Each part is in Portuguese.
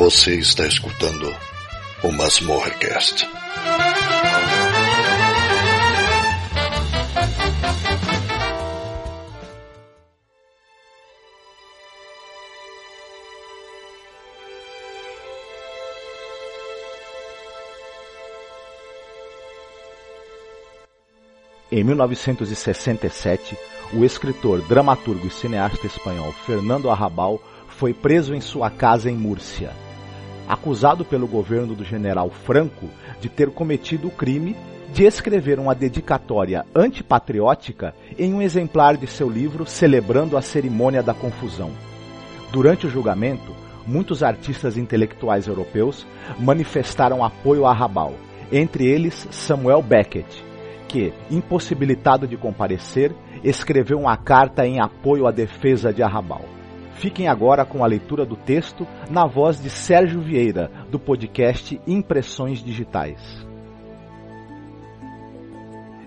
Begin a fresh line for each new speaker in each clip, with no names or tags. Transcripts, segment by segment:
Você está escutando o Masmorrecast.
Em 1967, o escritor, dramaturgo e cineasta espanhol Fernando Arrabal foi preso em sua casa em Múrcia. Acusado pelo governo do general Franco de ter cometido o crime de escrever uma dedicatória antipatriótica em um exemplar de seu livro celebrando a cerimônia da confusão. Durante o julgamento, muitos artistas intelectuais europeus manifestaram apoio a Arrabal, entre eles Samuel Beckett, que, impossibilitado de comparecer, escreveu uma carta em apoio à defesa de Arrabal. Fiquem agora com a leitura do texto na voz de Sérgio Vieira, do podcast Impressões Digitais.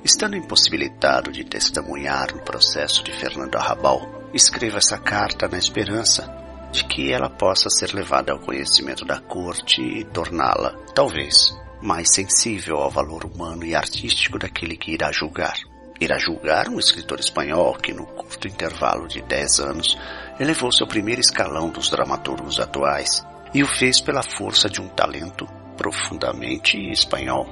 Estando impossibilitado de testemunhar no processo de Fernando Arrabal, escrevo essa carta na esperança de que ela possa ser levada ao conhecimento da corte e torná-la, talvez, mais sensível ao valor humano e artístico daquele que irá julgar. Irá julgar um escritor espanhol que, no curto intervalo de dez anos, elevou-se ao primeiro escalão dos dramaturgos atuais e o fez pela força de um talento profundamente espanhol.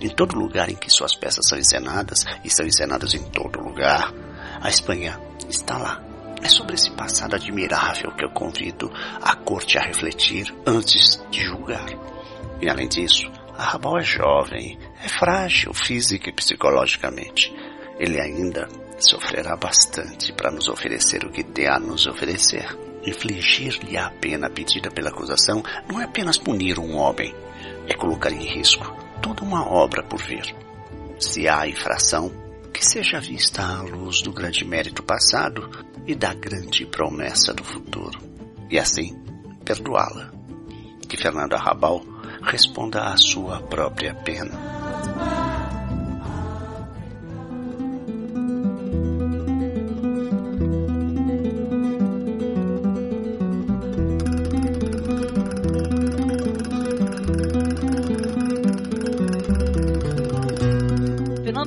Em todo lugar em que suas peças são encenadas, e são encenadas em todo lugar, a Espanha está lá. É sobre esse passado admirável que eu convido a corte a refletir antes de julgar. E além disso, Arrabal é jovem, é frágil física e psicologicamente. Ele ainda sofrerá bastante para nos oferecer o que tem a nos oferecer. Infligir-lhe a pena pedida pela acusação não é apenas punir um homem, é colocar em risco toda uma obra por vir. Se há infração, que seja vista à luz do grande mérito passado e da grande promessa do futuro, e assim perdoá-la. Que Fernando Arrabal responda à sua própria pena.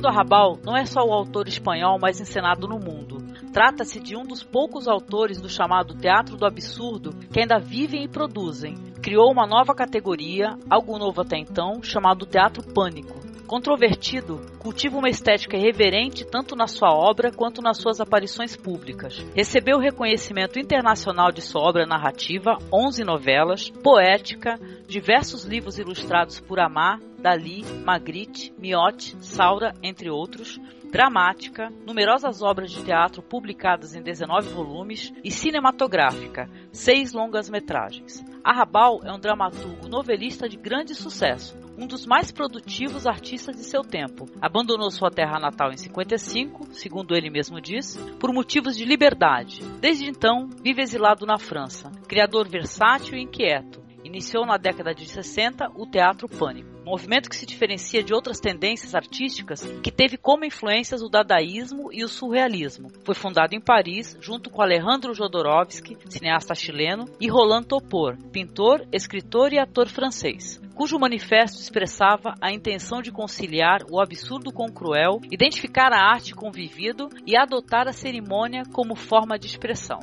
Fernando Arrabal não é só o autor espanhol mais encenado no mundo. Trata-se de um dos poucos autores do chamado teatro do absurdo que ainda vivem e produzem, criou uma nova categoria, algo novo até então, chamado teatro pânico. Controvertido, cultiva uma estética irreverente tanto na sua obra quanto nas suas aparições públicas. Recebeu reconhecimento internacional de sua obra narrativa, 11 novelas, poética, diversos livros ilustrados por Amar, Dali, Magritte, Miotti, Saura, entre outros, dramática, numerosas obras de teatro publicadas em 19 volumes e cinematográfica, seis longas metragens. Arrabal é um dramaturgo novelista de grande sucesso, um dos mais produtivos artistas de seu tempo. Abandonou sua terra natal em 55, segundo ele mesmo diz, por motivos de liberdade. Desde então, vive exilado na França. Criador versátil e inquieto, iniciou na década de 60 o teatro pânico, movimento que se diferencia de outras tendências artísticas que teve como influências o dadaísmo e o surrealismo. Foi fundado em Paris junto com Alejandro Jodorowsky, cineasta chileno, e Roland Topor, pintor, escritor e ator francês cujo manifesto expressava a intenção de conciliar o absurdo com o cruel, identificar a arte com o vivido e adotar a cerimônia como forma de expressão.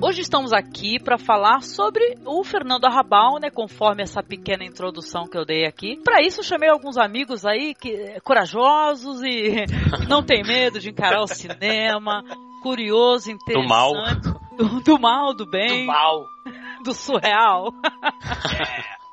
Hoje estamos aqui para falar sobre o Fernando Arrabal, né, conforme essa pequena introdução que eu dei aqui. Para isso eu chamei alguns amigos aí que corajosos e, não tem medo de encarar o cinema, curioso, interessante.
Do mal.
Do, do mal, do bem.
Do mal.
Do surreal.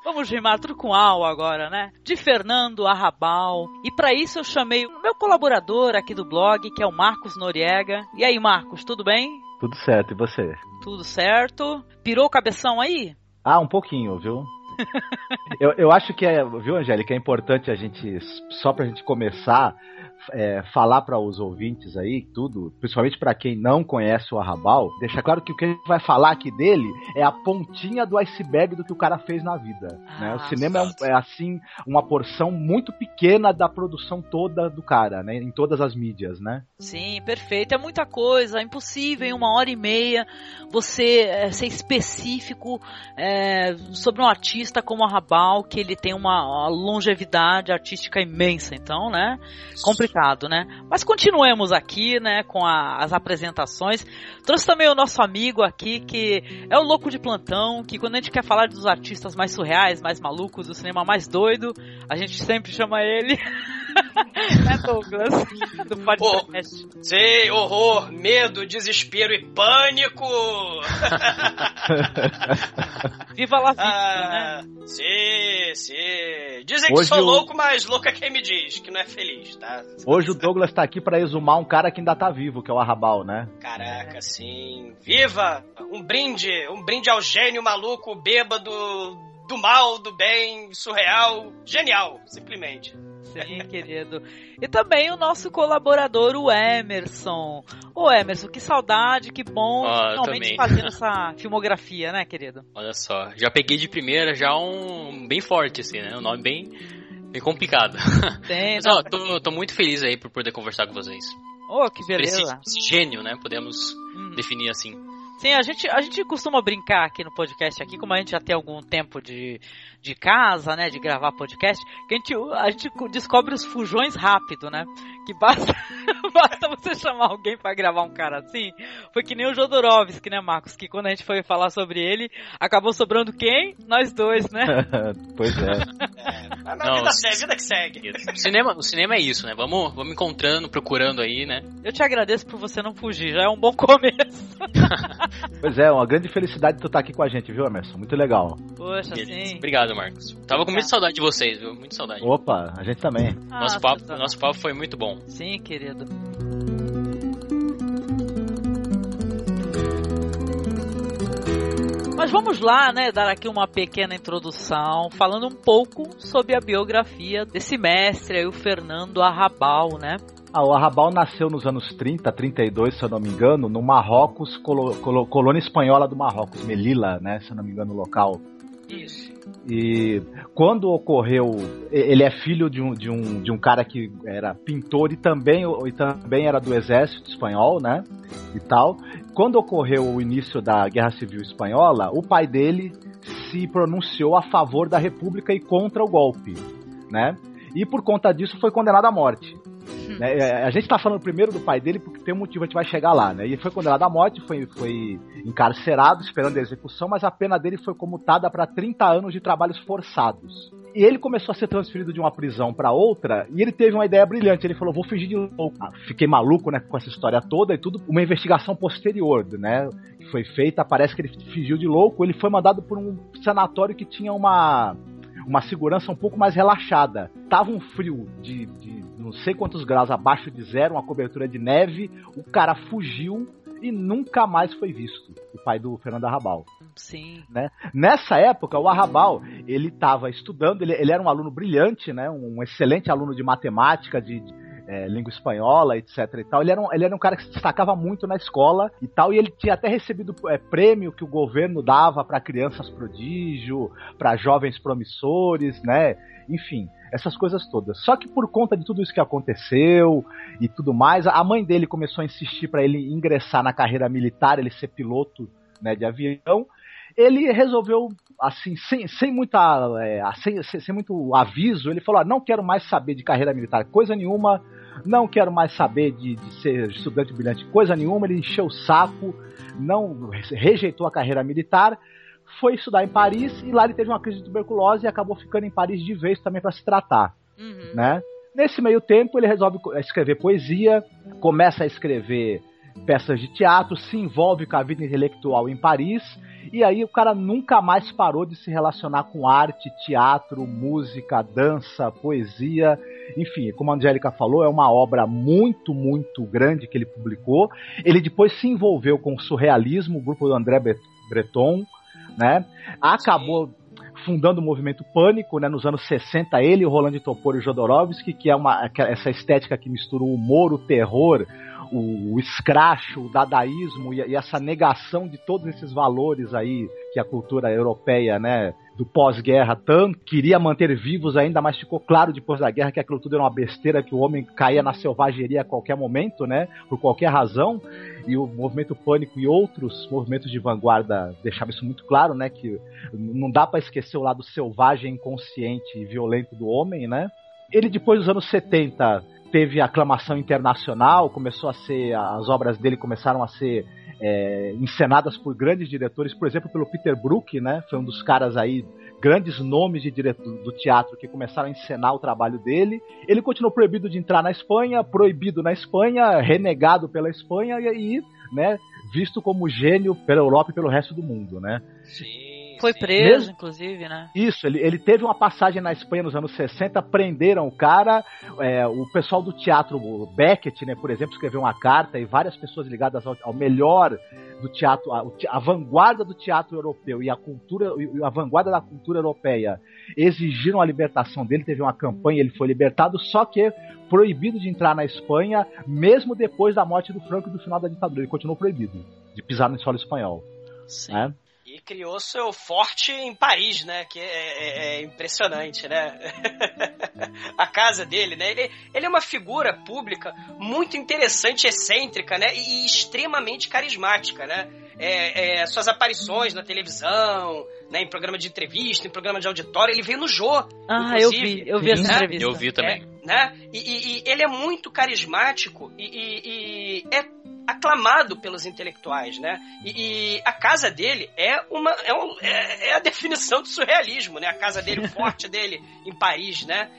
Vamos rimar tudo com al agora, né? De Fernando Arrabal. E para isso eu chamei o meu colaborador aqui do blog, que é o Marcos Noriega. E aí, Marcos, tudo bem?
Tudo certo, e você?
Tudo certo. Pirou o cabeção aí?
Ah, um pouquinho, viu? eu, eu acho que é, viu, Angélica, é importante a gente, só pra gente começar, é, falar para os ouvintes aí, tudo, principalmente para quem não conhece o Arrabal, deixar claro que o que a gente vai falar aqui dele é a pontinha do iceberg do que o cara fez na vida.
Ah,
né? O cinema é, é, assim uma porção muito pequena da produção toda do cara, né? Em todas as mídias, né?
Sim, perfeito. É muita coisa, é impossível em uma hora e meia você é, ser específico é, sobre um artista como o Arrabal, que ele tem uma, uma longevidade artística imensa. Então, né? Complicado, né? Mas continuemos aqui, né, com a, as apresentações. Trouxe também o nosso amigo aqui, que é o louco de plantão, que quando a gente quer falar dos artistas mais surreais, mais malucos, do cinema mais doido, a gente sempre chama ele. é Douglas, do podcast.
Oh, sei, horror, medo, desespero e pânico!
Viva vida,
ah,
né?
Sim, sim. Dizem que
Hoje
sou
o-
louco, mas louco é quem me diz, que não é feliz, tá?
Hoje o Douglas tá aqui para exumar um cara que ainda tá vivo, que é o Arrabal, né?
Caraca, sim. Viva! Um brinde, um brinde ao gênio maluco, bêbado, do mal, do bem, surreal, genial, simplesmente.
Sim, querido. E também o nosso colaborador, o Emerson. Ô Emerson, que saudade, que bom
eu
finalmente fazendo essa filmografia, né, querido?
Olha só, já peguei de primeira já um bem forte, assim, né? Um nome bem, bem complicado.
Tem,
Mas, ó, tô, tô muito feliz aí por poder conversar com vocês.
Oh, que
Por esse,
beleza.
esse gênio, né? Podemos
Hum.
definir assim.
Sim, a gente, a gente costuma brincar aqui no podcast, aqui, como a gente já tem algum tempo de, de casa, né, de gravar podcast, que a gente, a gente descobre os fujões rápido, né? Que basta, basta você chamar alguém pra gravar um cara assim. Foi que nem o Jodorowsky, né, Marcos? Que quando a gente foi falar sobre ele, acabou sobrando quem? Nós dois, né?
pois é.
É,
Não,
a vida vida que segue.
O cinema, o cinema é isso, né? Vamos, vamos encontrando, procurando aí, né?
Eu te agradeço por você não fugir, já é um bom começo.
Pois é, uma grande felicidade tu estar aqui com a gente, viu, Emerson? Muito legal.
Poxa, sim.
Obrigado, Marcos. Tava com muita saudade de vocês, viu? Muita saudade.
Opa, a gente também.
Ah,
Nosso papo,
Suzana.
nosso papo foi muito bom.
Sim, querido. Mas vamos lá, né, dar aqui uma pequena introdução, falando um pouco sobre a biografia desse mestre aí, o Fernando Arrabal, né?
Ah, o Arrabal nasceu nos anos 30, 32, se eu não me engano, no Marrocos, colo- colo- colônia espanhola do Marrocos, Melilla, né, se eu não me engano o local.
Isso.
E quando ocorreu, ele é filho de um, de um, de um cara que era pintor e também, e também era do exército espanhol, né? E tal. Quando ocorreu o início da Guerra Civil Espanhola, o pai dele se pronunciou a favor da República e contra o golpe, né? E por conta disso foi condenado à morte. Né? É, A gente está falando primeiro do pai dele porque tem um motivo, a gente vai chegar lá, né? E foi condenado à morte, foi, foi encarcerado, esperando a execução, mas a pena dele foi comutada para 30 anos de trabalhos forçados. E ele começou a ser transferido de uma prisão para outra, e ele teve uma ideia brilhante. Ele falou: vou fugir de louco. Ah, Fiquei maluco, né, com essa história toda e tudo. Uma investigação posterior, né, que foi feita. Parece que ele fugiu de louco. Ele foi mandado por um sanatório que tinha uma uma segurança um pouco mais relaxada. Tava um frio de, de não sei quantos graus abaixo de zero, uma cobertura de neve. O cara fugiu e nunca mais foi visto. O pai do Fernando Arrabal.
Sim.
Nessa época, o Arrabal, ele estava estudando, ele, ele era um aluno brilhante, né, um excelente aluno de matemática, de, de, é, língua espanhola, etc e tal. Ele era, um, ele era um cara que se destacava muito na escola e tal, e ele tinha até recebido é, prêmio que o governo dava para crianças prodígio, para jovens promissores, né, enfim, essas coisas todas. Só que por conta de tudo isso que aconteceu e tudo mais, a mãe dele começou a insistir para ele ingressar na carreira militar, ele ser piloto né, de avião. Ele resolveu assim, sem, sem muita. É, sem, sem, muito aviso, ele falou: ah, não quero mais saber de carreira militar, coisa nenhuma, não quero mais saber de, de ser estudante brilhante, coisa nenhuma. Ele encheu o saco, não rejeitou a carreira militar, foi estudar em Paris e lá ele teve uma crise de tuberculose e acabou ficando em Paris de vez também para se tratar, uhum. né? Nesse meio tempo ele resolve escrever poesia, começa a escrever peças de teatro, se envolve com a vida intelectual em Paris, e aí o cara nunca mais parou de se relacionar com arte, teatro, música, dança, poesia, enfim, como a Angélica falou, é uma obra muito, muito grande que ele publicou. Ele depois se envolveu com o surrealismo, o grupo do André Breton, né? Acabou fundando o movimento Pânico, né, nos anos 60, ele, o Roland Topor e o Jodorowsky, que é uma, essa estética que mistura o humor, o terror, o, o escracho, o dadaísmo e, e, essa negação de todos esses valores aí que a cultura europeia, né, do pós-guerra tanto queria manter vivos ainda, mas ficou claro depois da guerra que aquilo tudo era uma besteira, que o homem caía na selvageria a qualquer momento, né, por qualquer razão. E o movimento Pânico e outros movimentos de vanguarda deixavam isso muito claro, né, que não dá para esquecer o lado selvagem, inconsciente e violento do homem, né? Ele depois dos anos 70 teve aclamação internacional, começou a ser as obras dele começaram a ser é, encenadas por grandes diretores, por exemplo, pelo Peter Brook, né? Foi um dos caras aí grandes nomes de diretor do teatro que começaram a encenar o trabalho dele. Ele continuou proibido de entrar na Espanha, proibido na Espanha, renegado pela Espanha e, né, visto como gênio pela Europa e pelo resto do mundo, né?
Sim.
Foi preso, Mesmo... inclusive, né?
Isso, ele, ele teve uma passagem na Espanha nos anos 60, prenderam o cara, é, o pessoal do teatro Beckett, né, por exemplo, escreveu uma carta e várias pessoas ligadas ao, ao melhor do teatro, a, a, vanguarda do teatro europeu e a cultura, a vanguarda da cultura europeia exigiram a libertação dele, teve uma campanha, ele foi libertado, só que proibido de entrar na Espanha, mesmo depois da morte do Franco e do final da ditadura, ele continuou proibido de pisar no solo espanhol.
Sim. Né? Criou seu forte em Paris, né? Que é, é, é impressionante, né? a casa dele, né? Ele, ele é uma figura pública muito interessante, excêntrica, né? E, e extremamente carismática, né? É, é, suas aparições na televisão, né, em programa de entrevista, em programa de auditório, ele veio no Jô.
Ah, eu vi, eu vi essa né? entrevista.
Eu vi também.
É, né? E, e, e, ele é muito carismático e, e é aclamado pelos intelectuais, né? E, e, a casa dele é uma é, um, é, é, a definição do surrealismo, né? A casa dele, o forte dele em Paris, né?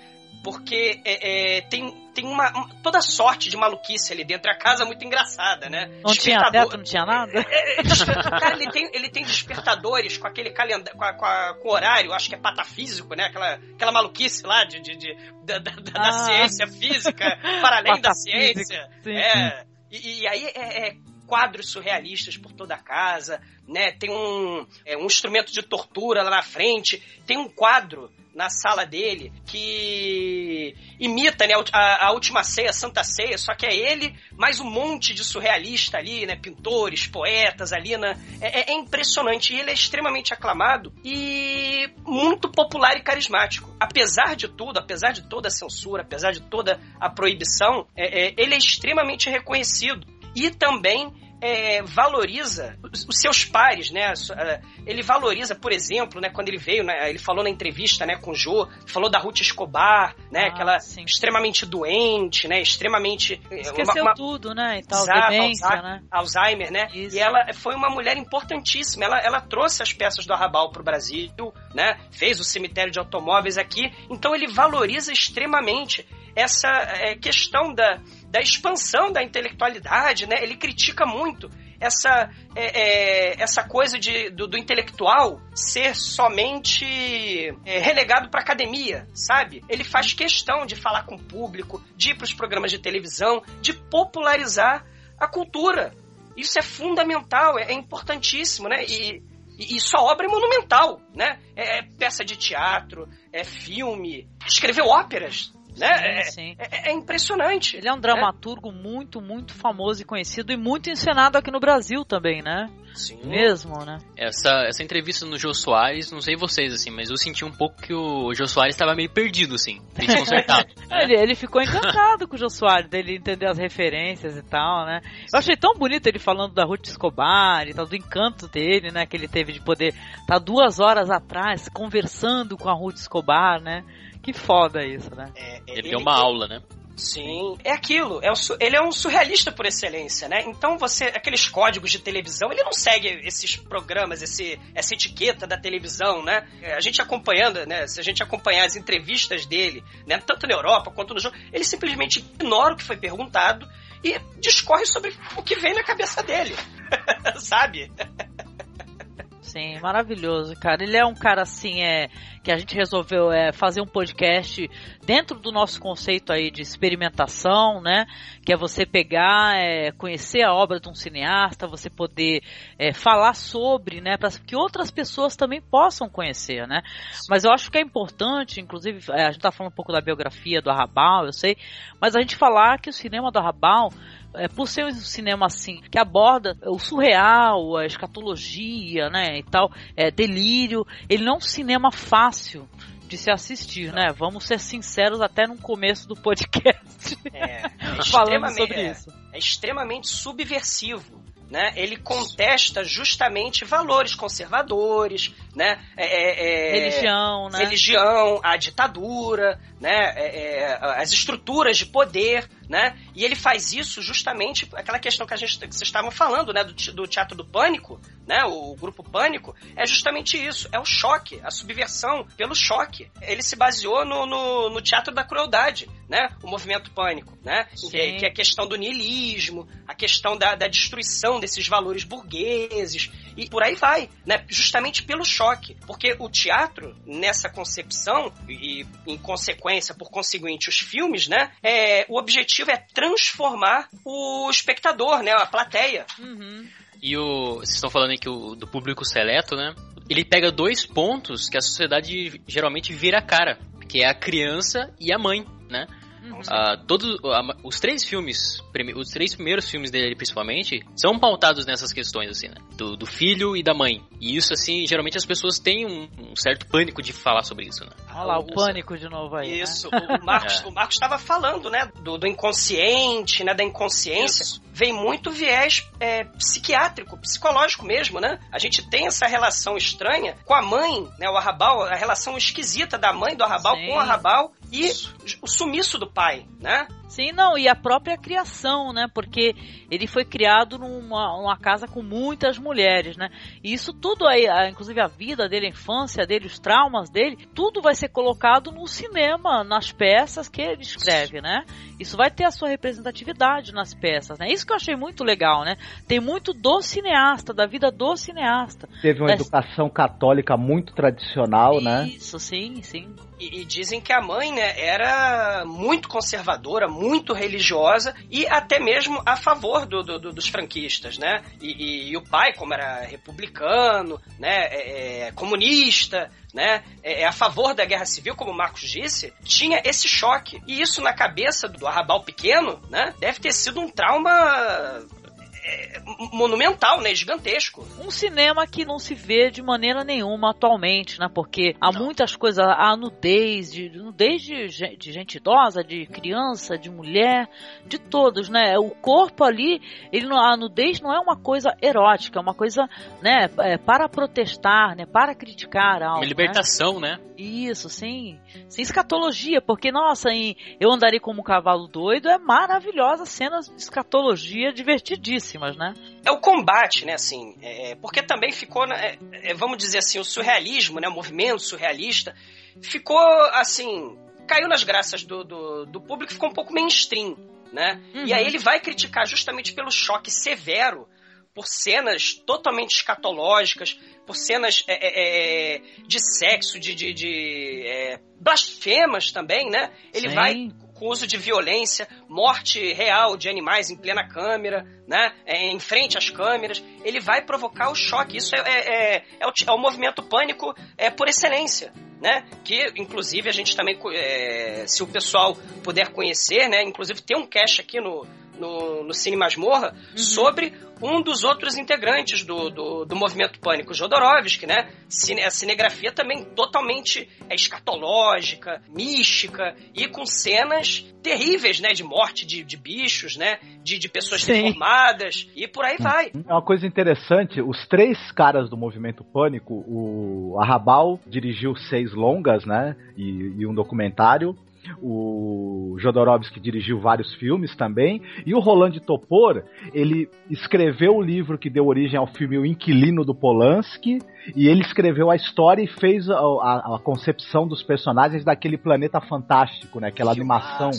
Porque é, é, tem, tem uma, toda sorte de maluquice ali dentro. É a casa muito engraçada, né?
Não tinha teto, não tinha nada?
É, é, cara, ele tem, ele tem despertadores com aquele calendário, com, a, com, a, com, o horário, acho que é patafísico, né? Aquela, aquela maluquice lá de, de, de da, da, da ah. ciência física, para além da ciência. Sim, é. Sim. E, e aí é, é, quadros surrealistas por toda a casa, né? Tem um, é, um instrumento de tortura lá na frente, tem um quadro na sala dele que imita né, a, a, última ceia, a Santa Ceia, só que é ele mais um monte de surrealista ali, né? Pintores, poetas ali, né? É, é impressionante. E ele é extremamente aclamado e muito popular e carismático. Apesar de tudo, apesar de toda a censura, apesar de toda a proibição, é, é, ele é extremamente reconhecido. E também é, valoriza os seus pares, né? É, ele valoriza, por exemplo, né, quando ele veio, né, ele falou na entrevista, né, com o Jô, falou da Ruth Escobar, né, ah, que ela sim. extremamente doente, né, extremamente
é, esqueceu uma, uma... tudo, né, e tal, Exato, demência,
Alzheimer,
né?
Alzheimer, né? Isso. E ela foi uma mulher importantíssima. Ela, ela trouxe as peças do Arrabal para o Brasil, né? Fez o cemitério de automóveis aqui. Então ele valoriza extremamente essa é, questão da, da expansão da intelectualidade, né? Ele critica muito essa, é, é, essa coisa de, do, do, intelectual ser somente é, relegado para academia, sabe? Ele faz questão de falar com o público, de ir para os programas de televisão, de popularizar a cultura. Isso é fundamental, é, é importantíssimo, né? E, e, e sua obra é monumental, né? É, é peça de teatro, é filme, escreveu óperas, né?
Sim, sim.
É, é- é impressionante.
Ele é um dramaturgo muito, muito famoso e conhecido e muito encenado aqui no Brasil também, né?
Sim.
Mesmo, né?
Essa, essa entrevista no Jô Soares, não sei vocês, assim, mas eu senti um pouco que o Jô Soares estava meio perdido, assim, meio desconcertado. né?
Ele, ele ficou encantado com o Jô Soares, dele entender as referências e tal, né? Eu achei tão bonito ele falando da Ruth Escobar e tal, do encanto dele, né? Que ele teve de poder estar duas horas atrás conversando com a Ruth Escobar, né? Que foda isso, né?
É, é-
Ele deu uma aula, né?
Sim, é aquilo. É o su- ele é um surrealista por excelência, né? Então você, aqueles códigos de televisão, ele não segue esses programas, esse, essa etiqueta da televisão, né? É, A gente acompanhando, né? Se a gente acompanhar as entrevistas dele, né? Tanto na Europa quanto no jogo, ele simplesmente ignora o que foi perguntado e discorre sobre o que vem na cabeça dele, sabe?
Sim, maravilhoso, cara. Ele é um cara assim, é que a gente resolveu é, fazer um podcast dentro do nosso conceito aí de experimentação, né? Que é você pegar, é, conhecer a obra de um cineasta, você poder é, falar sobre, né? Para que outras pessoas também possam conhecer, né? Mas eu acho que é importante, inclusive, é, a gente tá falando um pouco da biografia do Arrabal, eu sei, mas a gente falar que o cinema do Arrabal é, por ser um cinema assim que aborda o surreal, a escatologia, né, e tal, é, delírio, ele não é um cinema fácil de se assistir, né? Vamos ser sinceros até no começo do podcast
É, é
falando
extremamente-
sobre
é,
isso.
é extremamente subversivo. Né? Ele contesta justamente valores conservadores, né? É, é, é,
Religião, né?
religião, a ditadura, né? É, é, as estruturas de poder, né? E ele faz isso justamente aquela questão que a gente que vocês estavam falando, né? Do, do teatro do pânico, né? O, grupo pânico é justamente isso, é o choque, a subversão pelo choque. Ele se baseou no, no, no teatro da crueldade, né? O movimento pânico, né? Que, que é a questão do niilismo, a questão da, da destruição desses valores burgueses e por aí vai, né? Justamente pelo choque, porque o teatro nessa concepção e em consequência, por conseguinte, os filmes, né? É, o objetivo é transformar o espectador, né? A plateia.
Uhum.
E o. Vocês estão falando aí que o, do público seleto, né? Ele pega dois pontos que a sociedade geralmente vira a cara, que é a criança e a mãe, né?
Uhum.
Ah, todos ah, os três filmes, os três primeiros filmes dele principalmente, são pautados nessas questões assim, né? Do, do filho e da mãe. E isso assim, geralmente as pessoas têm um, um certo pânico de falar sobre isso, né?
Olha lá, o pânico de novo aí. né?
Isso, o Marcos
É.
o Marcos estava falando, né, do, do inconsciente, né, da inconsciência. Vem muito viés é, psiquiátrico, psicológico mesmo, né? A gente tem essa relação estranha com a mãe, né, o Arrabal, a relação esquisita da mãe do Arrabal
Sim.
com o Arrabal e o sumiço do pai, né?
Sim, não, e a própria criação, né? Porque ele foi criado numa uma casa com muitas mulheres, né? E isso tudo aí, inclusive a vida dele, a infância dele, os traumas dele, tudo vai ser colocado no cinema, nas peças que ele escreve, né? Isso vai ter a sua representatividade nas peças, né? Isso que eu achei muito legal, né? Tem muito do cineasta, da vida do cineasta.
Teve uma
Mas-
educação católica muito tradicional, né?
Isso, sim, sim.
E, e dizem que a mãe, né, era muito conservadora, muito religiosa e até mesmo a favor do, do- do- dos franquistas, né? E, e- e o pai, como era republicano, né, é- é comunista, né, é, é a favor da guerra civil, como o Marcos disse, tinha esse choque. E isso na cabeça do Arrabal pequeno, né, deve ter sido um trauma é, monumental, né, gigantesco.
um cinema que não se vê de maneira nenhuma atualmente, né? Porque há
Não.
muitas coisas, há nudez, de, nudez de, de gente idosa, de criança, de mulher, de todos, né? O corpo ali, ele não, a nudez não é uma coisa erótica, é uma coisa, né? é, para protestar, né? Para criticar algo.
Uma
né?
libertação, né?
Isso, sim. Sim, escatologia, porque, nossa, em Eu Andarei Como um Cavalo Doido é maravilhosa, cenas de escatologia divertidíssimas, né?
é o combate, né, assim, é, porque também ficou, né, é, é, vamos dizer assim, o surrealismo, né, o movimento surrealista, ficou, assim, caiu nas graças do, do, do público, ficou um pouco mainstream, né,
Uhum.
e aí ele vai criticar justamente pelo choque severo, por cenas totalmente escatológicas, por cenas é, é, é, de sexo, de, de, de, é, blasfemas também, né, ele
Sim.
vai com uso de violência, morte real de animais em plena câmera, né? É, em frente às câmeras. Ele vai provocar o choque. Isso é, é, é, é o, é o movimento pânico é, por excelência. Né? Que, inclusive, a gente também, é, se o pessoal puder conhecer, né? Inclusive, tem um cache aqui no, no, no Cine Masmorra uhum. sobre um dos outros integrantes do, do, do movimento pânico, Jodorowsky, né? Cine, a cinegrafia também totalmente é escatológica, mística e com cenas terríveis, né? De morte de, de bichos, né? De, de pessoas Sim. deformadas e por aí vai.
É uma coisa interessante, os três caras do movimento pânico, o Arrabal dirigiu seis longas, né? E, e um documentário o Jodorowsky dirigiu vários filmes também, e o Roland Topor, ele escreveu o livro que deu origem ao filme O Inquilino do Polanski, e ele escreveu a história e fez a, a, a concepção dos personagens daquele planeta fantástico, né? Aquela animação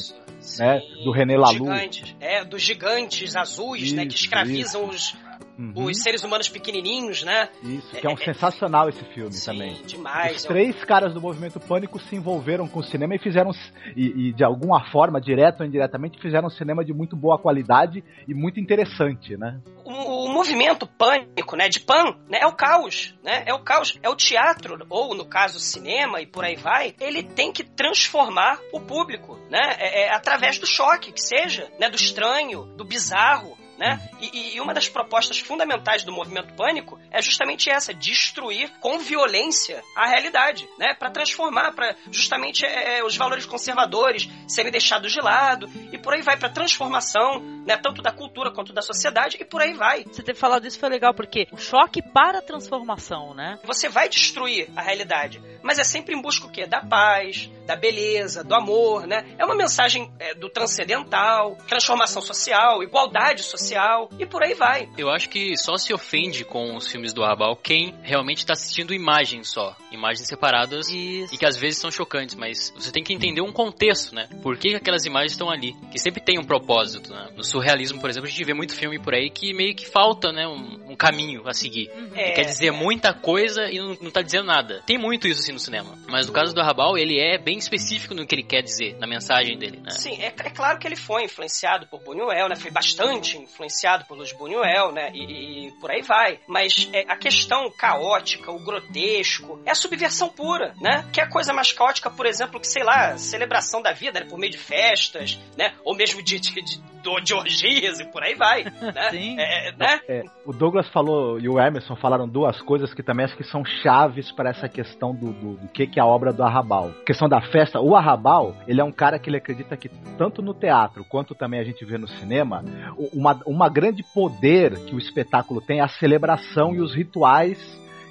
né, do René Laloux.
Gigantes, é, dos gigantes azuis, isso, né? Que escravizam isso. os Uhum. Os seres humanos pequenininhos, né?
Isso, que é um é, é sensacional esse filme
sim,
também.
demais.
Os três caras do Movimento Pânico se envolveram com o cinema e fizeram, e, e, de alguma forma, direto ou indiretamente, fizeram um cinema de muito boa qualidade e muito interessante, né?
O, o movimento pânico, né, de pan, né, é o caos, né? É o caos, é o teatro, ou no caso cinema e por aí vai, ele tem que transformar o público, né? É, é através do choque, que seja, né? Do estranho, do bizarro, né? E, e, uma das propostas fundamentais do movimento pânico é justamente essa, destruir com violência a realidade, né? Para transformar, para justamente é, é, os valores conservadores serem deixados de lado e por aí vai para transformação, né? Tanto da cultura quanto da sociedade e por aí vai.
Você ter falado isso foi legal porque o choque para a transformação, né?
Você vai destruir a realidade, mas é sempre em busca o quê? Da paz, da beleza, do amor, né? É uma mensagem é, do transcendental, transformação social, igualdade social e por aí vai.
Eu acho que só se ofende com os filmes do Arrabal quem realmente está assistindo imagens só, imagens separadas Isso. e que às vezes são chocantes, mas você tem que entender um contexto, né? Por que aquelas imagens estão ali? Que sempre tem um propósito, né? No surrealismo, por exemplo, a gente vê muito filme por aí que meio que falta, né, um, um caminho a seguir. Uhum. É, quer dizer é. muita coisa e não, não tá dizendo nada. Tem muito isso assim no cinema. Mas no caso do Arrabal, ele é bem específico no que ele quer dizer, na mensagem dele, né?
Sim, é, é claro que ele foi influenciado por Buñuel, né? Foi bastante influenciado influenciado pelos Buñuel, né? E, e por aí vai. Mas é, a questão caótica, o grotesco, é a subversão pura, né? Que é a coisa mais caótica, por exemplo, que, sei lá, celebração da vida, né? Por meio de festas, né? Ou mesmo de, de, de de orgias e por aí vai. Né?
Sim. É, né? É, o Douglas falou e o Emerson falaram duas coisas que também acho que são chaves para essa questão do, do, do, que, que é a obra do Arrabal. A questão da festa. O Arrabal, ele é um cara que ele acredita que tanto no teatro quanto também a gente vê no cinema, uma, uma grande poder que o espetáculo tem é a celebração e os rituais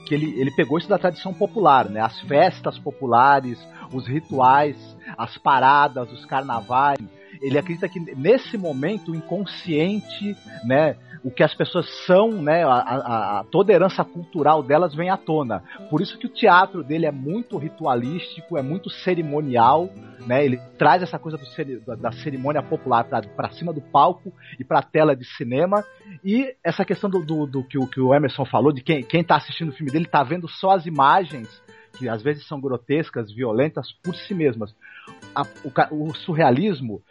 que ele, ele pegou isso da tradição popular, né? As festas populares, os rituais, as paradas, os carnavais ele acredita que nesse momento o inconsciente, né, o que as pessoas são, né, a, a, a, toda a herança cultural delas vem à tona. Por isso que o teatro dele é muito ritualístico, é muito cerimonial, né, ele traz essa coisa do, da cerimônia popular para cima do palco e para a tela de cinema. E essa questão do, do, do que, o, que o Emerson falou, de quem está assistindo o filme dele está vendo só as imagens que às vezes são grotescas, violentas por si mesmas. A, o, o, surrealismo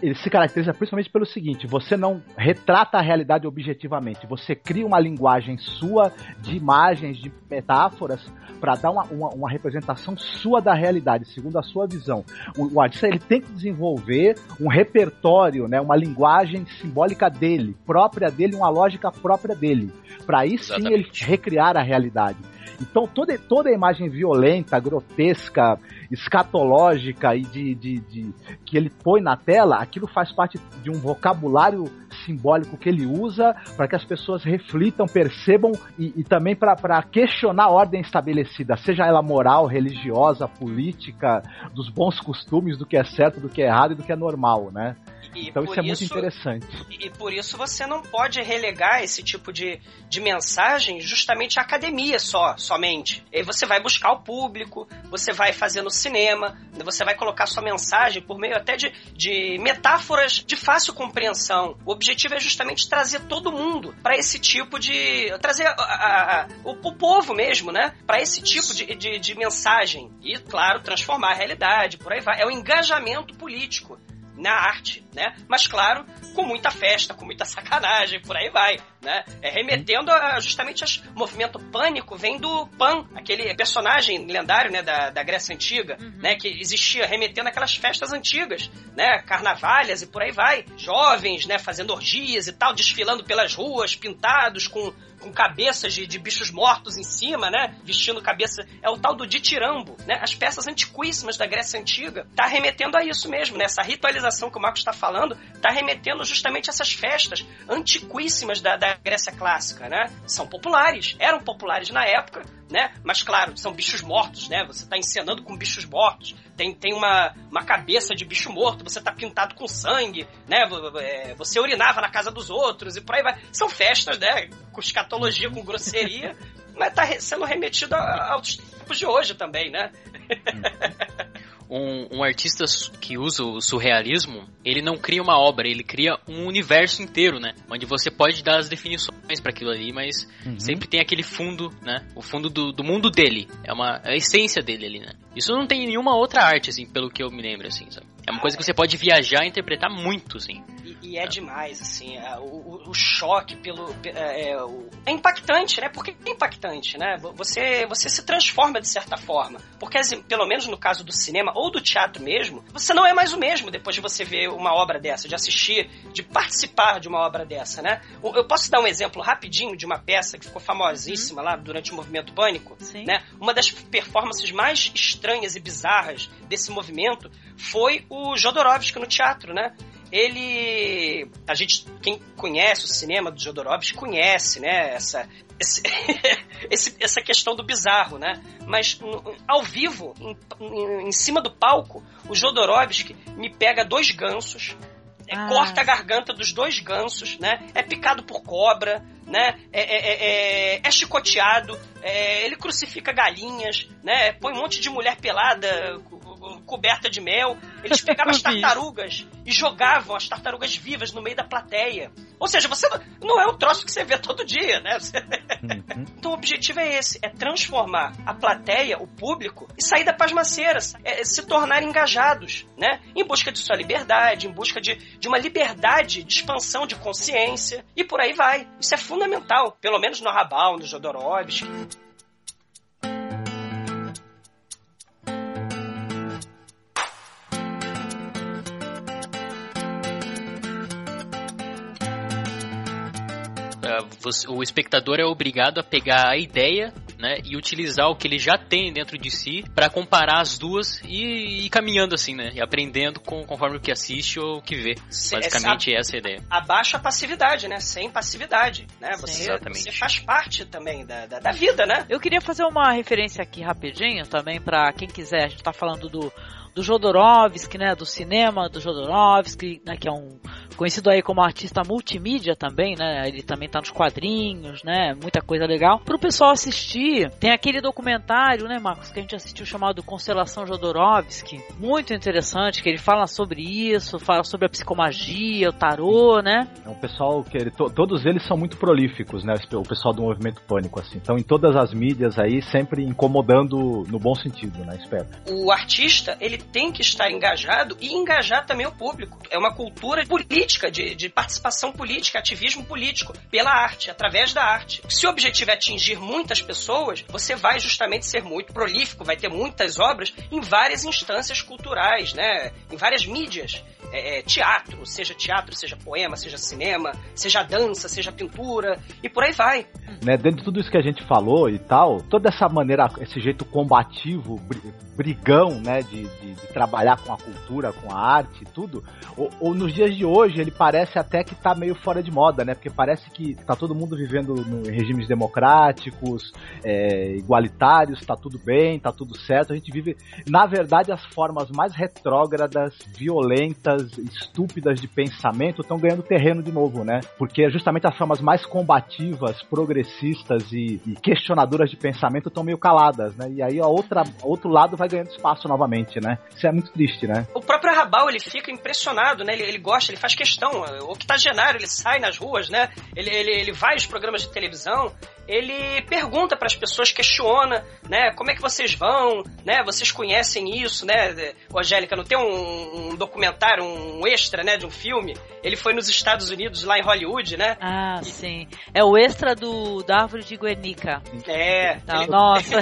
ele se caracteriza principalmente pelo seguinte: você não retrata a realidade objetivamente, você cria uma linguagem sua de imagens, de metáforas para dar uma, uma, uma, representação sua da realidade, segundo a sua visão. O, o, artista ele tem que desenvolver um repertório, né, uma linguagem simbólica dele, própria dele, uma lógica própria dele, para aí sim Exatamente. ele recriar a realidade. Então toda, toda a imagem violenta, grotesca, escatológica e de, de, de, que ele põe na tela, aquilo faz parte de um vocabulário simbólico que ele usa para que as pessoas reflitam, percebam e, e também para questionar a ordem estabelecida, seja ela moral, religiosa, política, dos bons costumes, do que é certo, do que é errado e do que é normal, né? E então isso é muito interessante.
E por isso você não pode relegar esse tipo de, de mensagem justamente à academia só, somente. E você vai buscar o público, você vai fazer no cinema, você vai colocar sua mensagem por meio até de, de metáforas de fácil compreensão. O objetivo é justamente trazer todo mundo para esse tipo de. trazer a, a, a, o, o, povo mesmo, né? Para esse tipo de, de, de mensagem. E, claro, transformar a realidade, por aí vai. É o engajamento político na arte, né? Mas claro, com muita festa, com muita sacanagem, por aí vai, né? É, remetendo a, justamente ao movimento pânico, vem do Pan, aquele personagem lendário, né, da, da Grécia Antiga, uhum. né, que existia remetendo aquelas festas antigas, né, carnavalhas e por aí vai. Jovens, né, fazendo orgias e tal, desfilando pelas ruas, pintados com com cabeças de, de, bichos mortos em cima, né? Vestindo cabeça. É o tal do ditirambo, né? As peças antiquíssimas da Grécia Antiga. Tá remetendo a isso mesmo, né? Essa ritualização que o Marcos está falando tá remetendo justamente a essas festas antiquíssimas da, da Grécia Clássica, né? São populares, eram populares na época, né? Mas claro, são bichos mortos, né? Você está encenando com bichos mortos. Tem, tem uma, uma cabeça de bicho morto, você está pintado com sangue, né? É, você urinava na casa dos outros e por aí vai. São festas, né? Com escatologia, com grosseria, mas está sendo remetido aos tempos de hoje também, né?
Um, um, artista que usa o surrealismo, ele não cria uma obra, ele cria um universo inteiro, né? Onde você pode dar as definições para aquilo ali, mas uhum. sempre tem aquele fundo, né? O fundo do, do mundo dele. É uma é a essência dele ali, né? Isso não tem nenhuma outra arte, assim, pelo que eu me lembro, assim, sabe? É uma coisa que você pode viajar e interpretar muito, assim.
E, é, é demais, assim, o, o, choque pelo. É, é, é, impactante, né? Porque é impactante, né? Você, você se transforma de certa forma. Porque, assim, pelo menos no caso do cinema ou do teatro mesmo, você não é mais o mesmo depois de você ver uma obra dessa, de assistir, de participar de uma obra dessa, né? Eu posso dar um exemplo rapidinho de uma peça que ficou famosíssima lá durante o movimento Pânico, Sim. né? Uma das performances mais estranhas e bizarras desse movimento foi o Jodorowsky no teatro, né? Ele. A gente, quem conhece o cinema do Jodorowsky, conhece, né? Essa, esse, esse, essa questão do bizarro, né? Mas ao vivo, em, em, em cima do palco, o Jodorowsky me pega dois gansos, é, ah. corta a garganta dos dois gansos, né? É picado por cobra, né? É, é, é, é, é chicoteado, é, ele crucifica galinhas, né? Põe um monte de mulher pelada coberta de mel. Eles pegavam as tartarugas e jogavam as tartarugas vivas no meio da plateia. Ou seja, você não, não é um troço que você vê todo dia, né? Uhum. Então o objetivo é esse: é transformar a plateia, o público, e sair da pasmaceira, é, é se tornar engajados, né? Em busca de sua liberdade, em busca de, de uma liberdade de expansão de consciência, e por aí vai. Isso é fundamental, pelo menos no Rabal, no Jodorowsky.
Você, o espectador é obrigado a pegar a ideia né, e utilizar o que ele já tem dentro de si para comparar as duas e ir caminhando assim, né, e aprendendo com, conforme o que assiste ou o que vê. Basicamente essa, essa é a ideia.
Abaixa a passividade, né, sem passividade, né, você, você faz parte também da, da, da, vida, né.
Eu queria fazer uma referência aqui rapidinho também para quem quiser, a gente tá falando do do Jodorowsky, né, do cinema do Jodorowsky, né, que é um conhecido aí como artista multimídia também, né? Ele também tá nos quadrinhos, né? Muita coisa legal. Pro pessoal assistir, tem aquele documentário, né, Marcos, que a gente assistiu chamado Constelação Jodorowsky. Muito interessante, que ele fala sobre isso, fala sobre a psicomagia, o tarô, né?
É um pessoal que ele, to, todos eles são muito prolíficos, né? O pessoal do movimento pânico, assim. Então, em todas as mídias aí, sempre incomodando no bom sentido, né? Espero.
O artista, ele tem que estar engajado e engajar também o público. É uma cultura política de, de participação política, ativismo político, pela arte, através da arte. Se o objetivo é atingir muitas pessoas, você vai justamente ser muito prolífico, vai ter muitas obras em várias instâncias culturais, né? Em várias mídias. É, é, teatro, seja teatro, seja poema, seja cinema, seja dança, seja pintura, e por aí vai.
Né, dentro de tudo isso que a gente falou e tal, toda essa maneira, esse jeito combativo, brigão, né, de, de, de trabalhar com a cultura, com a arte e tudo, ou, ou, nos dias de hoje ele parece até que tá meio fora de moda, né, porque parece que tá todo mundo vivendo em regimes democráticos, é, igualitários, tá tudo bem, tá tudo certo, a gente vive, na verdade, as formas mais retrógradas, violentas, estúpidas de pensamento estão ganhando terreno de novo, né? Porque justamente as formas mais combativas, progressistas e, e questionadoras de pensamento estão meio caladas, né? E aí a outra, outro lado vai ganhando espaço novamente, né? Isso é muito triste, né?
O próprio Rabal, ele fica impressionado, né? Ele, ele gosta, ele faz questão. O octogenário, ele sai nas ruas, né? Ele, ele, ele vai aos programas de televisão ele pergunta para as pessoas, questiona, né? Como é que vocês vão, né? Vocês conhecem isso, né? Angélica, não tem um, um documentário, um extra, né, de um filme? Ele foi nos Estados Unidos, lá em Hollywood, né?
Ah, e... sim. É o extra do da árvore de Guernica.
É.
Tá, ele... Nossa.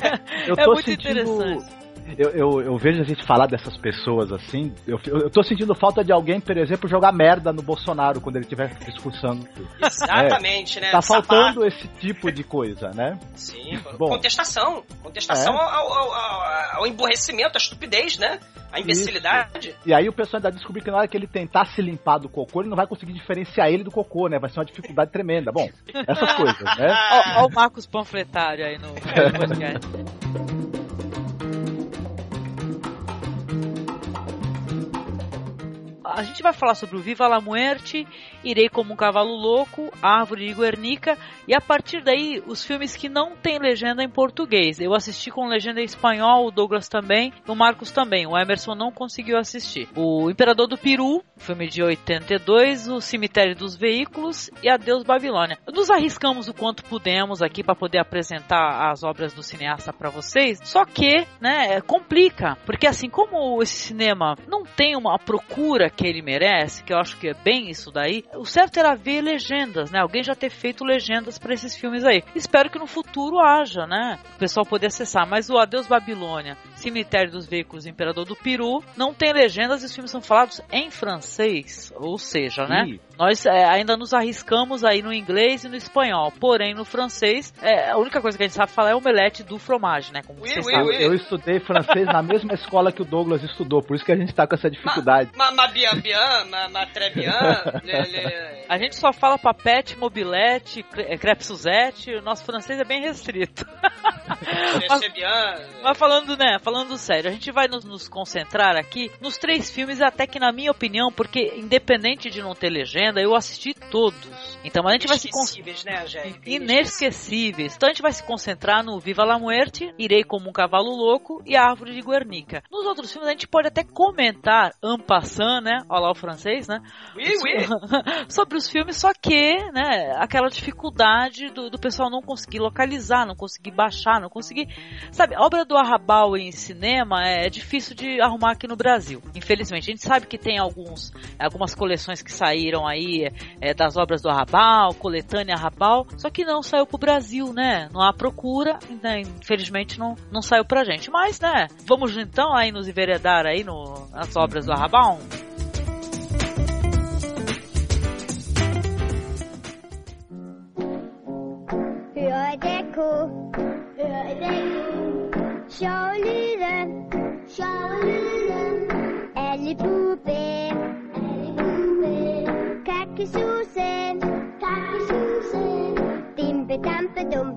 Eu é muito sentindo... interessante eu, eu, eu, vejo a gente falar dessas pessoas assim. Eu, eu tô sentindo falta de alguém, por exemplo, jogar merda no Bolsonaro quando ele estiver discursando.
Exatamente,
é,
né?
Tá faltando esse tipo de coisa, né?
Sim, Bom, contestação. Contestação é. ao, ao, ao, ao, emborrecimento, à estupidez, né? A imbecilidade.
Isso. E aí o pessoal ainda descobriu que na hora que ele tentar se limpar do cocô, ele não vai conseguir diferenciar ele do cocô, né? Vai ser uma dificuldade tremenda. Bom, essas coisas, né?
Olha o Marcos panfletário aí no podcast. A gente vai falar sobre o Viva la Muerte, Irei como um Cavalo Louco, Árvore de Guernica e a partir daí os filmes que não tem legenda em português. Eu assisti com legenda em espanhol, o Douglas também, o Marcos também. O Emerson não conseguiu assistir. O Imperador do Peru, filme de 82, O Cemitério dos Veículos e Adeus Babilônia. Nos arriscamos o quanto pudemos aqui para poder apresentar as obras do cineasta para vocês, só que, né, complica, porque assim como esse cinema não tem uma procura que ele merece, que eu acho que é bem isso daí, o certo era ver legendas, né? Alguém já ter feito legendas para esses filmes aí. Espero que no futuro haja, né? O pessoal poder acessar. Mas o Adeus Babilônia, Cemitério dos Veículos Imperador do Peru, não tem legendas e os filmes são falados em francês. Ou seja, né? Nós é, ainda nos arriscamos aí no inglês e no espanhol. Porém, no francês, é, a única coisa que a gente sabe falar é omelete do fromage, né?
Como oui, vocês oui, sabem. Oui. Eu estudei francês na mesma escola que o Douglas estudou, por isso que a gente tá com essa dificuldade.
Ma, ma, ma bien, bien, ma, ma très bien. le,
le... A gente só fala papete, mobilete, crepe suzette, o nosso francês é bem restrito. mas, mas falando, né, falando sério, a gente vai nos, nos concentrar aqui nos três filmes, até que na minha opinião, porque independente de não ter legenda, eu assisti todos. Então a gente vai se
né,
Inesquecíveis. Então a gente vai se concentrar no Viva la Muerte, Irei como um Cavalo Louco e a Árvore de Guernica. Nos outros filmes a gente pode até comentar, en passant, né? Olha lá o francês, né?
Oui, oui.
sobre os filmes, só que, né, aquela dificuldade do, do pessoal não conseguir localizar, não conseguir baixar, não conseguir. Sabe, a obra do Arrabal em cinema é difícil de arrumar aqui no Brasil. Infelizmente. A gente sabe que tem alguns, algumas coleções que saíram aí aí é, das obras do Arrabal, coletânea Arrabal, só que não saiu pro Brasil, né? Não há procura, né? infelizmente não, não saiu pra gente. Mas, né, vamos então aí nos enveredar aí no, nas obras do Arrabal?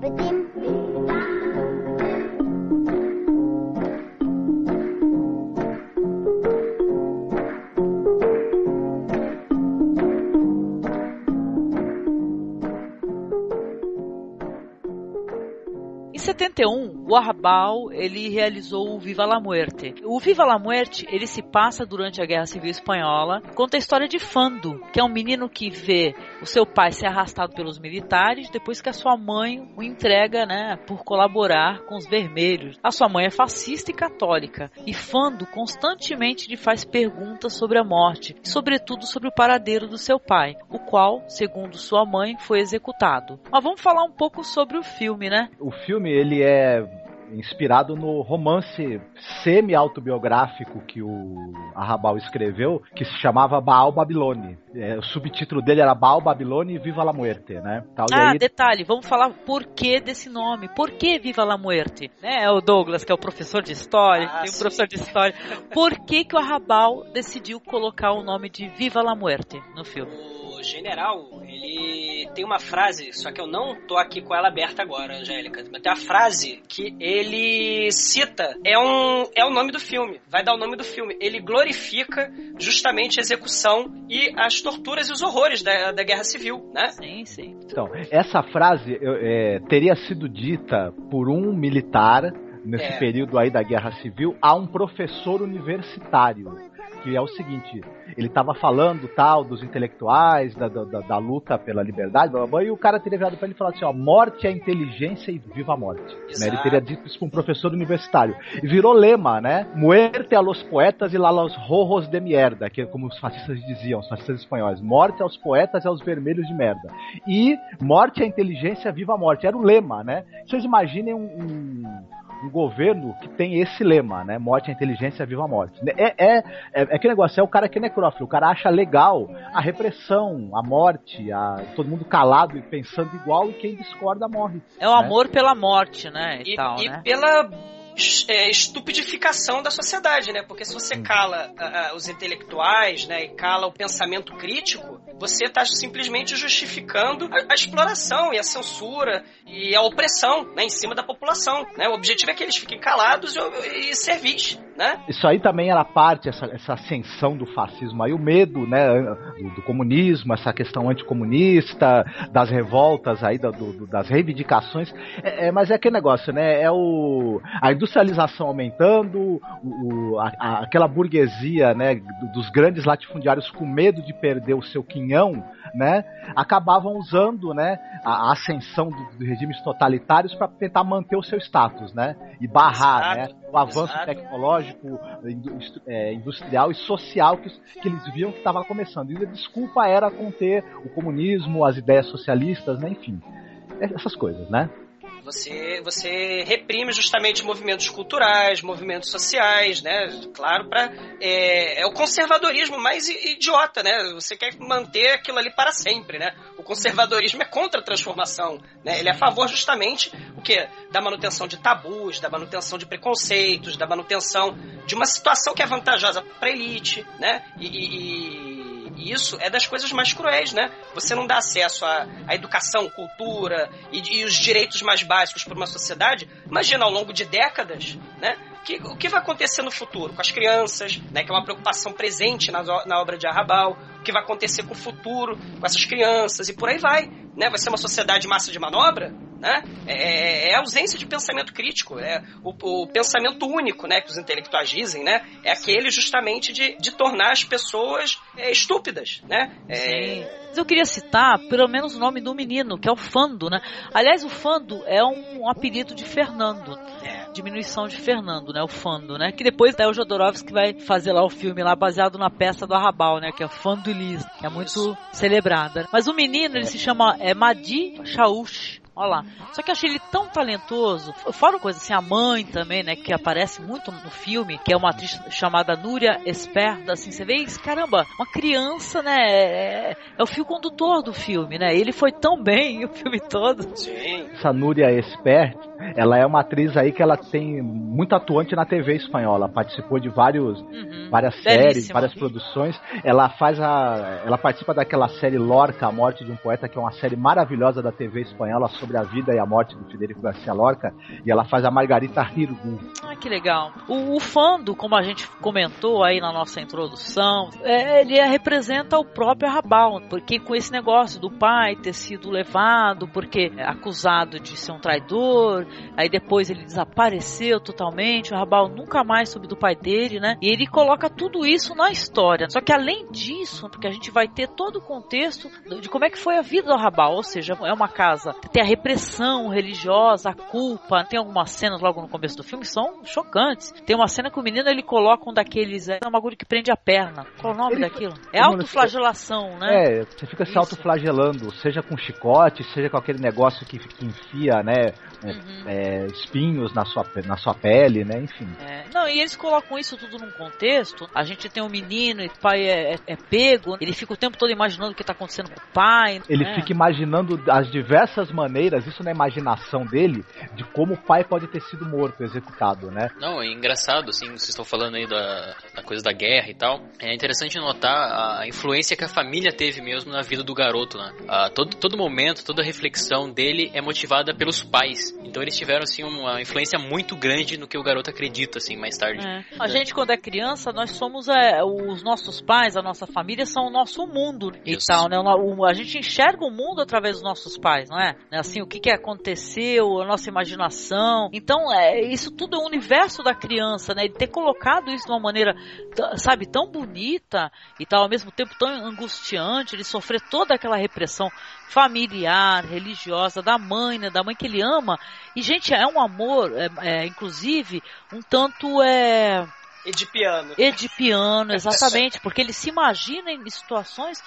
Dimpe Em 71, o Arrabal ele realizou o Viva la Muerte. O Viva la Muerte ele se passa durante a Guerra Civil Espanhola. Conta a história de Fando, que é um menino que vê o seu pai ser arrastado pelos militares depois que a sua mãe o entrega, né, por colaborar com os vermelhos. A sua mãe é fascista e católica e Fando constantemente lhe faz perguntas sobre a morte e sobretudo sobre o paradeiro do seu pai, o qual, segundo sua mãe, foi executado. Mas vamos falar um pouco sobre o filme, né?
O filme ele é inspirado no romance semi-autobiográfico que o Arrabal escreveu, que se chamava Baal Babilone. É, o subtítulo dele era Baal Babilone e Viva la Muerte, né?
Tal, ah, aí... detalhe, vamos falar por que desse nome. Por que Viva la Muerte? Né? É o Douglas, que é o professor de história, ah, tem um professor de história. Por que, que o Arrabal decidiu colocar o nome de Viva la Muerte no filme?
General, ele tem uma frase, só que eu não tô aqui com ela aberta agora, Angélica, mas tem uma frase que ele cita, é, um, é o nome do filme, vai dar o nome do filme. Ele glorifica justamente a execução e as torturas e os horrores da, da Guerra Civil, né?
Sim, sim.
Então, essa frase é, teria sido dita por um militar nesse é. período aí da Guerra Civil a um professor universitário que é o seguinte, ele tava falando tal dos intelectuais, da, da, da, luta pela liberdade, blá, blá, blá, e o cara teria virado pra ele e falado assim, ó, morte é inteligência e viva a morte. Né? Ele teria dito isso pra um professor universitário. E virou lema, né? Muerte a los poetas e lá los rojos de mierda, que é como os fascistas diziam, os fascistas espanhóis. Morte aos poetas e aos vermelhos de merda. E morte é inteligência, viva a morte. Era o lema, né? Vocês imaginem um, um um governo que tem esse lema, né? Morte à inteligência, viva a morte. É, é, é, é que negócio, é o cara que é necrófilo, o cara acha legal a repressão, a morte, a, todo mundo calado e pensando igual e quem discorda morre.
É o né? amor pela morte, né?
E,
tal,
e
né?
pela é, estupidificação da sociedade, né? Porque se você cala uh, os intelectuais, né, e cala o pensamento crítico, você está simplesmente justificando a, a, exploração e a censura e a opressão, né, em cima da população, né? O objetivo é que eles fiquem calados e, e servis, né?
Isso aí também era parte essa, essa ascensão do fascismo aí, o medo, né, do, do comunismo, essa questão anticomunista, das revoltas aí, do, das reivindicações. É, é, mas é aquele negócio, né? É o a industrialização aumentando, o, o, a, aquela burguesia né, dos grandes latifundiários com medo de perder o seu quinhão, né, acabavam usando né, a, ascensão dos do regimes totalitários para tentar manter o seu status né, e barrar né, o avanço exato. tecnológico, é, industrial e social que, que eles viam que estava começando. E a desculpa era conter o comunismo, as ideias socialistas, né, enfim, essas coisas, né?
Você, você reprime justamente movimentos culturais, movimentos sociais, né? Claro, para é, é, o conservadorismo mais idiota, né? Você quer manter aquilo ali para sempre, né? O conservadorismo é contra a transformação, né? Ele é a favor justamente o que da manutenção de tabus, da manutenção de preconceitos, da manutenção de uma situação que é vantajosa para elite, né? e, e e isso é das coisas mais cruéis, né? Você não dá acesso à, à educação, cultura e, e os direitos mais básicos para uma sociedade. Imagina ao longo de décadas, né? Que, o que vai acontecer no futuro com as crianças, né? Que é uma preocupação presente na, na obra de Arrabal. O que vai acontecer com o futuro, com essas crianças e por aí vai, né? Vai ser uma sociedade massa de manobra? Né? É, é, é, a ausência de pensamento crítico, é o, o, pensamento único, né, que os intelectuais dizem, né, é aquele justamente de, de tornar as pessoas é, estúpidas, né?
É... Eu queria citar pelo menos o nome do menino, que é o Fando, né? Aliás, o Fando é um, apelido de Fernando, é. diminuição de Fernando, né? O Fando, né? Que depois é o Jodorowsky que vai fazer lá o filme lá baseado na peça do Arrabal, né? Que é Fando Lis, que é muito Isso. celebrada. Mas o menino ele se chama é Madi Chaouch. Olha lá. Só que eu achei ele tão talentoso. Fora coisa assim, a mãe também, né? Que aparece muito no filme, que é uma atriz chamada Núria Esperda, assim, você vê isso, caramba, uma criança, né? É, é, o fio condutor do filme, né? Ele foi tão bem o filme todo.
Sim.
Essa Núria Espert, ela é uma atriz aí que ela tem muito atuante na TV espanhola. Participou de vários, uhum. várias Belíssima. séries, várias produções. Ela faz a. Ela participa daquela série Lorca, A Morte de um Poeta, que é uma série maravilhosa da TV espanhola sobre a vida e a morte do Federico Garcia Lorca e ela faz a Margarita Hirgu.
Ah, que legal. O, o Fando, como a gente comentou aí na nossa introdução, é, ele representa o próprio Arrabal, porque com esse negócio do pai ter sido levado, porque é acusado de ser um traidor, aí depois ele desapareceu totalmente, o Arrabal nunca mais soube do pai dele, né? E ele coloca tudo isso na história. Só que além disso, porque a gente vai ter todo o contexto de como é que foi a vida do Arrabal, ou seja, é uma casa, tem a repressão religiosa, a culpa. Tem algumas cenas logo no começo do filme que são chocantes. Tem uma cena que o menino ele coloca um daqueles. É um bagulho que prende a perna. Qual o nome ele, daquilo? É autoflagelação, né?
É, você fica se autoflagelando, seja com chicote, seja com aquele negócio que, que enfia, né? É, uhum. É, espinhos na sua, na sua pele, né? Enfim.
É, não, e eles colocam isso tudo num contexto. A gente tem um menino e o pai é, é, é pego, ele fica o tempo todo imaginando o que está acontecendo com o pai.
Ele né? fica imaginando as diversas maneiras, isso na imaginação dele, de como o pai pode ter sido morto, executado, né?
Não, é engraçado, assim, vocês estão falando aí da, da coisa da guerra e tal. É interessante notar a influência que a família teve mesmo na vida do garoto, né? Ah, todo, todo momento, toda reflexão dele é motivada pelos pais. Então eles tiveram assim uma influência muito grande no que o garoto acredita, assim, mais tarde.
É. A gente, quando é criança, nós somos é, os nossos pais, a nossa família são o nosso mundo Isso. e tal, né? O, a gente enxerga o mundo através dos nossos pais, não é? Assim, o que, que aconteceu, a nossa imaginação. Então, é, isso tudo é o universo da criança, né? E ter colocado isso de uma maneira, sabe, tão bonita e tal, ao mesmo tempo tão angustiante, ele sofrer toda aquela repressão familiar, religiosa, da mãe, né? Da mãe que ele ama. E, gente, é um amor, é, é inclusive, um tanto é.
Edipiano.
Edipiano, exatamente, porque ele se imagina em situações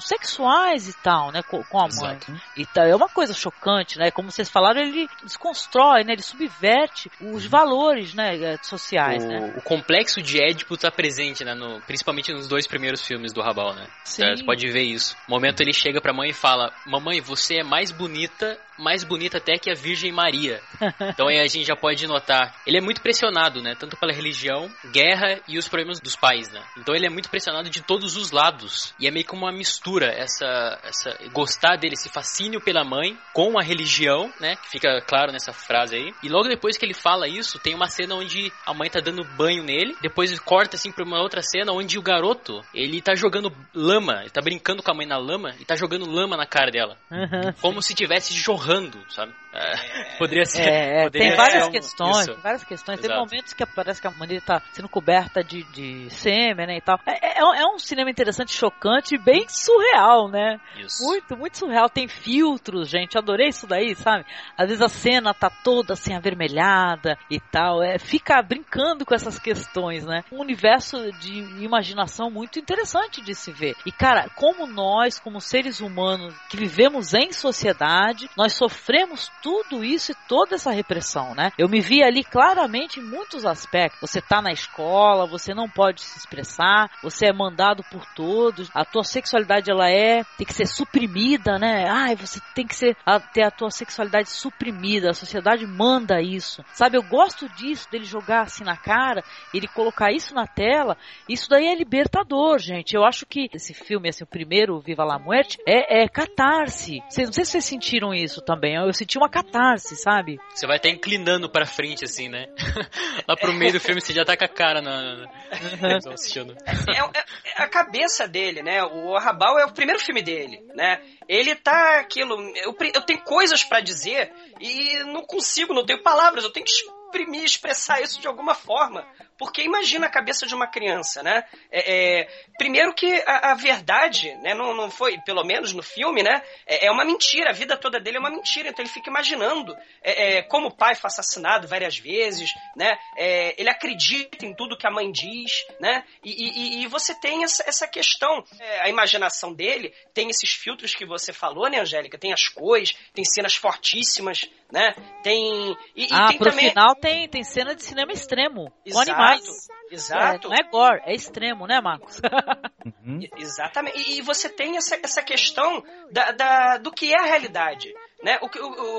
sexuais e tal, né, com, com a mãe. E tá, é uma coisa chocante, né? Como vocês falaram, ele desconstrói, né? Ele subverte os uhum. valores, né, é, sociais,
o,
né?
O complexo de Édipo está presente, né, no, principalmente nos dois primeiros filmes do Rabal, né? Sim. Você pode ver isso. No momento ele chega pra mãe e fala: "Mamãe, você é mais bonita mais bonita até que a Virgem Maria. Então aí a gente já pode notar. Ele é muito pressionado, né? Tanto pela religião, guerra e os problemas dos pais, né? Então ele é muito pressionado de todos os lados. E é meio como uma mistura, essa, essa gostar dele, esse fascínio pela mãe com a religião, né? Que fica claro nessa frase aí. E logo depois que ele fala isso, tem uma cena onde a mãe tá dando banho nele. Depois corta assim pra uma outra cena onde o garoto, ele tá jogando lama, ele tá brincando com a mãe na lama e tá jogando lama na cara dela. Uhum. Como se tivesse jorrando jorrando, sabe? É, poderia ser.
É,
poderia
tem várias questões, tem várias questões. Exato. Tem momentos que parece que a maneira está sendo coberta de, de sêmen, né, e tal. É, é, é, um cinema interessante, chocante e bem surreal, né? Isso. Muito, muito surreal. Tem filtros, gente. Adorei isso daí, sabe? Às vezes a cena tá toda assim avermelhada e tal. É, fica brincando com essas questões, né? Um universo de imaginação muito interessante de se ver. E cara, como nós, como seres humanos que vivemos em sociedade, nós sofremos tudo isso e toda essa repressão, né? Eu me vi ali claramente em muitos aspectos. Você tá na escola, você não pode se expressar, você é mandado por todos, a tua sexualidade ela é, tem que ser suprimida, né? Ai, você tem que ser, a, ter a tua sexualidade suprimida, a sociedade manda isso. Sabe, eu gosto disso, dele jogar assim na cara, ele colocar isso na tela, isso daí é libertador, gente. Eu acho que esse filme, assim, o primeiro, Viva la Muerte, é, é catarse. Não sei se vocês sentiram isso também. Eu senti uma catarse, sabe?
Você vai estar inclinando pra frente, assim, né? Lá pro meio do filme você já tá com a cara na. na... assistindo.
É, é, é, a cabeça dele, né? O Arrabal é o primeiro filme dele, né? Ele tá aquilo. Eu, eu tenho coisas para dizer e não consigo, não tenho palavras, eu tenho que exprimir, expressar isso de alguma forma. Porque imagina a cabeça de uma criança, né? É, é, primeiro que a, a, verdade, né, não, não foi, pelo menos no filme, né? É, é, uma mentira, a vida toda dele é uma mentira. Então ele fica imaginando é, é, como o pai foi assassinado várias vezes, né? É, ele acredita em tudo que a mãe diz, né? E, e, e você tem essa, essa questão. a imaginação dele tem esses filtros que você falou, né, Angélica? Tem as cores, tem cenas fortíssimas, né? Tem.
E, ah, tem pro também... final tem, tem cena de cinema extremo. Com animais
Exato. Exato.
É, não é gore, é extremo, né, Marcos?
uhum. Exatamente. E, e, você tem essa, essa questão da, da, do que é a realidade né, o,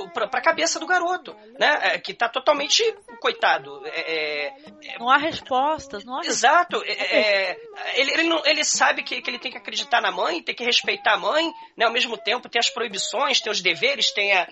o, para a cabeça do garoto, né, é, que está totalmente coitado. É,
é, não há respostas, não há
Exato. É, é, ele, ele, não, ele sabe que, que ele tem que acreditar na mãe, tem que respeitar a mãe, né, ao mesmo tempo tem as proibições, tem os deveres, tem a,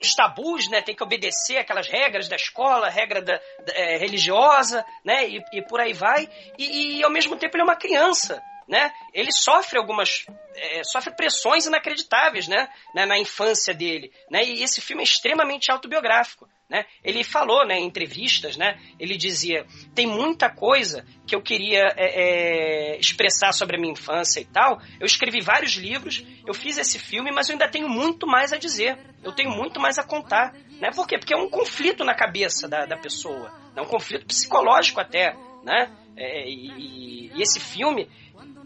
os tabus, né, tem que obedecer aquelas regras da escola, regra da, da religiosa, né, e, e, por aí vai. E, e ao mesmo tempo ele é uma criança, né? Ele sofre algumas é, sofre pressões inacreditáveis, né? Na, na, infância dele, né? E esse filme é extremamente autobiográfico, né? Ele falou, né? Em entrevistas, né? Ele dizia tem muita coisa que eu queria é, é, expressar sobre a minha infância e tal. Eu escrevi vários livros, eu fiz esse filme, mas eu ainda tenho muito mais a dizer. Eu tenho muito mais a contar, né? Por quê? Porque é um conflito na cabeça da, da pessoa, é um conflito psicológico até, né? É, e, e, esse filme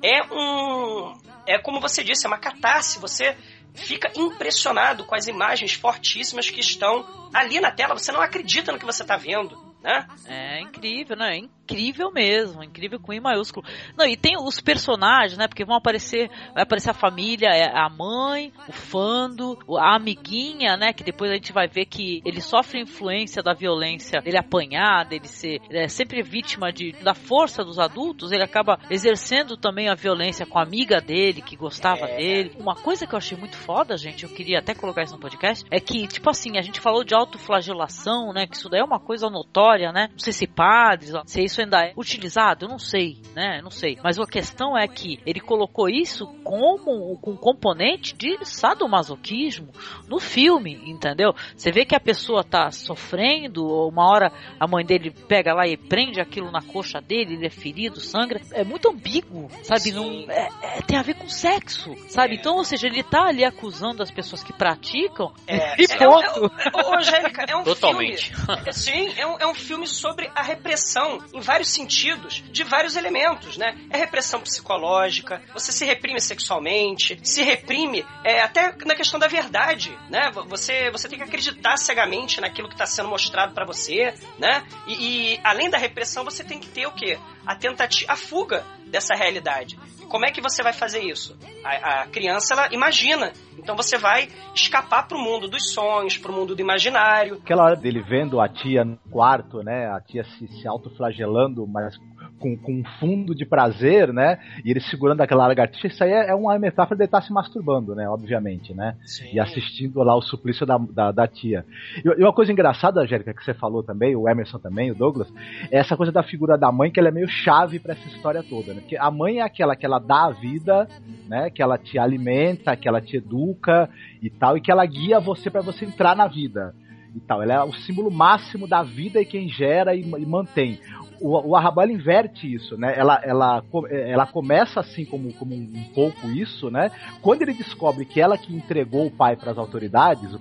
é um. É como você disse, é uma catarse. Você fica impressionado com as imagens fortíssimas que estão ali na tela. Você não acredita no que você está vendo, né?
É incrível, né? incrível mesmo, incrível com I maiúsculo. Não, e tem os personagens, né? Porque vão aparecer, vai aparecer a família, é a mãe, o Fando, a amiguinha, né? Que depois a gente vai ver que ele sofre influência da violência, dele apanhar, dele ser é, sempre vítima de, da força dos adultos, ele acaba exercendo também a violência com a amiga dele, que gostava é. dele. Uma coisa que eu achei muito foda, gente, eu queria até colocar isso no podcast, é que, tipo assim, a gente falou de autoflagelação, né? Que isso daí é uma coisa notória, né? Não sei se padres, se isso ainda é utilizado, eu não sei, né? Não sei. Mas a questão é que ele colocou isso como com um componente de sadomasoquismo no filme, entendeu? Você vê que a pessoa tá sofrendo, ou uma hora a mãe dele pega lá e prende aquilo na coxa dele, ele é ferido, sangra. É muito ambíguo, sabe? Não, é, é, tem a ver com sexo, sabe? Então, ou seja, ele tá ali acusando as pessoas que praticam
é,
e ponto.
É, é, Angélica, é um
Totalmente.
filme. Sim, é um, é um filme sobre a repressão em vários sentidos, de vários elementos, né? É repressão psicológica, você se reprime sexualmente, se reprime é, até na questão da verdade, né? Você, você tem que acreditar cegamente naquilo que está sendo mostrado para você, né? E, e, além da repressão, você tem que ter o quê? A tentativa, a fuga dessa realidade. Como é que você vai fazer isso? A, a criança, ela imagina. Então você vai escapar pro mundo dos sonhos, pro mundo do imaginário.
Aquela hora dele vendo a tia no quarto, né? A tia se, se autoflagelando, mas com, com um fundo de prazer, né? E ele segurando aquela lagartixa, isso aí é, é uma metáfora de estar se masturbando, né? Obviamente, né? Sim. E assistindo lá o suplício da, da, da tia. E, e, uma coisa engraçada, Angélica, que você falou também, o Emerson também, o Douglas, é essa coisa da figura da mãe, que ela é meio chave para essa história toda, né? Porque a mãe é aquela que ela dá a vida, né? Que ela te alimenta, que ela te educa e tal, e que ela guia você para você entrar na vida e tal. Ela é o símbolo máximo da vida e quem gera e, e mantém o, o Arrabal inverte isso, né? Ela, ela, ela começa assim como, como um pouco isso, né? Quando ele descobre que ela que entregou o pai para as autoridades,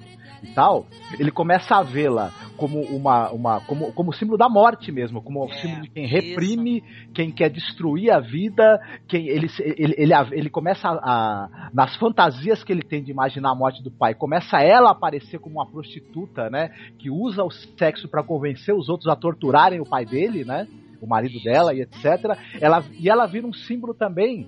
tal, ele começa a vê-la como uma, uma como, como símbolo da morte mesmo, como é, símbolo de quem reprime, isso. quem quer destruir a vida, quem ele, ele, ele, ele começa a, a, nas fantasias que ele tem de imaginar a morte do pai, começa ela a aparecer como uma prostituta, né, que usa o sexo para convencer os outros a torturarem o pai dele, né? o marido dela e etc. Ela, e ela vira um símbolo também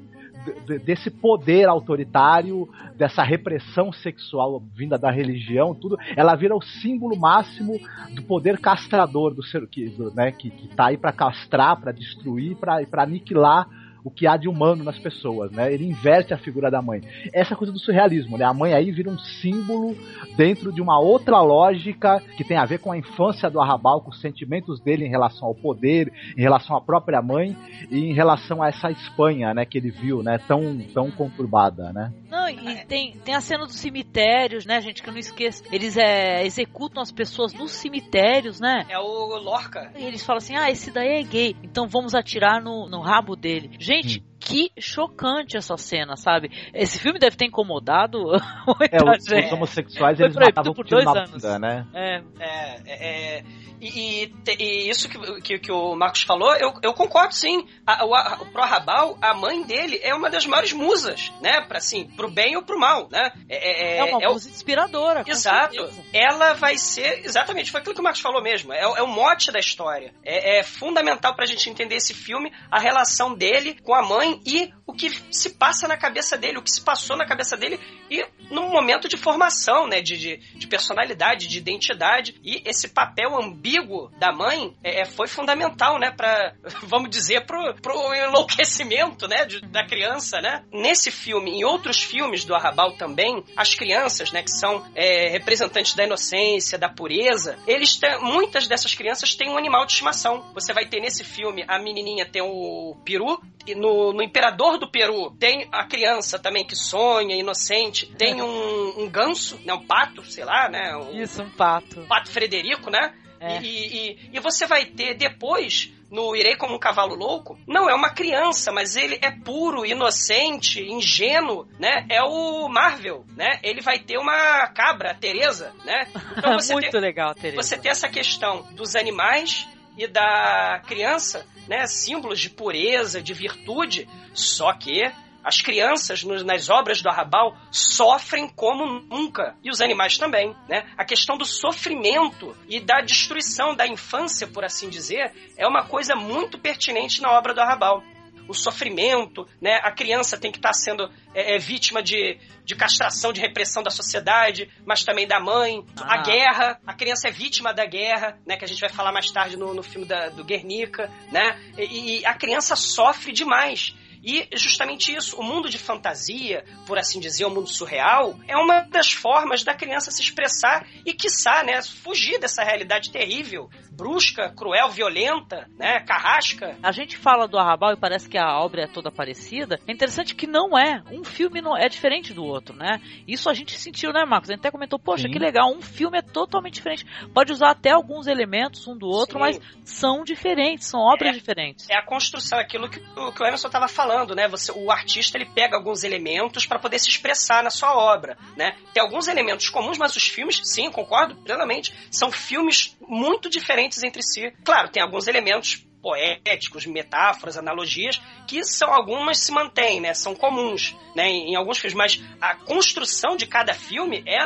desse poder autoritário, dessa repressão sexual vinda da religião, tudo, ela vira o símbolo máximo do poder castrador do ser que, do, né, que, que tá aí para castrar, para destruir, para aniquilar o que há de humano nas pessoas, né? Ele inverte a figura da mãe. Essa coisa do surrealismo, né? A mãe aí vira um símbolo dentro de uma outra lógica que tem a ver com a infância do Arrabal, com os sentimentos dele em relação ao poder, em relação à própria mãe e em relação a essa Espanha, né? Que ele viu, né? Tão, tão conturbada, né?
Não, e tem, tem a cena dos cemitérios, né, gente? Que eu não esqueço. Eles é, executam as pessoas nos cemitérios, né?
É o Lorca.
E eles falam assim: ah, esse daí é gay, então vamos atirar no, no rabo dele. Gente, Gente, hum. Que chocante essa cena, sabe? Esse filme deve ter incomodado
muita é, os, gente. Os homossexuais, eles matavam por dois anos. Bunda, né?
É, é, é, é e, e, e, isso que, que, que, o Marcos falou, eu, eu concordo sim. A, o, a, o Pro Rabal, a mãe dele é uma das maiores musas, né? Pra, assim, pro bem ou pro mal, né?
É, é, é uma é musa inspiradora.
Exato. Ela vai ser, exatamente, foi aquilo que o Marcos falou mesmo. É, é o mote da história. É, é fundamental pra gente entender esse filme, a relação dele com a mãe e o que se passa na cabeça dele, o que se passou na cabeça dele e num momento de formação, né? De, de, de personalidade, de identidade e esse papel ambíguo da mãe é, é foi fundamental, né, para vamos dizer, pro, pro enlouquecimento, né, de, da criança, né? Nesse filme, em outros filmes do Arrabal também, as crianças, né, que são é, representantes da inocência, da pureza, eles têm, muitas dessas crianças têm um animal de estimação. Você vai ter nesse filme a menininha tem o peru, e no, no Imperador do Peru tem a criança também que sonha, inocente, tem um, um ganso, né, um pato, sei lá, né? Um,
Isso, um pato.
Um pato Frederico, né? É. E, e, e, você vai ter depois, no Irei como um Cavalo Louco, não é uma criança, mas ele é puro, inocente, ingênuo, né? É o Marvel, né? Ele vai ter uma cabra, Teresa, né?
Então você Muito tem, legal, Teresa.
Você tem essa questão dos animais e da criança, né? Símbolos de pureza, de virtude, só que As crianças nas obras do Arrabal sofrem como nunca. E os animais também, né? A questão do sofrimento e da destruição da infância, por assim dizer, é uma coisa muito pertinente na obra do Arrabal o sofrimento, né? A criança tem que estar tá sendo é, é, vítima de, de castração, de repressão da sociedade, mas também da mãe. Ah. A guerra, a criança é vítima da guerra, né? Que a gente vai falar mais tarde no, no filme da, do Guernica, né? E, e a criança sofre demais. E justamente isso, o mundo de fantasia, por assim dizer, o mundo surreal, é uma das formas da criança se expressar e, quiçá, né, fugir dessa realidade terrível, brusca, cruel, violenta, né, carrasca.
A gente fala do Arrabal e parece que a obra é toda parecida. É interessante que não é. Um filme não é diferente do outro, né? Isso a gente sentiu, né, Marcos? A gente até comentou, poxa, Sim. que legal, um filme é totalmente diferente. Pode usar até alguns elementos um do outro, Sim. mas são diferentes, são obras
é,
diferentes.
É a construção, aquilo que, o, que o Emerson estava falando falando, né? Você, o artista ele pega alguns elementos para poder se expressar na sua obra, né? Tem alguns elementos comuns, mas os filmes, sim, concordo plenamente, são filmes muito diferentes entre si. Claro, tem alguns elementos poéticos, metáforas, analogias, que são algumas se mantêm, né? São comuns, né? Em, alguns filmes, mas a construção de cada filme é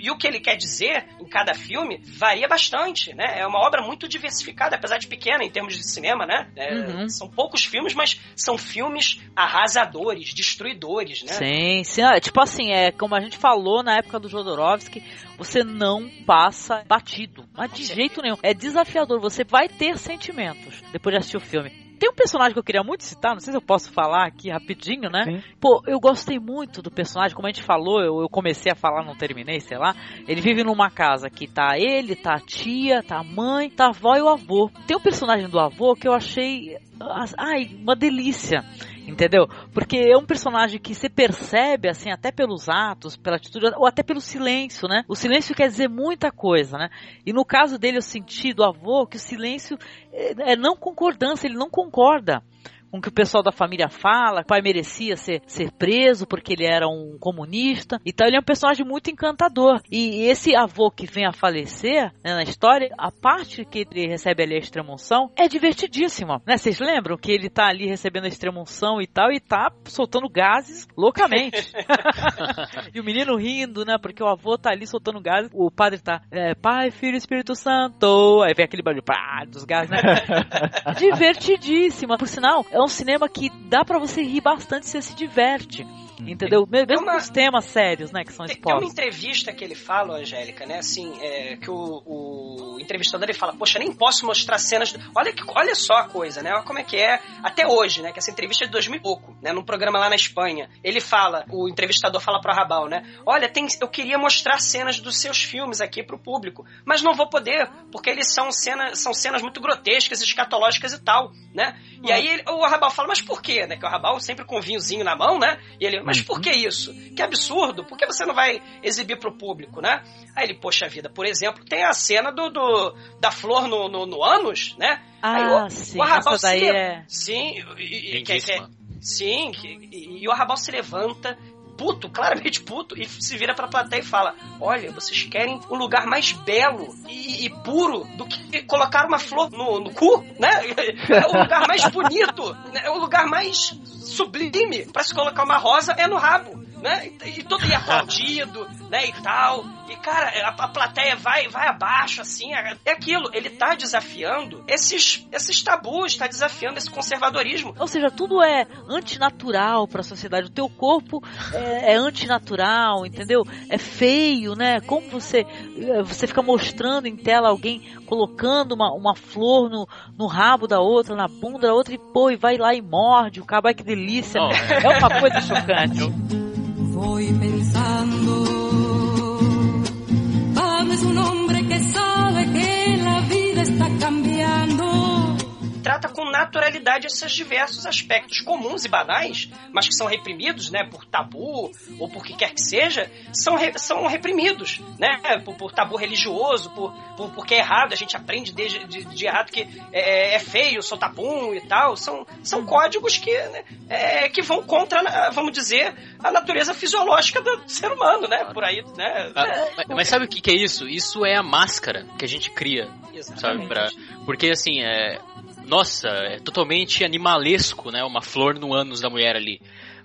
e o que ele quer dizer em cada filme varia bastante, né? É uma obra muito diversificada, apesar de pequena em termos de cinema, né? É, uhum. São poucos filmes, mas são filmes arrasadores, destruidores, né?
Sim, sim. Tipo assim, é como a gente falou na época do Jodorowsky, você não passa batido, mas de jeito nenhum. É desafiador, você vai ter sentimentos depois de assistir o filme. Tem um personagem que eu queria muito citar, não sei se eu posso falar aqui rapidinho, né? Sim. Pô, eu gostei muito do personagem, como a gente falou, eu, eu, comecei a falar, não terminei, sei lá. Ele vive numa casa que tá ele, tá a tia, tá a mãe, tá a avó e o avô. Tem um personagem do avô que eu achei. Ai, uma delícia entendeu? Porque é um personagem que se percebe, assim, até pelos atos, pela atitude, ou até pelo silêncio, né? O silêncio quer dizer muita coisa, né? E no caso dele, eu senti do avô que o silêncio é, é não concordância, ele não concorda com o que o pessoal da família fala, o pai merecia ser, ser preso porque ele era um comunista. Então ele é um personagem muito encantador. E esse avô que vem a falecer né, na história, a parte que ele recebe ali a extremunção é divertidíssima. Né? Vocês lembram que ele tá ali recebendo a extremunção e tal, e tá soltando gases loucamente. e o menino rindo, né? Porque o avô tá ali soltando gases. O padre tá, é, Pai, Filho Espírito Santo. Aí vem aquele barulho pá, dos gases, né? Divertidíssima. Por sinal, é um cinema que dá para você rir bastante você se diverte. Entendeu? Mesmo uma, os temas sérios, né, que são expostos.
Tem uma entrevista que ele fala, Angélica, né, assim, é, que o, o, entrevistador ele fala, poxa, nem posso mostrar cenas... Do... Olha, que, olha só a coisa, né, olha como é que é até hoje, né, que essa entrevista é de 2000 e pouco, né, num programa lá na Espanha. Ele fala, o entrevistador fala pro Arrabal, né, olha, tem, eu queria mostrar cenas dos seus filmes aqui pro público, mas não vou poder, porque eles são cenas, são cenas muito grotescas, escatológicas e tal, né. E aí ele, o Arrabal fala, mas por quê, né, que o Arrabal sempre com vinhozinho na mão, né, e ele, mas por que isso? Que absurdo! Por que você não vai exibir pro público, né? Aí ele, poxa vida, por exemplo, tem a cena do, do da flor no, no, no ânus, né?
Ah, o, sim, o Arrabal essa daí
se
é...
Sim, e, e, que, que, sim, e, e o Arrabal se levanta puto, claramente puto, e se vira pra plateia e fala: Olha, vocês querem um lugar mais belo e, e puro do que colocar uma flor no, no cu, né? É o lugar mais bonito, né? é o lugar mais sublime para se colocar uma rosa é no rabo né? E, e todo e aplaudido, né? E tal. E, cara, a, a, plateia vai, vai abaixo, assim. É, é aquilo. Ele tá desafiando esses, esses tabus, tá desafiando esse conservadorismo.
Ou seja, tudo é antinatural pra sociedade. O teu corpo é, é antinatural, entendeu? É feio, né? Como você, você fica mostrando em tela alguém colocando uma, uma flor no, no rabo da outra, na bunda da outra, e pô, e vai lá e morde. O cara, que delícia. Oh. É uma coisa chocante. Voy pensando.
Naturalidade esses diversos aspectos comuns e banais, mas que são reprimidos, né, por tabu ou por que quer que seja, são, re, são reprimidos, né, por, por tabu religioso, por, por, porque é errado, a gente aprende desde de, de errado que é, é feio, sou tabum e tal, são, são códigos que, né, é, que vão contra, vamos dizer, a natureza fisiológica do ser humano, né, por aí, né.
Ah, mas, mas, sabe o que, que é isso? Isso é a máscara que a gente cria, Exatamente. sabe, pra, porque assim, é, nossa, é totalmente animalesco, né? Uma flor no ânus da mulher ali.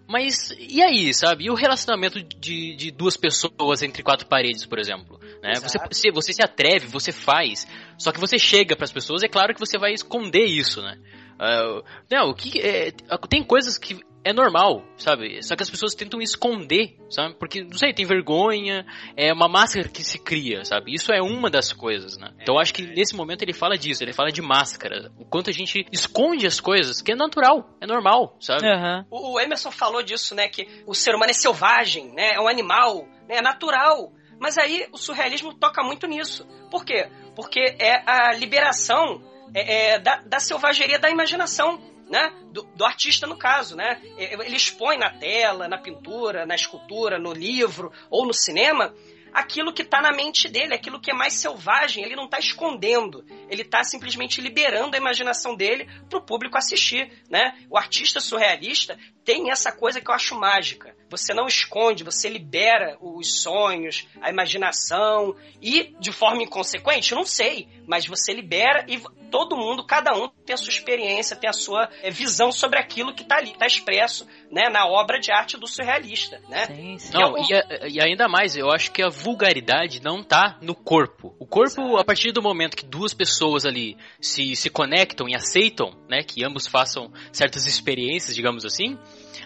Mas e aí, sabe? E o relacionamento de, de duas pessoas entre quatro paredes, por exemplo? Né? Você, você, você se atreve, você faz, só que você chega para as pessoas, é claro que você vai esconder isso, né? Uh, não, o que é, tem coisas que é normal, sabe? Só que as pessoas tentam esconder, sabe? Porque, não sei, tem vergonha, é uma máscara que se cria, sabe? Isso é uma das coisas, né? Então eu acho que nesse momento ele fala disso, ele fala de máscara. O quanto a gente esconde as coisas, que é natural, é normal, sabe?
Uhum.
O, o Emerson falou disso, né? Que o ser humano é selvagem, né? É um animal, né? é natural. Mas aí o surrealismo toca muito nisso. Por quê? Porque é a liberação é, é, da, da selvageria da imaginação né? Do, do, artista, no caso, né? Ele expõe na tela, na pintura, na escultura, no livro ou no cinema aquilo que está na mente dele, aquilo que é mais selvagem, ele não está escondendo, ele está simplesmente liberando a imaginação dele para o público assistir, né? O artista surrealista tem essa coisa que eu acho mágica. Você não esconde, você libera os sonhos, a imaginação e de forma inconsequente, eu não sei, mas você libera e todo mundo, cada um tem a sua experiência, tem a sua é, visão sobre aquilo que está ali, está expresso né, na obra de arte do surrealista, né?
Sim, sim. Não, é um... e, e, ainda mais, eu acho que a vulgaridade não tá no corpo. O corpo, Exato. a partir do momento que duas pessoas ali se, se conectam e aceitam, né, que ambos façam certas experiências, digamos assim,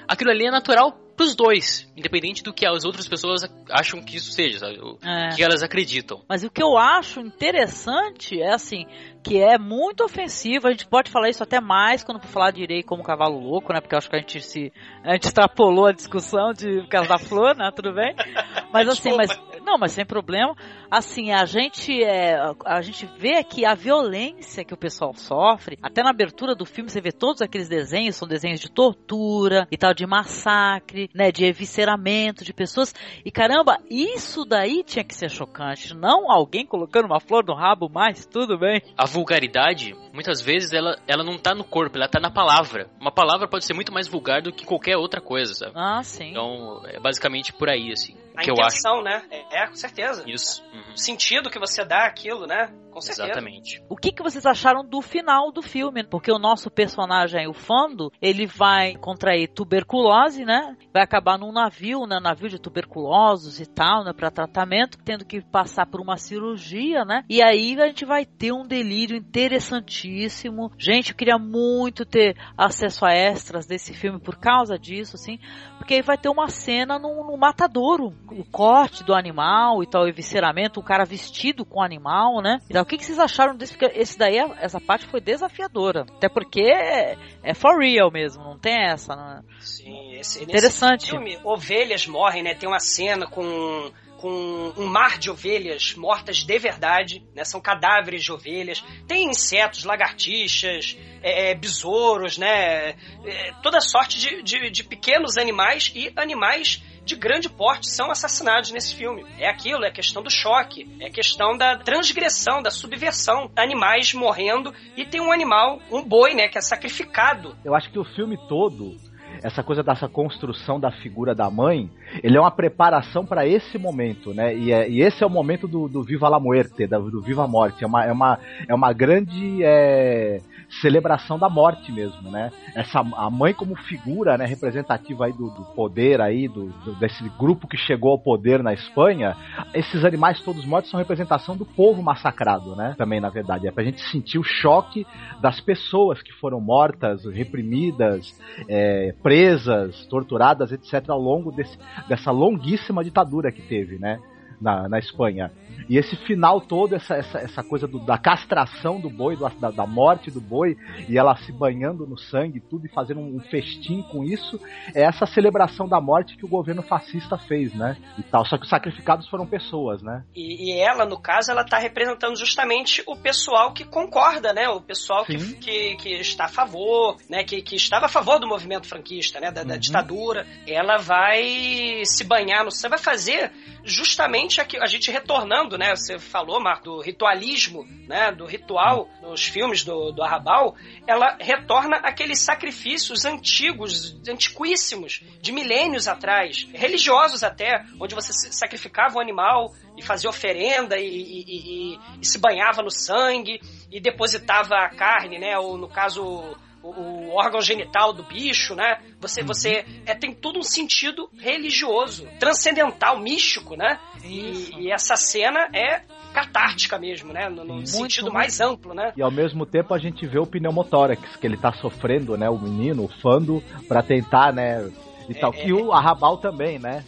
aquilo ali é natural pros dois, independente do que as outras pessoas acham que isso seja, sabe? O é. que elas acreditam.
Mas o que eu acho interessante é assim, que é muito ofensivo, a gente pode falar isso até mais quando for falar de Irei como cavalo louco, né? Porque eu acho que a gente se a gente extrapolou a discussão de Casa da Flor, né? Tudo bem? Mas assim, mas não, mas sem problema. Assim, a gente é, a gente vê que a violência que o pessoal sofre, até na abertura do filme você vê todos aqueles desenhos, são desenhos de tortura e tal, de massacre, né, de evisceramento de pessoas. E caramba, isso daí tinha que ser chocante, não alguém colocando uma flor no rabo, mas tudo bem.
A vulgaridade, muitas vezes ela, ela não tá no corpo, ela tá na palavra. Uma palavra pode ser muito mais vulgar do que qualquer outra coisa, sabe?
Ah, sim.
Então, é basicamente por aí assim
a
que
intenção,
eu
acho. né? É, com certeza.
Isso.
Uhum. O sentido que você dá aquilo, né? Com certeza.
Exatamente.
O que, que vocês acharam do final do filme? Porque o nosso personagem, o Fando, ele vai contrair tuberculose, né? Vai acabar num navio, né? Navio de tuberculosos e tal, né? Para tratamento, tendo que passar por uma cirurgia, né? E aí a gente vai ter um delírio interessantíssimo. Gente, eu queria muito ter acesso a extras desse filme por causa disso, assim. Porque aí vai ter uma cena no, no matadouro. O corte do animal e tal, o evisceramento, o cara vestido com o animal, né? E o que, que vocês acharam desse? Porque esse daí, essa parte foi desafiadora. Até porque é, é for real mesmo, não tem essa, né?
Sim, esse,
interessante.
filme, ovelhas morrem, né? Tem uma cena com com um mar de ovelhas mortas de verdade, né? São cadáveres de ovelhas. Tem insetos, lagartixas, é, é, besouros, né? É, toda sorte de, de, de pequenos animais e animais de grande porte são assassinados nesse filme. É aquilo, é questão do choque, é questão da transgressão, da subversão. Animais morrendo e tem um animal, um boi, né, que é sacrificado.
Eu acho que o filme todo essa coisa dessa construção da figura da mãe, ele é uma preparação para esse momento, né? E, é, e, esse é o momento do, do Viva la Muerte, do, Viva a Morte. É uma, é uma, é uma grande é, celebração da morte mesmo, né? Essa, a mãe como figura né, representativa aí do, do poder aí, do, do, desse grupo que chegou ao poder na Espanha, esses animais todos mortos são representação do povo massacrado, né? Também, na verdade. É pra gente sentir o choque das pessoas que foram mortas, reprimidas, é, presas, torturadas, etc., ao longo desse, dessa longuíssima ditadura que teve, né? Na, na Espanha. E esse final todo, essa, essa, essa coisa do, da castração do boi, do, da, da, morte do boi, e ela se banhando no sangue tudo e fazendo um, festim com isso, é essa celebração da morte que o governo fascista fez, né? E tal. Só que os sacrificados foram pessoas, né?
E, e ela, no caso, ela tá representando justamente o pessoal que concorda, né? O pessoal que, que, que, está a favor, né? Que, que estava a favor do movimento franquista, né? Da, uhum. da ditadura. Ela vai se banhar no sangue, vai fazer justamente a, a gente retornando né? Você falou, Marco, do ritualismo, né? Do ritual nos filmes do, do Arrabal, ela retorna aqueles sacrifícios antigos, antiquíssimos, de milênios atrás, religiosos até, onde você sacrificava um animal e fazia oferenda e, e, e, e se banhava no sangue e depositava a carne, né? Ou no caso o, o órgão genital do bicho, né? Você, uhum. você é, tem todo um sentido religioso, transcendental, místico, né? E, e, essa cena é catártica mesmo, né? No, no sentido muito. mais amplo, né?
E ao mesmo tempo a gente vê o pneumotórax, que ele tá sofrendo, né? O menino, o fando, para tentar, né? E, é, tal. É, e o Arrabal também, né?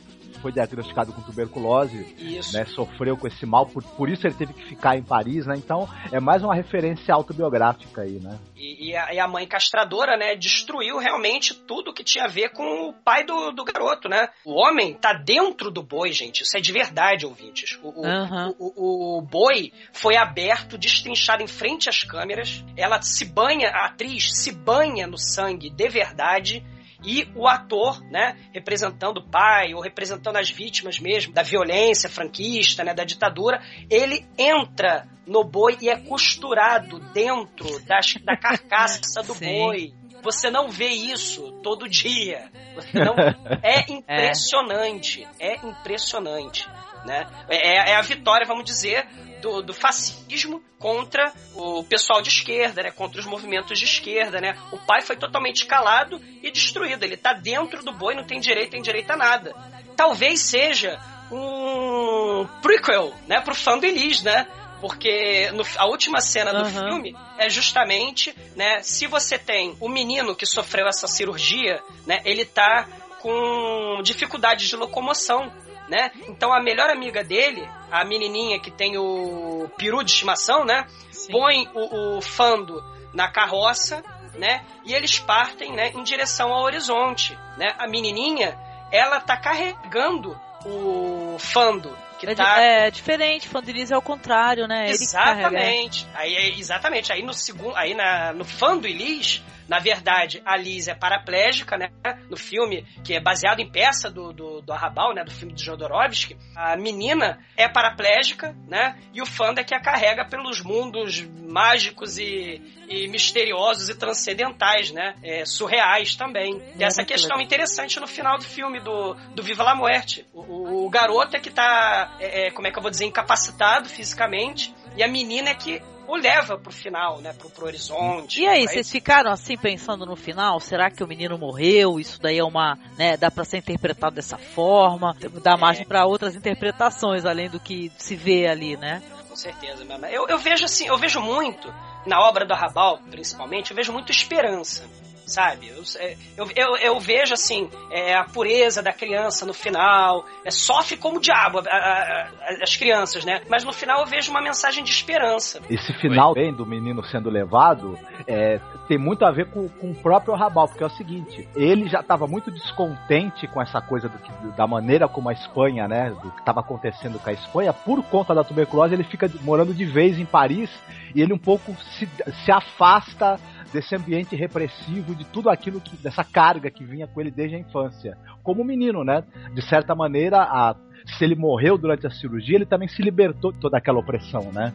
Foi diagnosticado com tuberculose, isso. né, sofreu com esse mal, por, por isso ele teve que ficar em Paris, né? Então é mais uma referência autobiográfica aí, né?
E, e, a, e a, mãe castradora, né, destruiu realmente tudo que tinha a ver com o pai do, do garoto, né? O homem tá dentro do boi, gente. Isso é de verdade, ouvintes. O, uhum. o, o, o boi foi aberto, destrinchado em frente às câmeras. Ela se banha, a atriz se banha no sangue de verdade e o ator, né, representando o pai ou representando as vítimas mesmo da violência franquista, né, da ditadura, ele entra no boi e é costurado dentro das, da carcaça do boi. Você não vê isso todo dia. Você não é impressionante, é, é impressionante, né? É, é a vitória, vamos dizer, do, do, fascismo contra o pessoal de esquerda, né? Contra os movimentos de esquerda, né? O pai foi totalmente calado e destruído. Ele tá dentro do boi, não tem direito, tem direito a nada. Talvez seja um prequel, né? Pro fã do Elis, né? Porque no, a última cena do uhum. filme é justamente, né? Se você tem o menino que sofreu essa cirurgia, né? Ele tá com dificuldade de locomoção né? Então a melhor amiga dele, a menininha que tem o peru de estimação, né? Sim. Põe o, o fando na carroça, né? E eles partem, né, em direção ao horizonte, né? A menininha, ela tá carregando o fando que
é,
tá...
é diferente, Fandelize é o contrário, né?
Exatamente. Aí, é, exatamente. Aí no segundo, aí na, no Fando Elis, na verdade, a Liz é paraplégica, né? No filme, que é baseado em peça do, do, do Arrabal, né? Do filme de Jodorowsky. A menina é paraplégica, né? E o Fanda é que a carrega pelos mundos mágicos e, e misteriosos e transcendentais, né? É, surreais também. E essa questão interessante no final do filme do, do Viva la Muerte. O, o garoto é que tá, é, é, como é que eu vou dizer, incapacitado fisicamente. E a menina é que o leva pro final, né? Pro, pro horizonte.
E aí, vocês ficaram assim pensando no final? Será que o menino morreu? Isso daí é uma, né? Dá para ser interpretado dessa forma? Dá é. margem para outras interpretações além do que se vê ali, né?
Com certeza, mesmo. Eu, eu vejo assim, eu vejo muito na obra do Arrabal, principalmente, eu vejo muito esperança sabe? Eu, é, eu, eu, eu vejo, assim, é, a pureza da criança no final, é, sofre como o diabo a, a, a, as crianças, né? Mas no final eu vejo uma mensagem de esperança.
Esse final bem do menino sendo levado é, tem muito a ver com, com o próprio Rabal, porque é o seguinte, ele já estava muito descontente com essa coisa do que, da maneira como a Espanha, né, do que estava acontecendo com a Espanha, por conta da tuberculose, ele fica morando de vez em Paris e ele um pouco se, se afasta desse ambiente repressivo, de tudo aquilo que. dessa carga que vinha com ele desde a infância. Como menino, né? De certa maneira, a, se ele morreu durante a cirurgia, ele também se libertou de toda aquela opressão, né?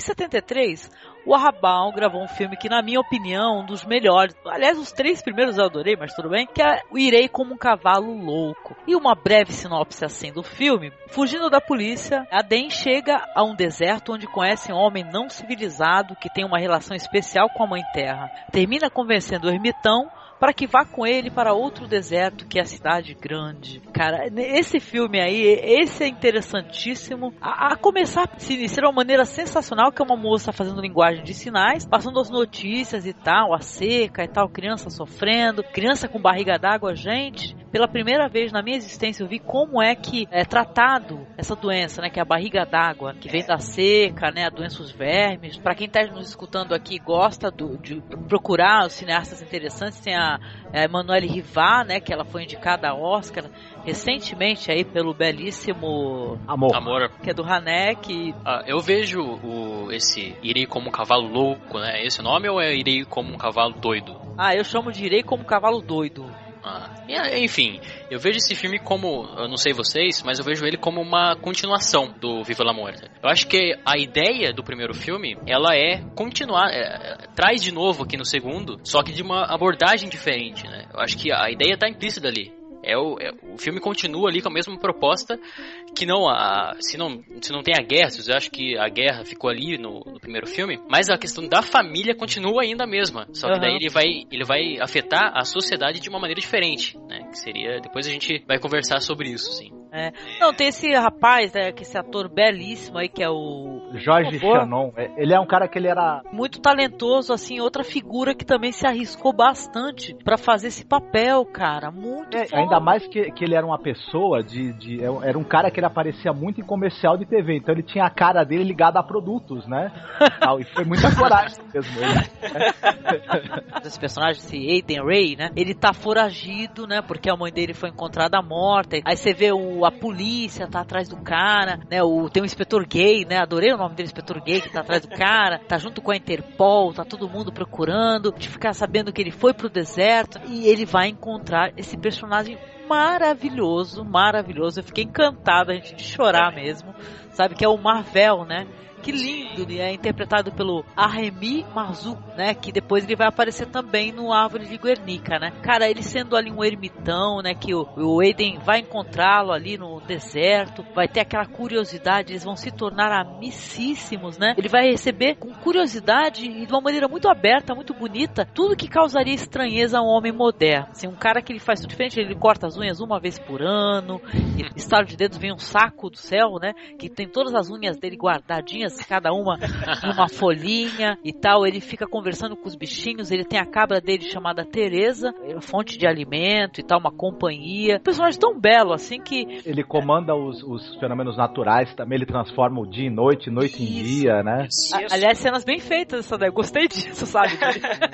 Em 73, o Arrabal gravou um filme que, na minha opinião, um dos melhores. Aliás, os três primeiros eu adorei, mas tudo bem. Que é o Irei como um Cavalo Louco. E uma breve sinopse assim do filme: fugindo da polícia, Aden chega a um deserto onde conhece um homem não civilizado que tem uma relação especial com a Mãe Terra. Termina convencendo o ermitão para que vá com ele para outro deserto que é a cidade grande. Cara, esse filme aí, esse é interessantíssimo. A, a começar se iniciar de uma maneira sensacional, que é uma moça fazendo linguagem de sinais, passando as notícias e tal, a seca e tal, criança sofrendo, criança com barriga d'água, gente. Pela primeira vez na minha existência eu vi como é que é tratado essa doença, né, que é a barriga d'água, que vem da seca, né, a doença dos vermes. Para quem está nos escutando aqui gosta do, de procurar os cineastas interessantes, tem a a Emanuele Rivá, né, que ela foi indicada a Oscar recentemente aí pelo belíssimo
Amor, Amor.
que é do Hanek.
Ah, eu vejo o, esse Irei como um cavalo louco, né? Esse nome ou é Irei como um cavalo doido?
Ah, eu chamo de Irei como um cavalo doido.
Ah, enfim, eu vejo esse filme como, eu não sei vocês, mas eu vejo ele como uma continuação do Viva la Morte. Eu acho que a ideia do primeiro filme, ela é continuar, é, traz de novo aqui no segundo, só que de uma abordagem diferente, né? Eu acho que a ideia tá implícita ali. É o, é, o filme continua ali com a mesma proposta que não a se não se não tem a guerra, eu acho que a guerra ficou ali no, no, primeiro filme, mas a questão da família continua ainda a mesma, só que uhum. daí ele vai ele vai afetar a sociedade de uma maneira diferente, né? Que seria depois a gente vai conversar sobre isso, sim.
É. Não, tem esse rapaz, né, que esse ator belíssimo aí, que é o.
Jorge Chanon. É, ele é um cara que ele era.
Muito talentoso, assim, outra figura que também se arriscou bastante para fazer esse papel, cara. Muito é,
Ainda mais que, que ele era uma pessoa de, de. É, era um cara que ele aparecia muito em comercial de TV, então ele tinha a cara dele ligada a produtos, né? e foi muita coragem mesmo.
Esse personagem, esse Aiden Ray, né? Ele tá foragido, né? Porque a mãe dele foi encontrada morta. Aí você vê o a polícia tá atrás do cara, né? O, tem um inspetor gay, né? Adorei o nome dele, inspetor gay, que tá atrás do cara, tá junto com a Interpol, tá todo mundo procurando, de ficar sabendo que ele foi pro deserto e ele vai encontrar esse personagem maravilhoso, maravilhoso. Eu fiquei encantada, a gente de chorar mesmo, sabe? Que é o Marvel, né? Que lindo, né? É interpretado pelo Arremi Marzu, né? Que depois ele vai aparecer também no Árvore de Guernica, né? Cara, ele sendo ali um ermitão, né? Que o, o Aiden vai encontrá-lo ali no deserto, vai ter aquela curiosidade, eles vão se tornar amicíssimos, né? Ele vai receber com curiosidade e de uma maneira muito aberta, muito bonita, tudo que causaria estranheza a um homem moderno. Assim, um cara que ele faz tudo diferente, ele corta as unhas uma vez por ano, estalo de dedos vem um saco do céu, né? Que tem todas as unhas dele guardadinhas cada uma numa folhinha e tal. Ele fica conversando com os bichinhos. Ele tem a cabra dele chamada Teresa, é fonte de alimento e tal, uma companhia. Um personagem tão belo assim que.
Ele comanda os, os fenômenos naturais também. Ele transforma o dia em noite, noite Isso. em dia, né?
A, aliás, cenas bem feitas essa daí. Gostei disso, sabe?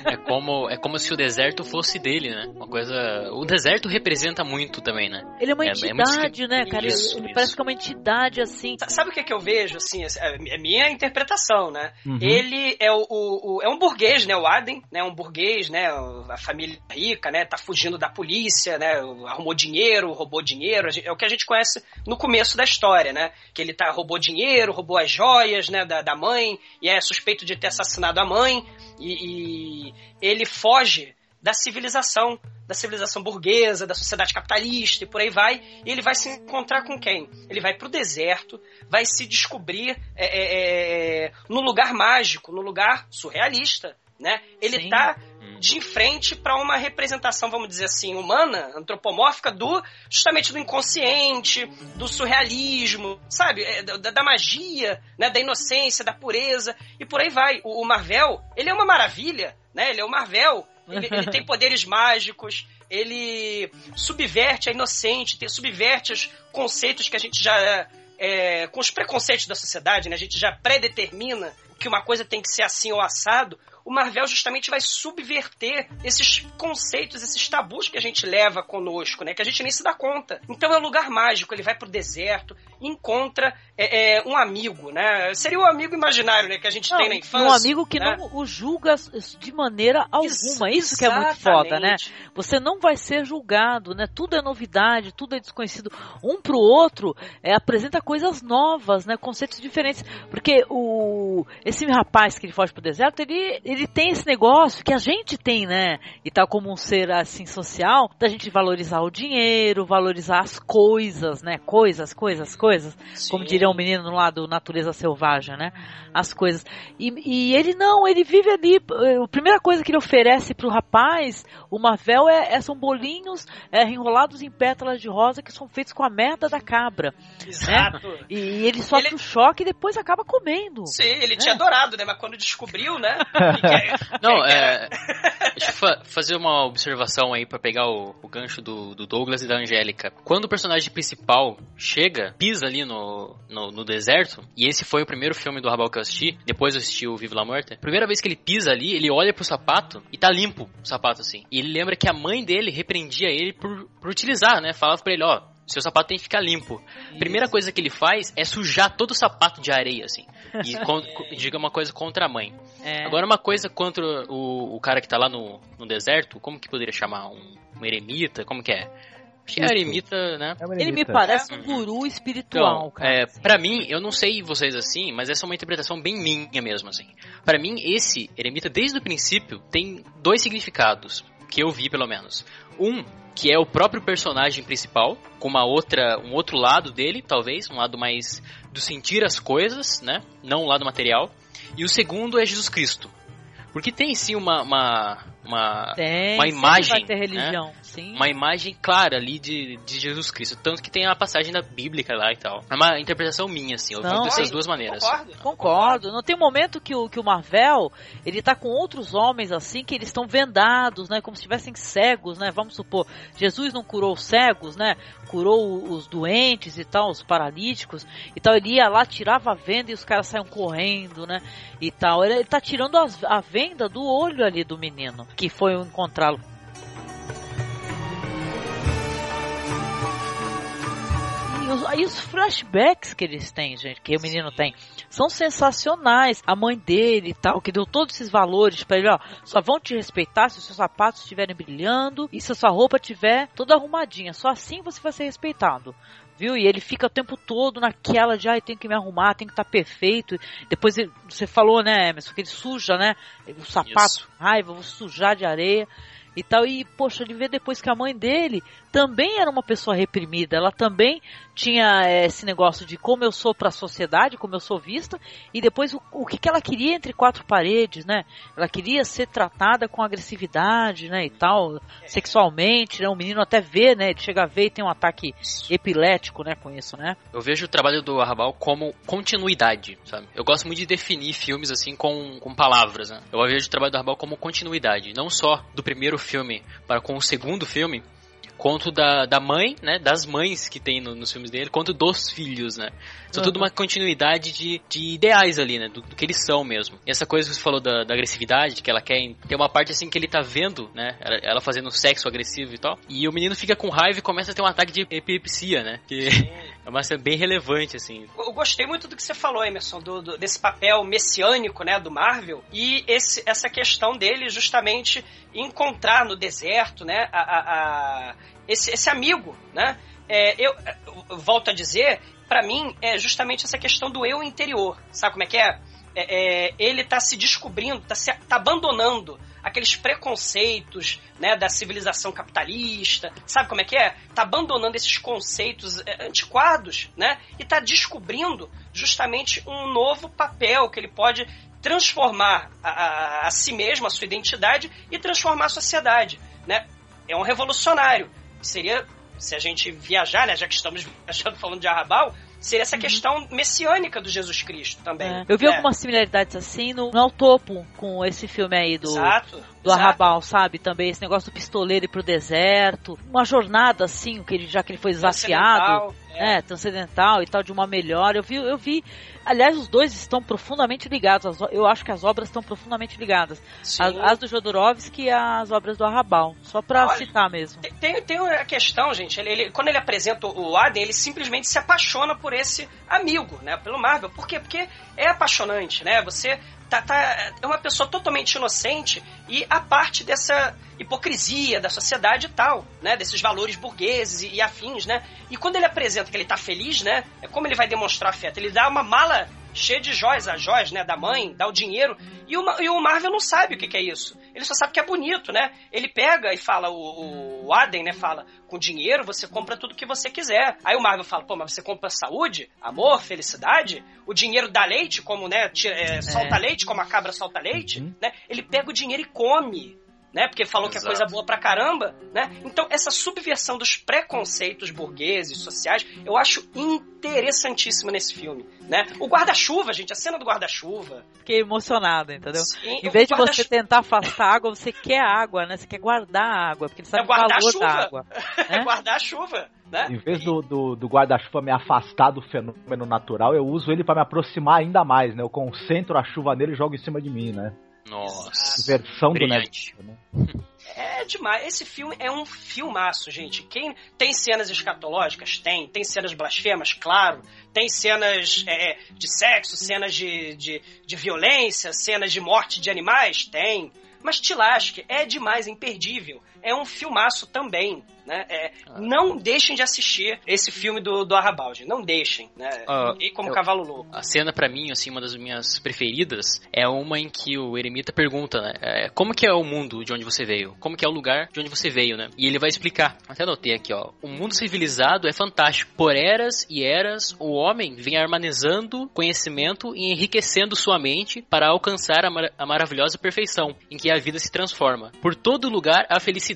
é como, é como se o deserto fosse dele, né? Uma coisa. O deserto representa muito também, né?
Ele é uma é, é entidade, é né, cara? Isso, ele, ele parece que é uma entidade assim.
Sabe o que, é que eu vejo, assim? É, minha interpretação, né? Uhum. Ele é o, o, o, é um burguês, né? O Aden, né? Um burguês, né? A família rica, né? Tá fugindo da polícia, né? Arrumou dinheiro, roubou dinheiro. É o que a gente conhece no começo da história, né? Que ele tá roubou dinheiro, roubou as joias, né? Da, da mãe e é suspeito de ter assassinado a mãe e, e ele foge da civilização, da civilização burguesa, da sociedade capitalista e por aí vai. E ele vai se encontrar com quem? Ele vai para o deserto, vai se descobrir é, é, é, no lugar mágico, no lugar surrealista. Né? Ele está hum. de frente para uma representação, vamos dizer assim, humana, antropomórfica do justamente do inconsciente, do surrealismo, sabe, é, da, da, magia, né, da inocência, da pureza e por aí vai. O, o Marvel, ele é uma maravilha, né? Ele é o Marvel ele, ele tem poderes mágicos, ele subverte a inocente, subverte os conceitos que a gente já. É, com os preconceitos da sociedade, né? A gente já predetermina que uma coisa tem que ser assim ou assado o Marvel justamente vai subverter esses conceitos, esses tabus que a gente leva conosco, né? Que a gente nem se dá conta. Então é um lugar mágico, ele vai pro deserto, encontra é, é, um amigo, né? Seria o um amigo imaginário, né? Que a gente não, tem na infância.
Um amigo que né? não o julga de maneira alguma. Isso, Isso que é muito foda, né? Você não vai ser julgado, né? Tudo é novidade, tudo é desconhecido. Um pro outro é, apresenta coisas novas, né? Conceitos diferentes. Porque o esse rapaz que ele foge pro deserto, ele, ele tem esse negócio que a gente tem, né? E tal como um ser assim social, da gente valorizar o dinheiro, valorizar as coisas, né? Coisas, coisas, coisas. Sim. Como diria um menino lá do Natureza Selvagem, né? As coisas. E, e, ele não, ele vive ali. Eh, a primeira coisa que ele oferece pro rapaz, o Marvel, é, é, são bolinhos é, enrolados em pétalas de rosa que são feitos com a merda da cabra. Né? Exato. Né? E, e ele sofre ele... o choque e depois acaba comendo.
Sim, ele né? tinha adorado, né? Mas quando descobriu, né?
Não, é. Deixa eu fa fazer uma observação aí para pegar o, o gancho do, do, Douglas e da Angélica. Quando o personagem principal chega, pisa ali no, no, no, deserto, e esse foi o primeiro filme do Rabal que eu assisti, depois eu assisti o Vive la Morte. Primeira vez que ele pisa ali, ele olha pro sapato e tá limpo o sapato assim. E ele lembra que a mãe dele repreendia ele por, por utilizar, né? Falava pra ele, ó, seu sapato tem que ficar limpo. Isso. Primeira coisa que ele faz é sujar todo o sapato de areia, assim. E com, diga uma coisa contra a mãe. É. Agora, uma coisa contra o, o cara que tá lá no, no deserto, como que poderia chamar? Um um eremita, como que é? Acho que é eremita, né?
É uma
Ele me
eremita.
parece um guru espiritual,
Então,
cara.
é, pra mim, eu não sei vocês assim, mas essa é uma interpretação bem minha mesmo, assim. Pra mim, esse eremita, desde o princípio, tem dois significados, que eu vi pelo menos. Um, que é o próprio personagem principal, com uma outra, um outro lado dele, talvez, um lado mais do sentir as coisas, né? Não o lado material. E o segundo é Jesus Cristo. Porque tem sim uma, uma, uma,
Tem,
uma imagem,
vai ter
né?
Sim.
uma imagem clara ali de, de Jesus Cristo. Tanto que tem a passagem da Bíblica lá e tal. É uma interpretação minha, assim. Eu
Não,
vi dessas
sim.
duas maneiras.
Concordo.
Concordo. Não tem um momento que o, que o Marvel, ele tá com outros homens assim, que eles estão vendados, né? Como se estivessem cegos, né? Vamos supor, Jesus não curou os cegos, né? Curou os doentes e tal, os paralíticos e tal. Ele ia lá, tirava a venda e os caras saíam correndo, né? E tal. Ele, ele tá tirando as- a venda do olho ali do menino, que foi encontrá-lo. E os, aí os flashbacks que eles têm, gente, que o menino tem, são sensacionais. A mãe dele e tal, que deu todos esses valores pra ele, ó, só vão te respeitar se os seus sapatos estiverem brilhando e se a sua roupa estiver toda arrumadinha. Só assim você vai ser respeitado. Viu? E ele fica o tempo todo naquela de, ai, tem que me arrumar, tem que estar perfeito. Depois ele- você falou, né, Emerson, que ele suja, né? O sapato,
Isso.
raiva, vou sujar de areia e tal. E, poxa, ele vê depois que a mãe dele também era uma pessoa reprimida. Ela também tinha eh, esse negócio de como eu sou para a sociedade, como eu sou vista, e depois o, o que, que ela queria entre quatro paredes, né? Ela queria ser tratada com agressividade, né, e tal, sexualmente, né? O menino até vê, né? Ele chega a ver e tem um ataque epilético, né, com isso, né?
Eu vejo o trabalho do Arrabal como continuidade, sabe? Eu gosto muito de definir filmes assim com, com palavras, né? Eu vejo o trabalho do Arrabal como continuidade, não só do primeiro filme para com o segundo filme, quanto da, da mãe, né? Das mães que tem no- nos filmes dele, quanto dos filhos, né? São tudo uma continuidade de, de ideais ali, né? Do, do que eles são mesmo. E essa coisa que você falou da, da agressividade, que ela quer. Tem uma parte assim que ele tá vendo, né? Ela, ela fazendo sexo agressivo e tal. E o menino fica com raiva e começa a ter um ataque de epilepsia, né? Que é uma cena bem relevante, assim.
Eu gostei muito do que você falou, Emerson, do, do- desse papel messiânico, né, do Marvel, e esse, essa questão dele justamente encontrar no deserto, né, a, a- a- esse, esse amigo, né, É, eu, eu volto a dizer, pra mim, é justamente essa questão do eu interior, sabe como é que é? É, é, ele tá se descobrindo, tá, se, tá abandonando aqueles preconceitos né, da civilização capitalista, sabe como é que é? Tá abandonando esses conceitos é, antiquados, né? E tá descobrindo justamente um novo papel que ele pode transformar a, a, a si mesmo, a sua identidade e transformar a sociedade, né? É um revolucionário. Seria, se a gente viajar, né, já que estamos viajando falando de Arrabal, seria essa questão messiânica do Jesus Cristo também.
É. Eu vi
né?
algumas similaridades assim no, no Topo com esse filme aí do,
Exato.
Do. Arrabal, sabe? Também esse negócio do pistoleiro ir pro deserto. Uma jornada assim, que ele, já que ele foi desafiado.
É.
É, transcendental e tal, de uma melhora. Eu vi, eu vi. Aliás, os dois estão profundamente ligados. Eu acho que as obras estão profundamente ligadas. As, as do Jodorowsky e as obras do Arrabal. Só pra
Olha,
citar mesmo.
Tem- Tem, tem a questão, gente. Ele, ele- quando ele apresenta o Aden, ele simplesmente se apaixona por esse amigo, né? Pelo Marvel. Por quê? Porque é apaixonante, né? Você tá, tá- é uma pessoa totalmente inocente e a parte dessa hipocrisia da sociedade e tal, né? Desses valores burgueses e, e afins, né? E quando ele apresenta que ele tá feliz, né? É como ele vai demonstrar afeto. Ele dá uma mala cheia de joias, as joias, né, da mãe, dá o dinheiro, e o, e o Marvel não sabe o que, que é isso. Ele só sabe que é bonito, né? Ele pega e fala, o, o Aden, né, fala, com dinheiro você compra tudo que você quiser. Aí o Marvel fala, pô, mas você compra saúde, amor, felicidade? O dinheiro dá leite, como, né, tira- é, solta leite, como a cabra solta leite, né? Ele pega o dinheiro e come. Né? Porque falou que é
Exato.
coisa boa pra caramba, né? Então, essa subversão dos preconceitos burgueses, sociais, eu acho interessantíssima nesse filme, né? O guarda-chuva, gente, a cena do guarda-chuva.
Fiquei emocionada, entendeu?
Sim,
Em
o
vez de você tentar afastar a água, você quer água, né? Você quer guardar a água, porque ele sabe
É
o valor
guardar-chuva.
da água. né?
guardar-chuva, né?
Em vez do, do, do guarda-chuva me afastar do fenômeno natural, eu uso ele pra me aproximar ainda mais, né? Eu concentro a chuva nele e jogo em cima de mim, né?
Nossa.
Versão do
Brilhante.
Netflix, né?
É demais. Esse filme é um filmaço, gente. Quem tem cenas escatológicas? Tem. Tem cenas blasfemas? Claro. Tem cenas é, de sexo, cenas de, de, de violência, cenas de morte de animais? Tem. Mas Tilasque é demais, é imperdível. É um filmaço também. Né? É, ah. Não deixem de assistir esse filme do, do Arrabalde. Não deixem. Né?
Ah,
e como eu, Cavalo Louco.
A cena, para mim, assim, uma das minhas preferidas é uma em que o eremita pergunta, né? É, como que é o mundo de onde você veio? Como que é o lugar de onde você veio, né? E ele vai explicar. Até anotei aqui, ó. O mundo civilizado é fantástico. Por eras e eras, o homem vem harmonizando conhecimento e enriquecendo sua mente para alcançar a, mar a maravilhosa perfeição, em que a vida se transforma. Por todo lugar há felicidade.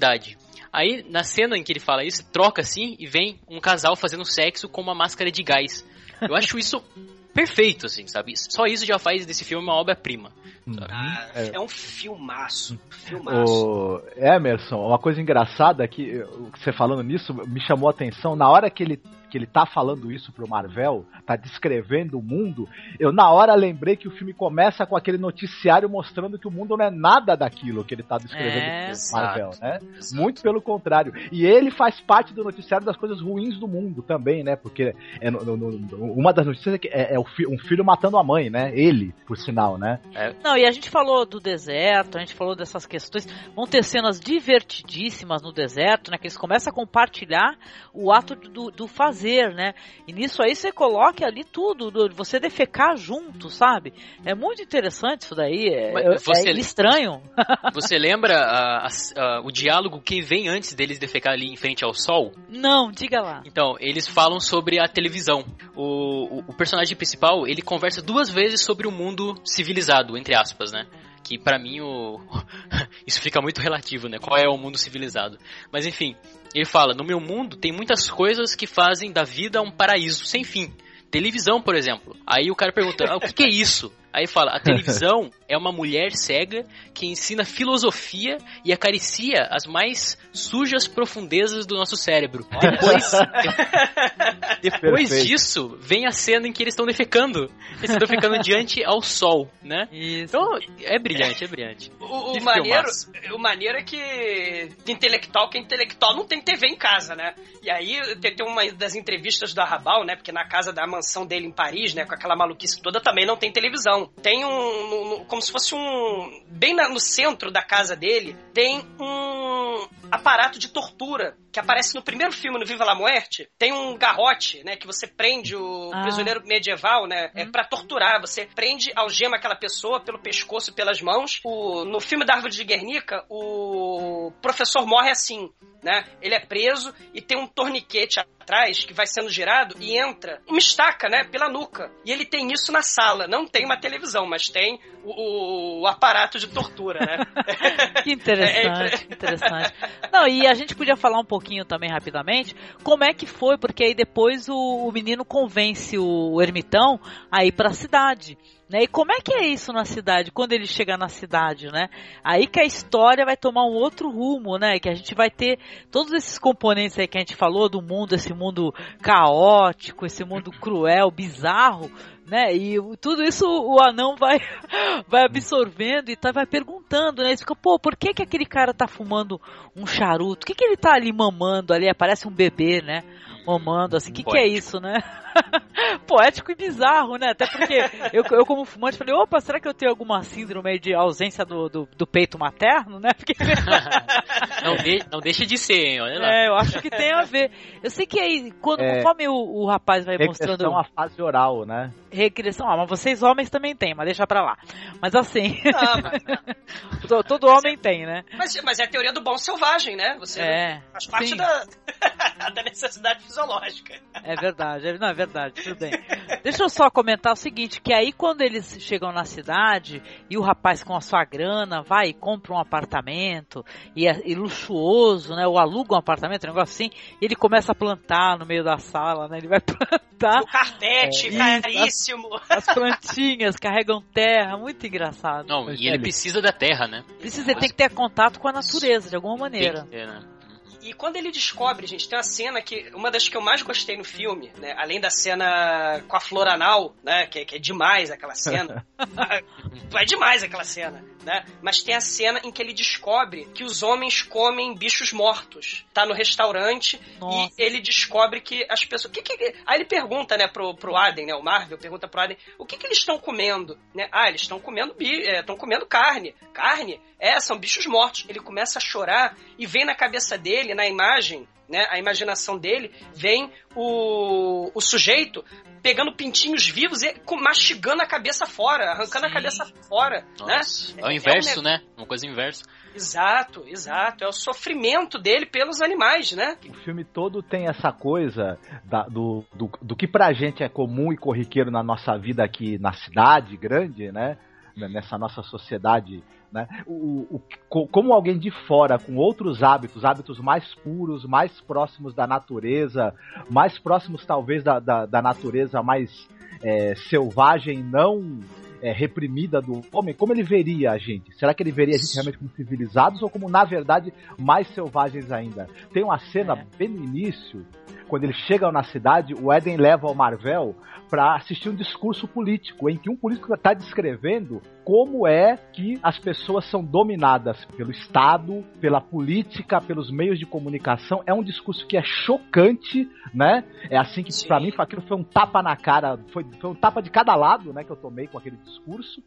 Aí, na cena em que ele fala isso, troca assim e vem um casal fazendo sexo com uma máscara de gás. Eu acho isso perfeito, assim, sabe? Só isso já faz desse filme uma obra-prima.
Uhum. Ah, é. é. um filmaço. filmaço.
O Emerson, uma coisa engraçada que você falando nisso me chamou a atenção. Na hora que ele que ele tá falando isso pro Marvel, tá descrevendo o mundo, eu na hora lembrei que o filme começa com aquele noticiário mostrando que o mundo não é nada daquilo que ele tá descrevendo é, pro Marvel, né? Exato. Muito pelo contrário. E ele faz parte do noticiário das coisas ruins do mundo também, né? Porque é no, no, no, uma das notícias é que é, é um filho matando a mãe, né? Ele, por sinal, né?
É. Não, e a gente falou do deserto, a gente falou dessas questões. Vão ter cenas divertidíssimas no deserto, né? Que eles começam a compartilhar o ato do, do fazer né? E nisso aí você coloca ali tudo, você defecar junto, sabe? É muito interessante isso daí, é, você, é estranho.
Você lembra a, a, o diálogo que vem antes deles defecar ali em frente ao sol?
Não, diga lá.
Então, eles falam sobre a televisão. O, o, o personagem principal, ele conversa duas vezes sobre o mundo civilizado, entre aspas, né? que para mim o isso fica muito relativo, né? Qual é o mundo civilizado? Mas enfim, ele fala: "No meu mundo tem muitas coisas que fazem da vida um paraíso sem fim. Televisão, por exemplo. Aí o cara pergunta: ah, "O que, que é isso?" Aí fala: a televisão é uma mulher cega que ensina filosofia e acaricia as mais sujas profundezas do nosso cérebro. Depois, depois disso, vem a cena em que eles estão defecando. Eles estão ficando diante ao sol, né? Isso. Então, é brilhante, é brilhante.
O, o maneiro, o maneiro é que intelectual, que é intelectual não tem TV em casa, né? E aí tem, tem uma das entrevistas do Arrabal, né? Porque na casa da mansão dele em Paris, né? Com aquela maluquice toda, também não tem televisão. Tem um. como se fosse um. Bem no centro da casa dele, tem um aparato de tortura que aparece no primeiro filme, no Viva la Muerte. Tem um garrote, né? Que você prende o ah. prisioneiro medieval, né? É hum. para torturar. Você prende, algema aquela pessoa pelo pescoço e pelas mãos. O, no filme da Árvore de Guernica, o professor morre assim né? Ele é preso e tem um torniquete atrás que vai sendo girado e entra uma estaca, né, pela nuca. E ele tem isso na sala. Não tem uma televisão, mas tem o, o aparato de tortura, né?
que interessante, é, é... interessante. Não, e a gente podia falar um pouquinho também rapidamente como é que foi, porque aí depois o, o menino convence o, o ermitão a ir para a cidade. Né? E como é que é isso na cidade, quando ele chega na cidade, né? Aí que a história vai tomar um outro rumo, né? Que a gente vai ter todos esses componentes aí que a gente falou do mundo, esse mundo caótico, esse mundo cruel, bizarro, né? E tudo isso o anão vai, vai absorvendo e tá, vai perguntando, né? Ele fica, pô, por que que aquele cara tá fumando um charuto? O que que ele tá ali mamando ali? Parece um bebê, né? Mamando, assim, o que que é isso, né? poético e bizarro, né? Até porque eu, eu como fumante, falei, opa, será que eu tenho alguma síndrome de ausência do, do, do peito materno, né? Porque...
não, de, não deixa de ser, hein? Olha lá.
É, eu acho que tem a ver. Eu sei que aí, quando, é, conforme o, o rapaz vai mostrando...
Regressão a fase oral, né?
Regressão, ah, mas vocês homens também têm, mas deixa pra lá. Mas assim... Ah, mas... todo, todo homem tem, né?
Mas, mas é a teoria do bom selvagem, né? Você é, faz parte da, da necessidade fisiológica.
É verdade, é, não, é verdade, tudo bem. Deixa eu só comentar o seguinte, que aí quando eles chegam na cidade e o rapaz com a sua grana vai e compra um apartamento e, é, e luxuoso, né? Ou aluga um apartamento, um negócio assim, e ele começa a plantar no meio da sala, né? Ele vai plantar. O
carpete, é, caríssimo.
As, as, plantinhas carregam terra, muito engraçado.
Não, e ele precisa da terra, né?
Precisa, ele tem que ter contato com a natureza, de alguma maneira.
Tem que ter, né?
E quando ele descobre, gente, tem uma cena que. Uma das que eu mais gostei no filme, né? Além da cena com a flor anal, né? Que, que é demais aquela cena. é demais aquela cena, né? Mas tem a cena em que ele descobre que os homens comem bichos mortos. Tá no restaurante
Nossa.
e ele descobre que as pessoas. Que que... Aí ele pergunta, né, pro, pro Aden, né? O Marvel pergunta pro Aden o que, que eles estão comendo, né? Ah, eles estão comendo bi... estão comendo carne. Carne? É, são bichos mortos. Ele começa a chorar e vem na cabeça dele, na imagem, né? A imaginação dele, vem o, o sujeito pegando pintinhos vivos e mastigando a cabeça fora, arrancando a
Sim.
cabeça fora,
Nossa,
né?
é o
um
inverso,
ne-
né? Uma coisa inversa.
Exato, exato. É o sofrimento dele pelos animais, né?
O filme todo tem essa coisa da- do, do, do que pra gente é comum e corriqueiro na nossa vida aqui na cidade grande, né? Nessa nossa sociedade, né? O, o- co- como alguém de fora, com outros hábitos, hábitos mais puros, mais próximos da natureza, mais próximos talvez da, da, da natureza mais é, selvagem, não é, reprimida do homem, como ele veria a gente? Será que ele veria a gente realmente como civilizados ou como, na verdade, mais selvagens ainda? Tem uma cena
É.
bem no início, quando eles chegam na cidade, o Eden leva o Marvel para assistir um discurso político, em que um político está descrevendo como é que as pessoas são dominadas pelo Estado, pela política, pelos meios de comunicação. É um discurso que é chocante, né? É assim que, para mim, aquilo foi um tapa na cara, foi, foi um tapa de cada lado, né, que eu tomei com aquele discurso.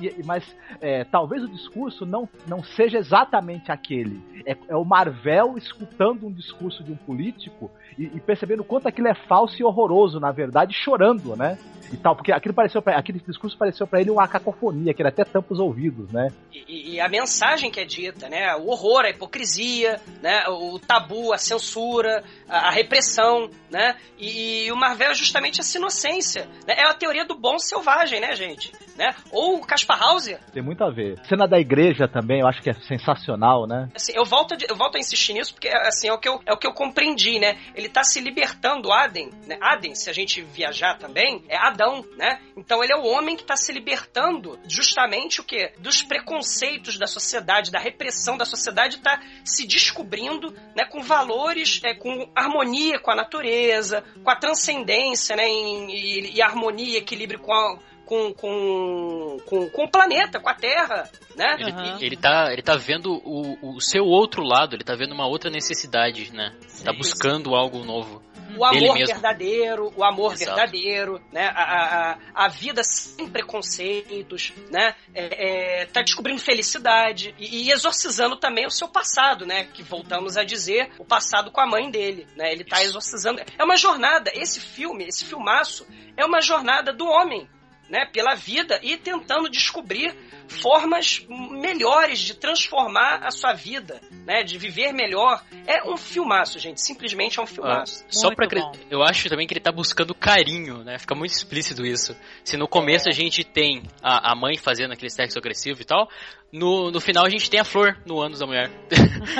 E- mas é, talvez o discurso não, não seja exatamente aquele. É, é o Marvel escutando um discurso de um político e, e percebendo o quanto aquilo é falso e horroroso, na verdade, chorando, né? E tal, porque aquilo pareceu pra, aquele discurso pareceu para ele uma cacofonia, que ele até tampa os ouvidos, né?
E- E, a mensagem que é dita, né? O horror, a hipocrisia, né? O tabu, a censura, a, a repressão, né? E, e o Marvel é justamente essa inocência. né? É a teoria do bom selvagem, né, gente? Né? Ou o Caspar Hauser.
Tem muito a ver. Cena da igreja também, eu acho que é sensacional, né?
Assim, eu volto, a, eu volto a insistir nisso porque assim, é, o que eu, é o que eu compreendi, né? Ele tá se libertando, Aden, né? Aden, se a gente viajar também, é Adão, né? Então ele é o homem que tá se libertando justamente o quê? Dos preconceitos da sociedade, da repressão da sociedade, tá se descobrindo, né? Com valores, é, com harmonia com a natureza, com a transcendência, né? em- e, e harmonia, equilíbrio com a, com, com, com, com o planeta, com a Terra, né?
Ele,
Aham.
ele, tá, ele tá vendo o, o seu outro lado, ele tá vendo uma outra necessidade, né? Tá
Sim.
buscando algo novo.
O amor verdadeiro, o amor
Exato.
verdadeiro, né? A, a, a- vida sem preconceitos, né? É, é, tá descobrindo felicidade e, e exorcizando também o seu passado, né? Que voltamos a dizer, o passado com a mãe dele, né? Ele tá exorcizando. É uma jornada, esse filme, esse filmaço, é uma jornada do homem, né? Pela vida e tentando descobrir formas melhores de transformar a sua vida, né? De viver melhor. É um filmaço, gente. Simplesmente é um filmaço.
Só pra acre-
bom.
Eu acho também que ele tá buscando carinho, né? Fica muito explícito isso. Se no começo a gente tem a, a mãe fazendo aquele sexo agressivo e tal, no, no final a gente tem a flor no ânus da mulher.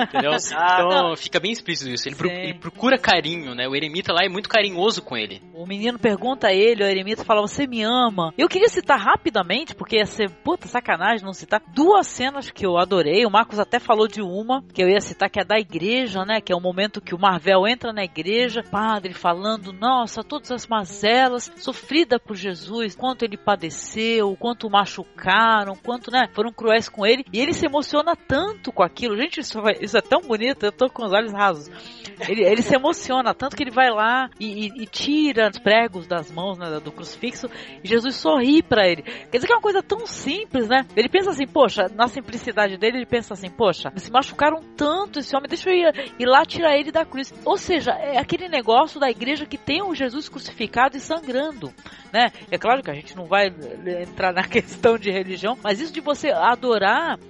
Entendeu? Então fica bem explícito isso. Ele, pro- ele procura carinho, né? O eremita lá é muito carinhoso com ele.
O menino pergunta a ele, o eremita fala, você me ama? Eu queria citar rapidamente, porque ia ser puta sacanagem não citar, duas cenas que eu adorei. O Marcos até falou de uma, que eu ia citar, que é da igreja, né? Que é o momento que o Marvel entra na igreja, padre falando, nossa, todas as mazelas, sofrida por Jesus, quanto ele padeceu, quanto machucaram, quanto, né, foram cruéis com ele. E ele se emociona tanto com aquilo. Gente, isso, isso é tão bonito, eu tô com os olhos rasos. Ele, ele se emociona tanto que ele vai lá e, e- e tira os pregos das mãos né, do crucifixo e Jesus sorri pra ele. Quer dizer que é uma coisa tão simples, né? Ele pensa assim, poxa, na simplicidade dele, ele pensa assim, poxa, se machucaram tanto esse homem, deixa eu ir, ir lá tirar ele da cruz. Ou seja, é aquele negócio da igreja que tem o Jesus crucificado e sangrando, né? É claro que a gente não vai entrar na questão de religião, mas isso de você adorar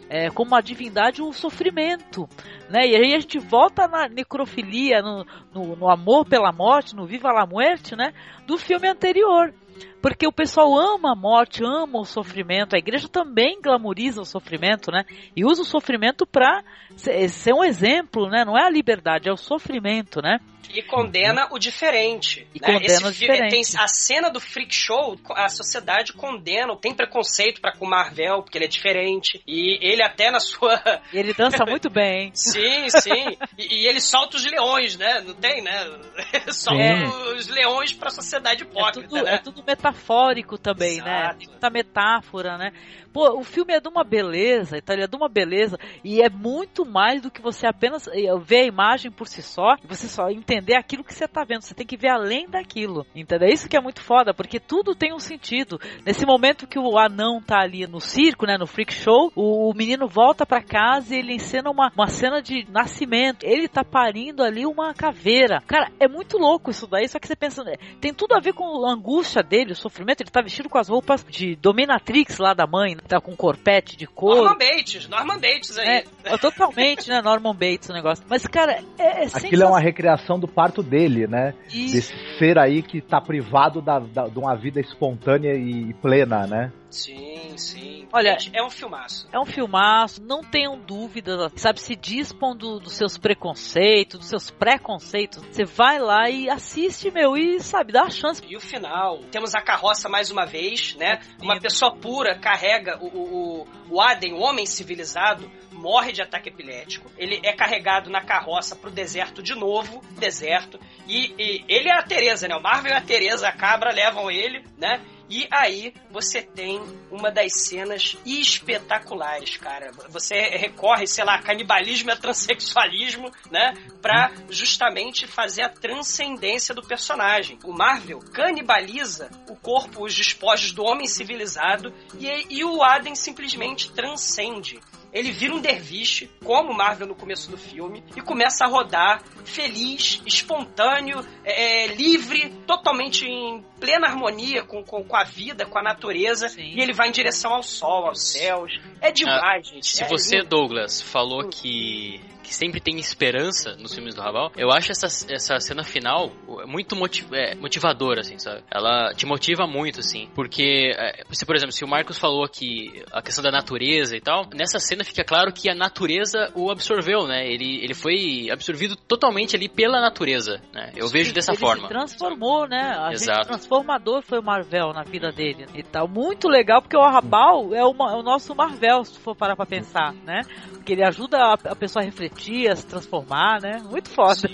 é, como uma divindade o sofrimento, né? E aí a gente volta na necrofilia, no, no, no amor pela morte, no Viva la Muerte, né? Do filme anterior. Porque o pessoal ama a morte, ama o sofrimento. A igreja também glamoriza o sofrimento, né? E usa o sofrimento para ser, ser um exemplo, né? Não é a liberdade, é o sofrimento, né?
E condena o diferente.
E
né?
condena
Esse
o diferente.
Tem a cena do freak show, a sociedade condena, tem preconceito pra com o Marvel, porque ele é diferente. E ele até na sua.
E ele dança muito bem, hein?
Sim, sim. E, e ele solta os leões, né? Não tem, né? Solta
Sim.
os leões pra sociedade
É
hipócrita,
tudo,
né?
é tudo metafórico também, né?
Exato.
Tem muita metáfora, né? Pô, o filme é de uma beleza, então ele é de uma beleza e é muito mais do que você apenas eh, ver a imagem por si só você só entender aquilo que você tá vendo. Você tem que ver além daquilo, entendeu? Isso que é muito foda, porque tudo tem um sentido. Nesse momento que o anão tá ali no circo, né, no freak show, o, o menino volta pra casa e ele encena uma, uma cena de nascimento. Ele tá parindo ali uma caveira. Cara, é muito louco isso daí, só que você pensa, né, tem tudo a ver com a angústia dele, o sofrimento. Ele tá vestido com as roupas de dominatrix lá da mãe, tá com corpete de couro.
Norman Bates, Norman Bates aí.
É, é totalmente, né? Norman Bates o negócio. Mas, cara, é, é
Aquilo é uma recriação do parto dele, né?
Isso.
Desse ser aí que tá privado da, da- de uma vida espontânea e plena, né?
Sim, sim.
Olha-
é um filmaço.
É um filmaço, não tenham dúvidas, sabe? Se dispam do- dos seus preconceitos, dos seus preconceitos. Você vai lá e assiste, meu, e sabe, dá a chance.
E o final, temos a carroça mais uma vez, né? Uma pessoa pura carrega o, o, o, Aden, o homem civilizado, morre de ataque epilético. Ele é carregado na carroça pro deserto de novo, deserto. E, e ele é a Teresa, né? O Marvel e a Teresa, a cabra, levam ele, né? E aí você tem uma das cenas espetaculares, cara. Você recorre, sei lá, canibalismo e a transexualismo, né? Pra justamente fazer a transcendência do personagem. O Marvel canibaliza o corpo, os despojos do homem civilizado e, e o Aden simplesmente transcende. Ele vira um derviche, como o Marvel no começo do filme, e começa a rodar feliz, espontâneo, é, livre, totalmente em plena harmonia com, com, com a vida, com a natureza.
Sim.
E ele vai em direção ao sol, aos céus. É demais, gente.
Se
é
você. Douglas, falou que, que sempre tem esperança nos filmes do Raval, eu acho essa, essa cena final muito motiv é, motivadora, assim, sabe? Ela te motiva muito, assim. Porque, é, se, por exemplo, se o Marcos falou que a questão da natureza e tal, nessa cena fica claro que a natureza o absorveu, né? Ele, ele foi absorvido totalmente ali pela natureza, né? Eu vejo dessa
ele
forma.
se transformou, né? A
Exato.
transformador foi o Marvel na vida dele e tal. Muito legal, porque o Arrabal é, uma- é o nosso Marvel, se for parar pra pensar, né? Porque ele ajuda a, a pessoa a refletir, a se transformar, né? Muito foda.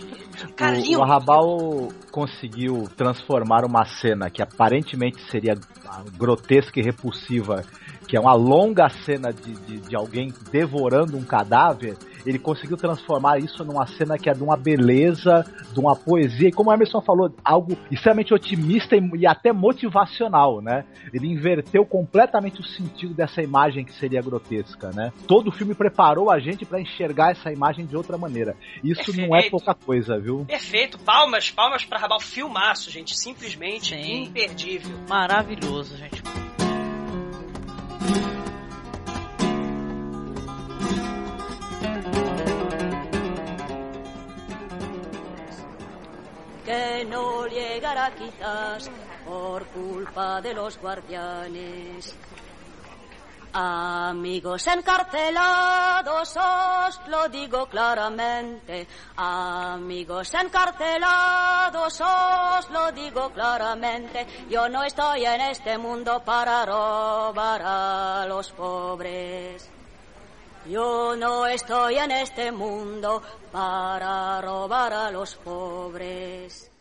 Cara,
o, o Arrabal conseguiu transformar uma cena que aparentemente seria grotesca e repulsiva, que é uma longa cena de, de, de alguém devorando um cadáver, ele conseguiu transformar isso numa cena que é de uma beleza, de uma poesia, e como o Emerson falou, algo extremamente otimista e, e até motivacional, né? Ele inverteu completamente o sentido dessa imagem que seria grotesca, né? Todo o filme preparou a gente para enxergar essa imagem de outra maneira. Isso não é
Perfeito.
pouca coisa, viu?
Perfeito, palmas, palmas pra Rabal, filmaço, gente, simplesmente
Sim.
imperdível.
Maravilhoso, gente.
Que no llegará quizás por culpa de los guardianes. Amigos encarcelados, os lo digo claramente. Amigos encarcelados, os lo digo claramente. Yo no estoy en este mundo para robar a los pobres. Yo no estoy en este mundo para robar a los pobres.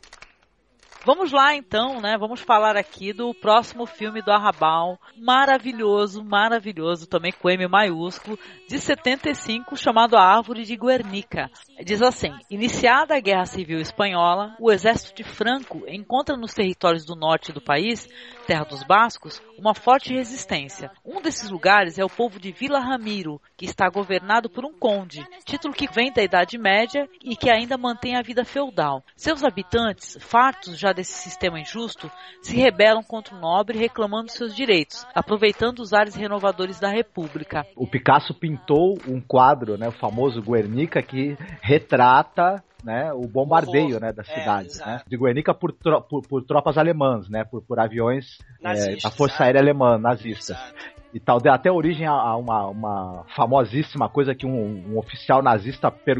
Vamos lá então, né? Vamos falar aqui do próximo filme do Arrabal. Maravilhoso, maravilhoso, também com M maiúsculo, de 75, chamado A Árvore de Guernica. Diz assim: Iniciada a Guerra Civil Espanhola, o exército de Franco encontra nos territórios do norte do país, terra dos bascos, uma forte resistência. Um desses lugares é o povo de Vila Ramiro, que está governado por um conde, título que vem da Idade Média e que ainda mantém a vida feudal. Seus habitantes, fartos já desse sistema injusto, se rebelam contra o nobre reclamando seus direitos, aproveitando os ares renovadores da República.
O Picasso pintou um quadro, né, o famoso Guernica, que retrata né, o bombardeio né, das
É,
cidades, né, de Guernica por, tro- por, por tropas alemãs, né, por, por aviões é,
Nazistas,
da Força. Aérea Alemã, nazistas.
Exato.
E tal. Deu até origem a, uma, uma famosíssima coisa que um, um oficial nazista per,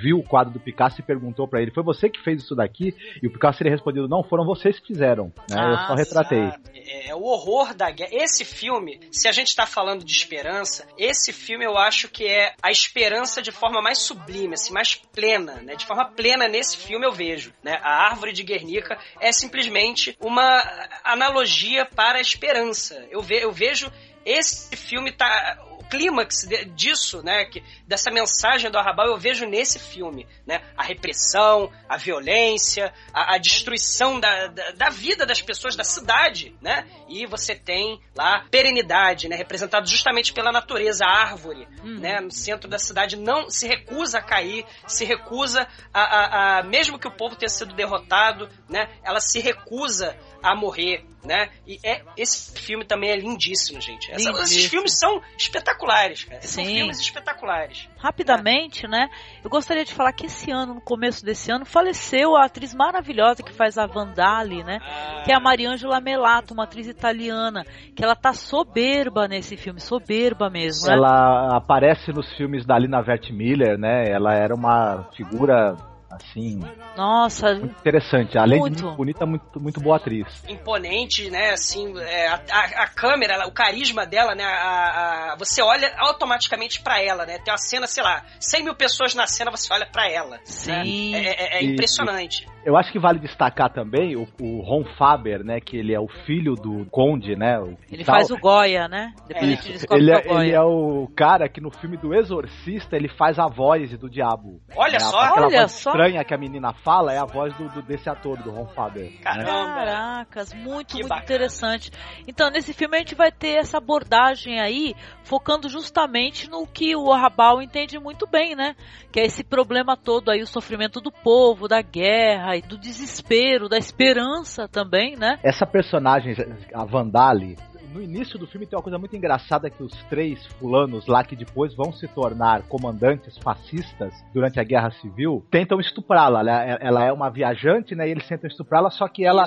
viu o quadro do Picasso e perguntou para ele: Foi você que fez isso daqui? E o Picasso teria respondido: Não, foram vocês que fizeram. Né? Ah, Eu só retratei.
É, é, o horror da guerra. Esse filme, se a gente está falando de esperança, esse filme eu acho que é a esperança de forma mais sublime, assim, mais plena, né? De forma plena nesse filme eu vejo, né? A árvore de Guernica é simplesmente uma analogia para a esperança. Eu, ve eu vejo esse filme tá clímax disso, né, que, dessa mensagem do Arrabal eu vejo nesse filme, né, a repressão, a violência, a, a destruição da, da, da, vida das pessoas da cidade, né, e você tem lá perenidade, né, representado justamente pela natureza, a árvore, uhum. né, no centro da cidade não se recusa a cair, se recusa a, a, a mesmo que o povo tenha sido derrotado, né, ela se recusa a morrer, né? E é, esse filme também é lindíssimo, gente. Essa, esses filmes são espetaculares, cara. Sim. São filmes espetaculares.
Rapidamente, é. né? Eu gostaria de falar que esse ano, no começo desse ano, faleceu a atriz maravilhosa que faz a Vandali, né? Ah. Que é a Mariangela Melato, uma atriz italiana, que ela tá soberba nesse filme, soberba mesmo.
Né? Ela aparece nos filmes da Lina Vert Miller, né? Ela era uma figura assim.
Nossa,
muito interessante. Além muito. de muito bonita, muito, muito boa atriz.
Imponente, né? Assim, é, a, a, câmera, o carisma dela, né? A, a você olha automaticamente para ela, né? Tem uma cena, sei lá, 100 mil pessoas na cena, você olha para ela. Né?
Sim.
Né? É, é, é impressionante.
E, eu acho que vale destacar também o, o, Ron Faber, né? Que ele é o filho do Conde, né?
ele tal. faz o Goya, né?
Depois ele, é, ele é o cara que no filme do Exorcista ele faz a voz do diabo.
Olha
né?
só!
Aquela
Olha só!
Estranha que a menina fala é a voz do, do desse ator, do Ron Faber.
Caramba! Caracas, muito, que muito bacana. interessante. Então, nesse filme a gente vai ter essa abordagem aí, focando justamente no que o Arrabal entende muito bem, né? Que é esse problema todo aí, o sofrimento do povo, da guerra e do desespero, da esperança também, né?
Essa personagem, a Vandali, no início do filme tem uma coisa muito engraçada que os três fulanos lá que depois vão se tornar comandantes fascistas durante a Guerra Civil tentam estuprá-la. Ela, ela, é uma viajante, né? E eles tentam estuprá-la, só que ela,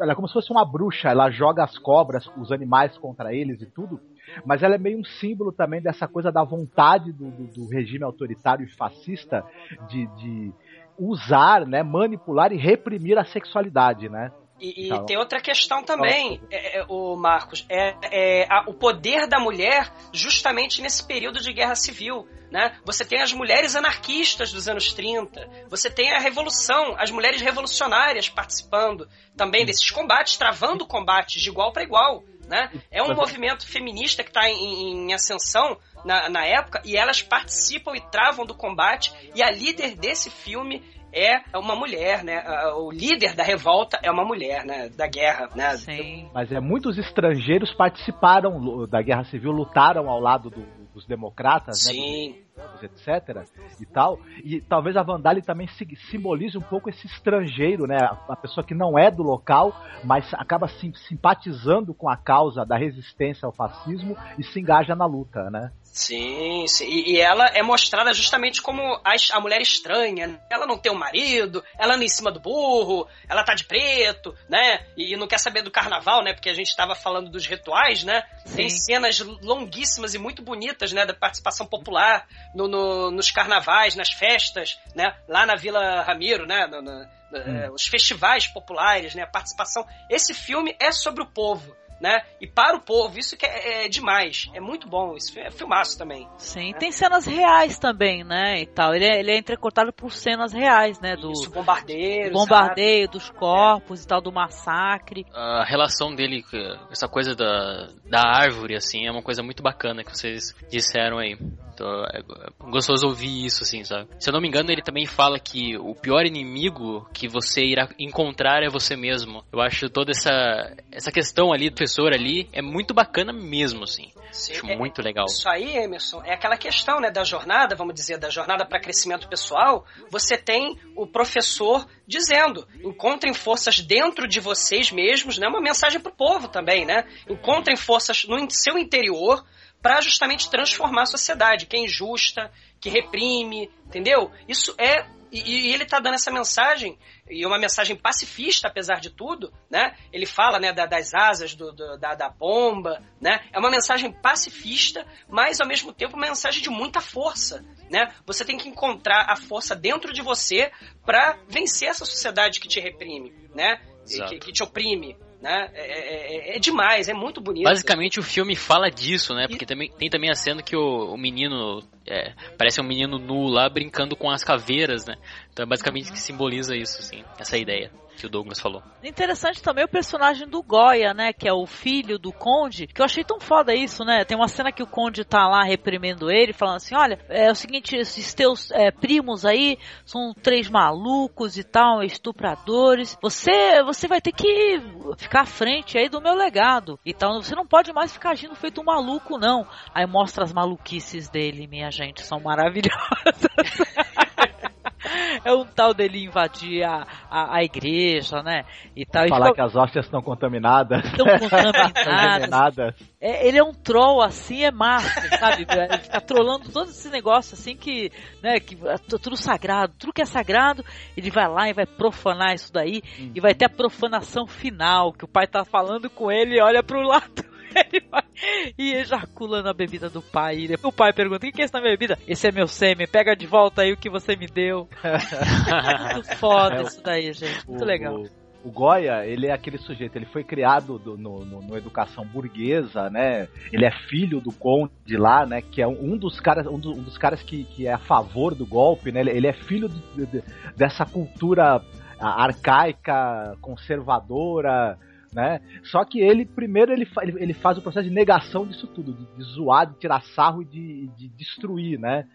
ela é como se fosse uma bruxa. Ela joga as cobras, os animais contra eles e tudo. Mas ela é meio um símbolo também dessa coisa da vontade do, do, do regime autoritário e fascista de, de usar, né, manipular e reprimir a sexualidade, né?
E, e então, tem outra questão também, é, é, o Marcos, é, é a, o poder da mulher justamente nesse período de guerra civil. Né? Você tem as mulheres anarquistas dos anos 30, você tem a revolução, as mulheres revolucionárias participando também desses combates, travando combates de igual para igual. Né? É um movimento feminista que está em, em, ascensão na, na época e elas participam e travam do combate. E a líder desse filme é uma mulher, né? O líder da revolta é uma mulher, né? Da guerra, né?
Sim.
Mas é muitos estrangeiros participaram da guerra civil, lutaram ao lado do, dos democratas,
né, Sim.
né? etc. e tal. E talvez a Vandali também simbolize um pouco esse estrangeiro, né? A pessoa que não é do local, mas acaba sim, simpatizando com a causa da resistência ao fascismo e se engaja na luta, né?
Sim, sim. E, e ela é mostrada justamente como a, a, mulher estranha. Né? Ela não tem um marido, ela anda em cima do burro, ela tá de preto, né? E, e não quer saber do carnaval, né? Porque a gente estava falando dos rituais, né? Sim. Tem cenas longuíssimas e muito bonitas, né? Da participação popular no, no, nos carnavais, nas festas, né? Lá na Vila Ramiro, né? No, hum. é, os festivais populares, né? A participação. Esse filme é sobre o povo né? E para o povo, isso que é, é demais. É muito bom, isso é filmaço também.
Sim, né? tem cenas reais também, né? E tal. Ele é, ele é entrecortado por cenas reais, né? Do
isso, bombardeio,
bombardeio dos corpos é. e tal, do massacre.
A relação dele, essa coisa da, da árvore, assim, é uma coisa muito bacana que vocês disseram aí. Então, é gostoso ouvir isso, assim, sabe? Se eu não me engano, ele também fala que o pior inimigo que você irá encontrar é você mesmo. Eu acho toda essa, essa questão ali do professor ali é muito bacana mesmo, assim. Sim, acho
é,
muito legal.
Isso aí, Emerson, é aquela questão, né, da jornada, vamos dizer, da jornada para crescimento pessoal. Você tem o professor dizendo: encontrem forças dentro de vocês mesmos, né? Uma mensagem pro povo também, né? Encontrem forças no seu interior para justamente transformar a sociedade, que é injusta, que reprime, entendeu? Isso é E, e, ele tá dando essa mensagem, e uma mensagem pacifista, apesar de tudo, né? Ele fala, né, da, das asas do, do, da, da bomba, né? É uma mensagem pacifista, mas ao mesmo tempo uma mensagem de muita força, né? Você tem que encontrar a força dentro de você para vencer essa sociedade que te reprime, né? Que, que, te oprime, né? É, é, é, é, demais, é muito bonito.
Basicamente o filme fala disso, né? Porque e... também, tem também a cena que o, o menino é, parece um menino nu lá brincando com as caveiras, né? Então é basicamente uhum. que simboliza isso, assim, essa ideia que o Douglas falou.
Interessante também o personagem do Goya, né? Que é o filho do Conde, que eu achei tão foda isso, né? Tem uma cena que o Conde tá lá reprimendo ele, falando assim: olha, é o seguinte, esses teus é, primos aí são três malucos e tal, estupradores. Você, você vai ter que ficar à frente aí do meu legado e tal. Você não pode mais ficar agindo feito um maluco, não. Aí mostra as maluquices dele, minha gente, são maravilhosas. é um tal dele invadir a, a, a igreja, né? E tal.
Falar que as hóstias estão contaminadas. Estão
contaminadas. é, ele é um troll assim, é massa, sabe? Ele fica trolando todo esse negócio assim que, né, que é tudo sagrado, tudo que é sagrado, ele vai lá e vai profanar isso daí uhum. e vai ter a profanação final, que o pai tá falando com ele e olha pro lado ele vai e ejacula na bebida do pai. E o pai pergunta: O que é essa bebida? Esse é meu sêmen, pega de volta aí o que você me deu. é muito foda é, isso daí, gente. Muito legal.
O... Goya, ele é aquele sujeito, ele foi criado do, no, no, no, educação burguesa, né? Ele é filho do conde lá, né? Que é um dos caras, um, do, um dos caras que, que é a favor do golpe, né? Ele, ele é filho de, dessa cultura arcaica, conservadora, né? Só que ele, primeiro, ele, ele faz o processo de negação disso tudo, de, de zoar, de tirar sarro e de, de destruir, né?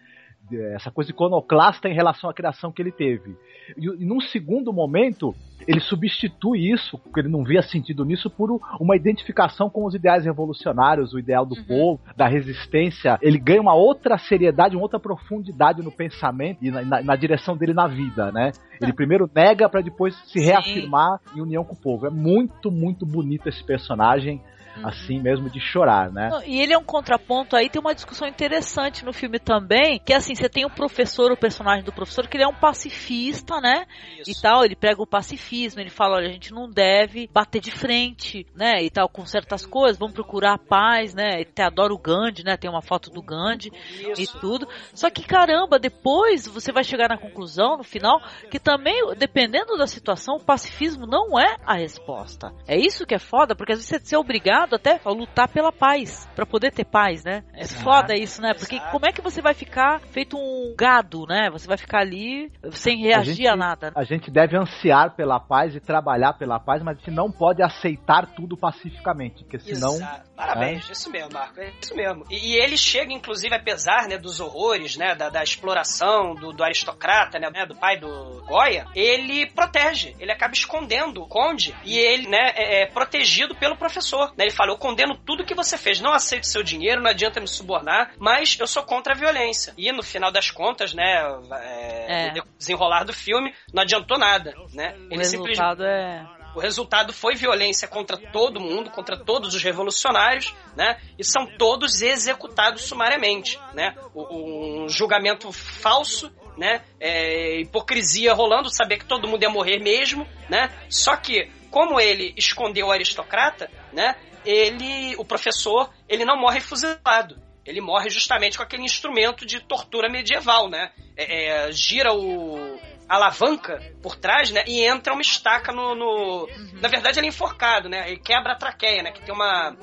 Essa coisa iconoclasta em relação à criação que ele teve. E, e num segundo momento, ele substitui isso, porque ele não via sentido nisso, por uma identificação com os ideais revolucionários, o ideal do uhum. povo, da resistência. Ele ganha uma outra seriedade, uma outra profundidade no pensamento e na, na, na direção dele na vida, né? Ele primeiro nega para depois se Sim. reafirmar em união com o povo. É muito, muito bonito esse personagem uhum. assim mesmo de chorar, né?
E ele é um contraponto aí, tem uma discussão interessante no filme também, que é assim, você tem o professor, o personagem do professor, que ele é um pacifista, né? Isso. E tal, ele prega o pacifismo, ele fala, olha, a gente não deve bater de frente, né? E tal, com certas coisas, vamos procurar a paz, né? Ele até adora o Gandhi, né? Tem uma foto do Gandhi Isso. e tudo. Só que caramba, depois você vai chegar na conclusão, no final, que também, dependendo da situação, o pacifismo não é a resposta. É isso que é foda, porque às vezes você é obrigado obrigado até a lutar pela paz, para poder ter paz, né? É Exato. foda isso, né? Porque Exato. como é que você vai ficar feito um gado, né? Você vai ficar ali sem reagir a, gente, a nada. Né?
A gente deve ansiar pela paz e trabalhar pela paz, mas a gente não pode aceitar tudo pacificamente, porque senão.
Exato. Parabéns, é. isso mesmo, Marco, é isso mesmo. E, e, ele chega, inclusive, apesar né, dos horrores, né, da, da exploração do, do aristocrata, né, do pai do Goya, ele protege, ele acaba escondendo o conde e ele, né, é, é protegido pelo professor. Né? Ele fala: Eu condeno tudo que você fez, não aceito seu dinheiro, não adianta me subornar, mas eu sou contra a violência. E no final das contas, né, é, é. desenrolar do filme, não adiantou nada, né?
O Ele resultado é
o resultado foi violência contra todo mundo, contra todos os revolucionários, né? E são todos executados sumariamente, né? Um julgamento falso, né? É, hipocrisia rolando, saber que todo mundo ia morrer mesmo, né? Só que como ele escondeu o aristocrata, né? ele, o professor, ele não morre fuzilado. Ele morre justamente com aquele instrumento de tortura medieval, né? É, é, gira o alavanca por trás, né? E entra uma estaca no, no... Uhum. Na verdade, ele é enforcado, né? Ele quebra a traqueia, né? Que tem uma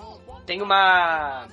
tem uma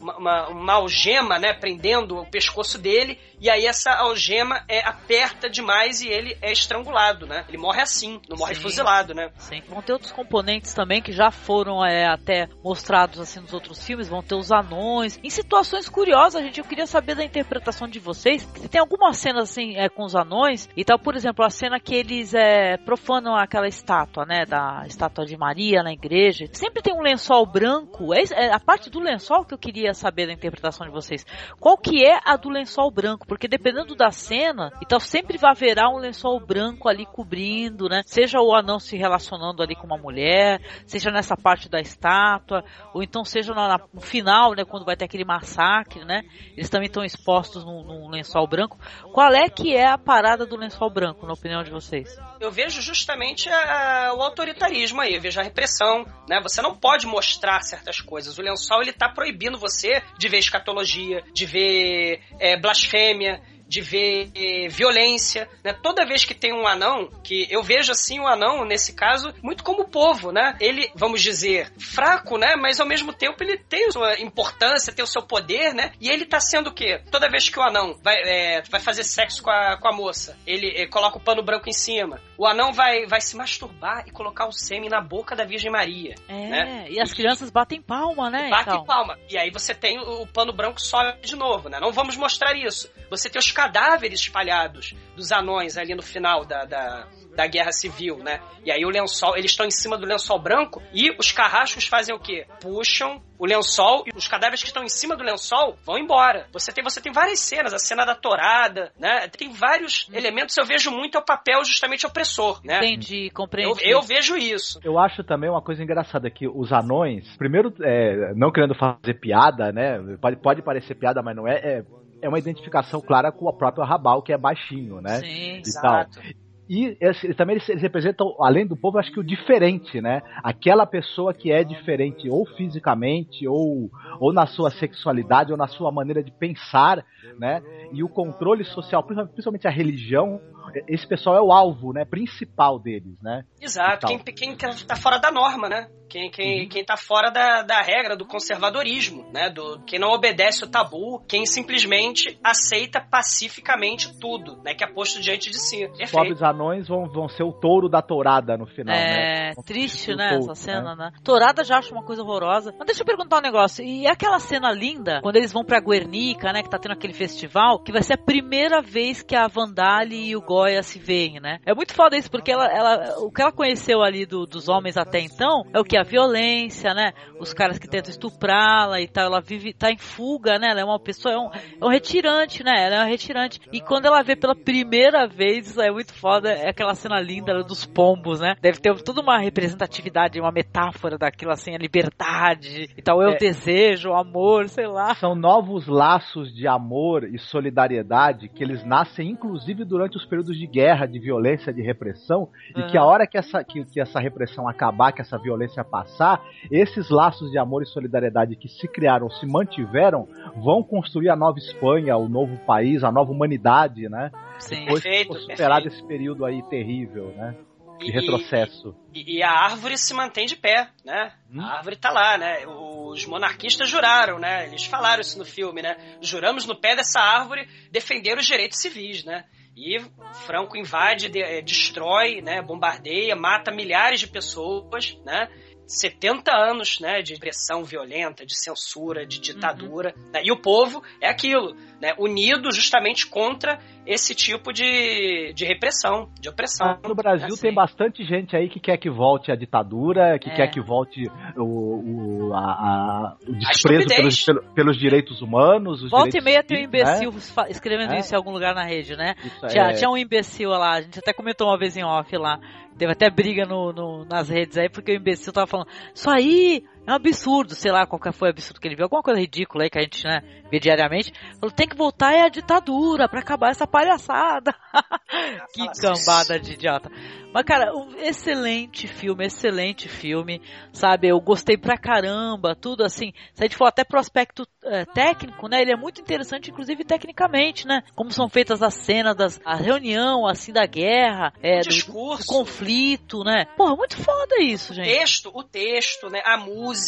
uma, uma, uma, algema, né, prendendo o pescoço dele, e aí essa algema é, aperta demais e ele é estrangulado, né? Ele morre assim, não morre Sim. fuzilado, né?
Sim. Vão ter outros componentes também que já foram é, até mostrados assim nos outros filmes, vão ter os anões. Em situações curiosas, gente, eu queria saber da interpretação de vocês. Se tem alguma cena assim é, com os anões e tal, por exemplo, a cena que eles é, profanam aquela estátua, né, da estátua de Maria na igreja. Sempre tem um lençol branco. É, é a parte do lençol que eu queria queria saber da interpretação de vocês. Qual que é a do lençol branco? Porque dependendo da cena, então sempre vai haverá um lençol branco ali cobrindo, né? Seja o anão se relacionando ali com uma mulher, seja nessa parte da estátua, ou então seja no, final, né? Quando vai ter aquele massacre, né? Eles também estão expostos num, num lençol branco. Qual é que é a parada do lençol branco, na opinião de vocês?
Eu vejo justamente a, o autoritarismo aí, eu vejo a repressão, né? Você não pode mostrar certas coisas. O lençol ele tá proibindo você de ver escatologia, de ver é, blasfêmia, de ver eh, violência, né? Toda vez que tem um anão, que eu vejo assim o anão, nesse caso, muito como povo, né? Ele, vamos dizer, fraco, né? Mas ao mesmo tempo ele tem sua importância, tem o seu poder, né? E ele tá sendo o quê? Toda vez que o anão vai, é, vai fazer sexo com a, com a moça, ele é, coloca o pano branco em cima. O anão vai, vai se masturbar e colocar o sêmen na boca da Virgem Maria.
É,
né?
e as crianças batem palma, né?
Batem
então.
palma. E aí você tem o, o pano branco sobe de novo, né? Não vamos mostrar isso. Você tem os cadáveres espalhados dos anões ali no final da, da, da guerra civil, né? E aí o lençol, eles estão em cima do lençol branco e os carrascos fazem o quê? Puxam o lençol e os cadáveres que estão em cima do lençol vão embora. Você tem, você tem várias cenas, a cena da torada, né? Tem vários elementos, eu vejo muito é o papel justamente opressor, né?
Entendi, compreendi.
Eu, eu vejo isso.
Eu acho também uma coisa engraçada que os anões, primeiro, é, não querendo fazer piada, né? Pode, pode parecer piada, mas não é, é é uma identificação clara com o próprio Rabal, que é baixinho, né?
Sim,
e
exato.
Tal. E esse, também eles, eles, representam, além do povo, acho que o diferente, né? Aquela pessoa que é diferente, ou fisicamente, ou, ou na sua sexualidade, ou na sua maneira de pensar, né? E o controle social, principalmente a religião, esse pessoal é o alvo, né? Principal deles, né?
Exato. Quem, quem tá fora da norma, né? Quem, quem, uhum. quem tá fora da, da regra, do conservadorismo, né? Do, quem não obedece o tabu, quem simplesmente aceita pacificamente tudo, né? Que é posto diante de si.
Os pobres anões vão, vão ser o touro da tourada no final,
é,
né?
triste, né? Touro, essa cena, né? né? Tourada já acho uma coisa horrorosa. Mas deixa eu perguntar um negócio. E aquela cena linda, quando eles vão pra Guernica, né? Que tá tendo aquele festival, que vai ser a primeira vez que a Vandali e o Se veem, né? É muito foda isso, porque ela, ela, o que ela conheceu ali do, dos homens até então é o que? A violência, né? Os caras que tentam estuprá-la e tal. Ela vive, tá em fuga, né? Ela é uma pessoa, é um, é um retirante, né? Ela é uma retirante. E quando ela vê pela primeira vez, isso é muito foda, é aquela cena linda dos pombos, né? Deve ter toda uma representatividade, uma metáfora daquilo assim, a liberdade e tal. É o desejo, o amor, sei lá.
São novos laços de amor e solidariedade que eles nascem, inclusive, durante os períodos de guerra, de violência, de repressão, uhum. e que a hora que essa, que, que essa repressão acabar, que essa violência passar, esses laços de amor e solidariedade que se criaram, se mantiveram, vão construir a nova Espanha, o novo país, a nova humanidade, né?
Sim,
Depois
perfeito,
superado
perfeito.
esse período aí terrível, né? De retrocesso.
E, e, a árvore se mantém de pé, né? Hum? A árvore tá lá, né? Os monarquistas juraram, né? Eles falaram isso no filme, né? Juramos no pé dessa árvore defender os direitos civis, né? E Franco invade, de, eh, destrói, né, bombardeia, mata milhares de pessoas, né? 70 anos né, de pressão violenta, de censura, de ditadura. Uhum. Né? E o povo é aquilo, né, unido justamente contra esse tipo de, de repressão, de opressão. Ah,
no Brasil assim. tem bastante gente aí que quer que volte a ditadura, que é. quer que volte o, o, a, a, o desprezo a pelos, pelos, direitos humanos.
Volta e meia tem um imbecil né? escrevendo é. isso em algum lugar na rede, né? Tinha, é... tinha um imbecil lá, a gente até comentou uma vez em off lá. Teve até briga no, no, nas redes aí, porque o imbecil tava falando, isso aí é um absurdo, sei lá qual que foi o absurdo que ele viu, alguma coisa ridícula aí que a gente, né, vê diariamente. Falou, tem que voltar é a ditadura para acabar essa palhaçada. que cambada de idiota. Mas, cara, um excelente filme, excelente filme, sabe? Eu gostei pra caramba, tudo assim. Se a gente for até pro aspecto é, técnico, né? Ele é muito interessante, inclusive tecnicamente, né? Como são feitas as cenas, das, a reunião, assim, da guerra, é, do, do, conflito, né? Porra, muito foda isso, gente.
O texto, o texto, né? A música,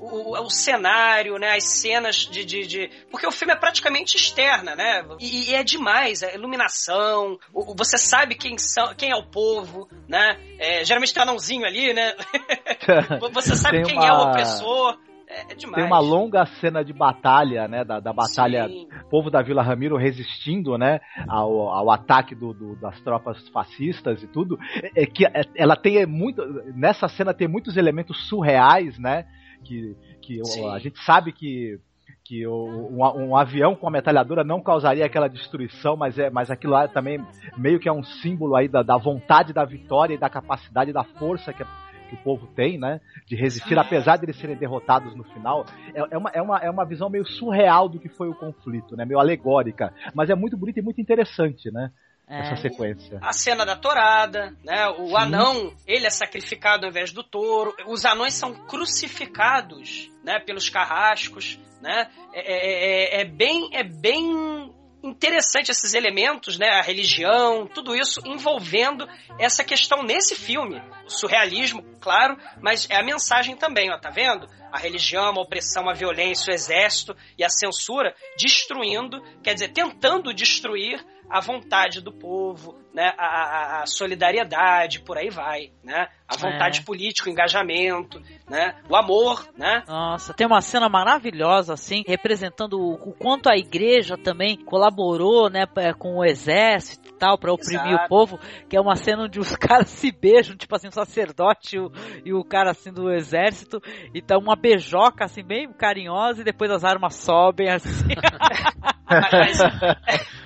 o, o, o cenário, né? As cenas de, de, de, Porque o filme é praticamente externa, né? E, e é demais, a iluminação, o, você sabe quem, são, quem é o povo, né? É, geralmente tem um anãozinho ali, né? Você sabe quem é o opressor. É, é demais.
Tem uma longa cena de batalha, né? Da, da batalha, Sim. povo da Vila Ramiro resistindo, né? Ao, ao ataque do, do, das tropas fascistas e tudo. É, é que é, ela tem muito. Nessa cena tem muitos elementos surreais, né? Que, que a gente sabe que que um, um, avião com a metralhadora não causaria aquela destruição, mas é, mas aquilo lá também meio que é um símbolo aí da, da vontade da vitória e da capacidade da força que, que o povo tem, né? De resistir, apesar de eles serem derrotados no final. É, é, uma, é, uma, é uma visão meio surreal do que foi o conflito, né? Meio alegórica. Mas é muito bonita e muito interessante, né? É. essa sequência.
A cena da torada, né? O Sim. anão, ele é sacrificado ao invés do touro. Os anões são crucificados, né? Pelos carrascos, né? É, é, é, é bem, é bem interessante esses elementos, né? A religião, tudo isso envolvendo essa questão nesse filme. O surrealismo, claro, mas é a mensagem também, ó, tá vendo? A religião, a opressão, a violência, o exército e a censura destruindo, quer dizer, tentando destruir a vontade do povo, né, a, a, a solidariedade, por aí vai, né, a vontade é. política, o engajamento, né, o amor, né.
Nossa, tem uma cena maravilhosa assim, representando o, o quanto a igreja também colaborou, né, com o exército e tal para oprimir Exato. o povo, que é uma cena onde os caras se beijam, tipo assim, o sacerdote e o, e o cara assim do exército, e tá uma beijoca assim bem carinhosa e depois as armas sobem assim.
mas,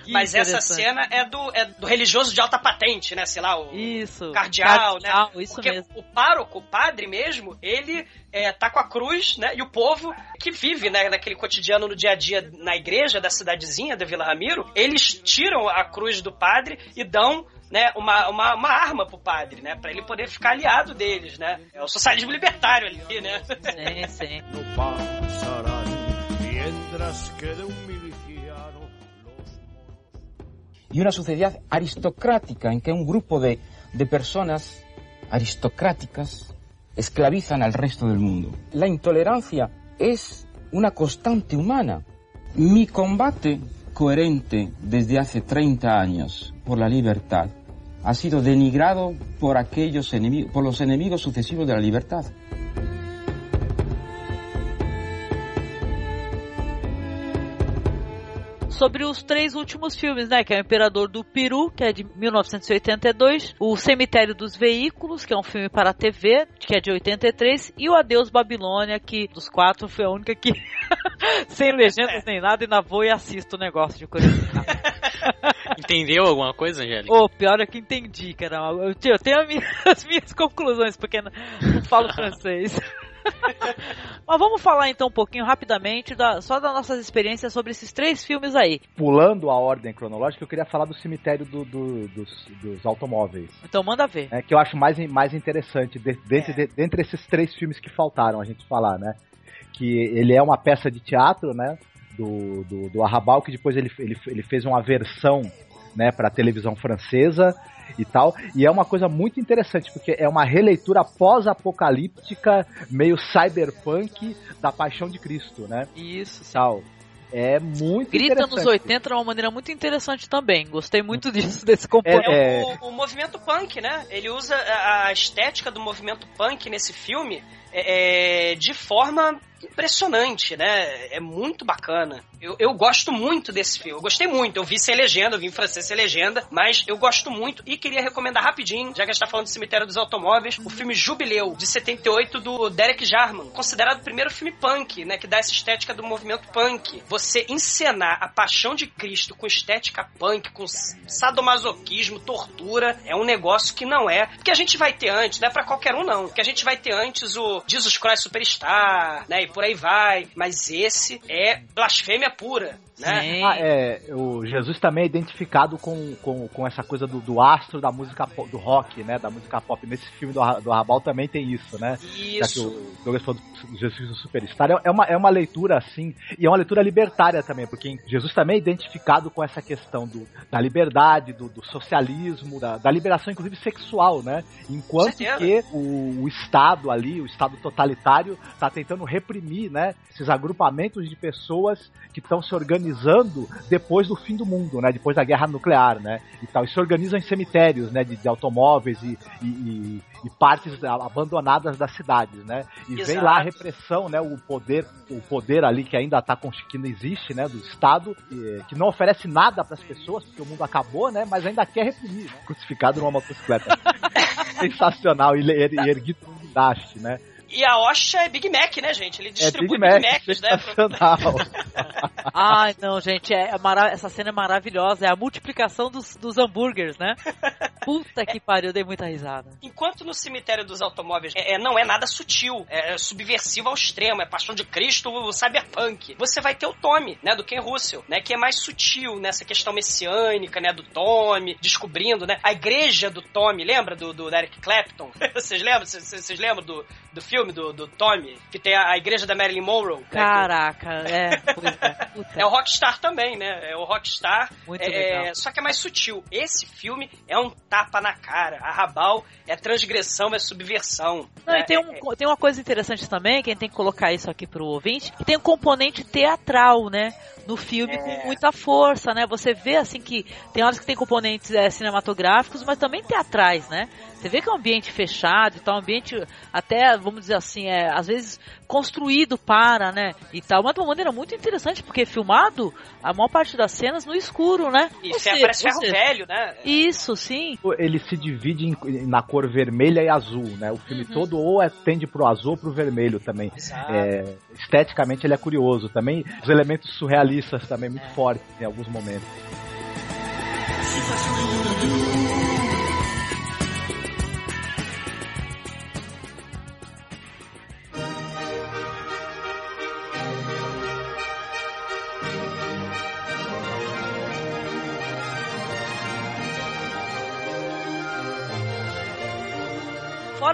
mas essa cena é do, é do religioso de alta patente, né? Sei lá, o
isso,
cardeal, cardeal
né? Isso
Porque
mesmo.
o pároco, o padre mesmo, ele é, tá com a cruz, né? E o povo que vive né, naquele cotidiano no dia a dia na igreja da cidadezinha da Vila Ramiro, eles tiram a cruz do padre e dão né, uma, uma, uma arma pro padre, né? Pra ele poder ficar aliado deles, né? É o socialismo libertário ali, né?
Sim, sim.
Y una sociedad aristocrática en que un grupo de, de personas aristocráticas esclavizan al resto del mundo. La intolerancia es una constante humana. Mi combate coherente desde hace 30 años por la libertad ha sido denigrado por aquellos enemigos, por los enemigos sucesivos de la libertad.
Sobre os três últimos filmes, né? Que é o Imperador do Peru, que é de 1982, O Cemitério dos Veículos, que é um filme para a TV, que é de 83, e o Adeus Babilônia, que dos quatro foi a única que sem legendas nem nada, ainda vou e assisto o negócio de curiosidade.
Entendeu alguma coisa, Angélica?
O oh, pior é que entendi, cara. Eu, tenho as minhas conclusões, porque não, não falo francês. Mas vamos falar então um pouquinho rapidamente da, só das nossas experiências sobre esses três filmes aí.
Pulando a ordem cronológica, eu queria falar do cemitério do, do, dos, dos, automóveis.
Então manda ver.
É, que eu acho mais, mais interessante de, dentre, é. de, dentre esses três filmes que faltaram a gente falar, né? Que ele é uma peça de teatro, né? Do, do, do Arrabal, que depois ele, ele, ele fez uma versão né, para televisão francesa e tal. E é uma coisa muito interessante, porque é uma releitura pós-apocalíptica, meio cyberpunk da Paixão de Cristo, né?
Isso.
Tal. É muito
Grita nos 80 de uma maneira muito interessante também. Gostei muito disso, desse componente.
É, é... O, o, movimento punk, né? Ele usa a estética do movimento punk nesse filme é, é de forma impressionante, né? É muito bacana. Eu, eu gosto muito desse filme. Eu gostei muito. Eu vi sem legenda, eu vi em francês sem legenda, mas eu gosto muito e queria recomendar rapidinho, já que a gente tá falando do Cemitério dos Automóveis, o filme Jubileu, de 78, do Derek Jarman, considerado o primeiro filme punk, né? Que dá essa estética do movimento punk. Você encenar a paixão de Cristo com estética punk, com sadomasoquismo, tortura, é um negócio que não é. Porque a gente vai ter antes, não é pra qualquer um, não. Porque a gente vai ter antes o Jesus Christ Superstar, né? E por aí vai. Mas esse é blasfêmia pura. Né?
Ah, é, o Jesus também é identificado com, com, com essa coisa do, do astro da música pop, do rock, né? Da música pop. Nesse filme do, do Arrabal também tem isso, né?
Isso.
Já que o Douglas falou do Jesus do Superstar. É, é, uma, é uma leitura assim, e é uma leitura libertária também, porque Jesus também é identificado com essa questão do, da liberdade, do, do socialismo, da, da, liberação, inclusive sexual, né? Enquanto que o, o Estado ali, o Estado totalitário, está tentando reprimir, né? Esses agrupamentos de pessoas que estão se organizando organizando depois do fim do mundo, né? Depois da guerra nuclear, né? E tal. E se organizam em cemitérios, né? De, de automóveis e, e, e, partes abandonadas das cidades, né? E Exato. vem lá a repressão, né? O poder, o poder ali que ainda tá com, que não existe, né? Do Estado, que não oferece nada para as pessoas, porque o mundo acabou, né? Mas ainda quer reprimir, né? Crucificado numa motocicleta. Sensacional. E, er, erguido um guindaste, né?
E a Osha é Big Mac, né, gente? Ele
É
distribui
Big Mac,
Macs, né?
sensacional.
Ai, não, gente, é mara- essa cena é maravilhosa. É a multiplicação dos, dos hambúrgueres, né? Puta que pariu, eu dei muita risada.
Enquanto no cemitério dos automóveis é, é, não é nada sutil, é, subversivo ao extremo, é Paixão de Cristo, o cyberpunk. Você vai ter o Tommy, né, do Ken Russell, né, que é mais sutil nessa questão messiânica, né, do Tommy, descobrindo, né, a igreja do Tommy, lembra do, do Eric Clapton? Vocês lembram? Vocês, vocês lembram do, do filme do, do Tommy? Que tem a, a igreja da Marilyn Monroe? né,
Caraca, é. pois é. Puta.
É o Rockstar também, né? É o Rockstar.
Muito
é,
legal.
Só que é mais sutil. Esse filme é um tapa na cara. A Rabal é transgressão, é subversão.
Não,
né?
e tem,
É-
um, tem uma coisa interessante também, que a gente tem que colocar isso aqui pro ouvinte, que tem um componente teatral, né? No filme
É.
com muita força, né? Você vê assim que tem horas que tem componentes é, cinematográficos, mas também teatrais, né? Você vê que é um ambiente fechado e tal, um ambiente até, vamos dizer assim, é, às vezes construído para, né? E tal, mas de uma maneira muito interessante, porque é filmado a maior parte das cenas no escuro, né?
E
Ou
fe-
seja-
parece ferro velho, né?
Isso, sim.
Ele se divide em- na cor vermelha e azul, né? O filme
Uhum.
todo ou é, tende pro azul ou pro vermelho também. É, esteticamente ele é curioso também. Os elementos surrealistas também muito fortes em alguns momentos.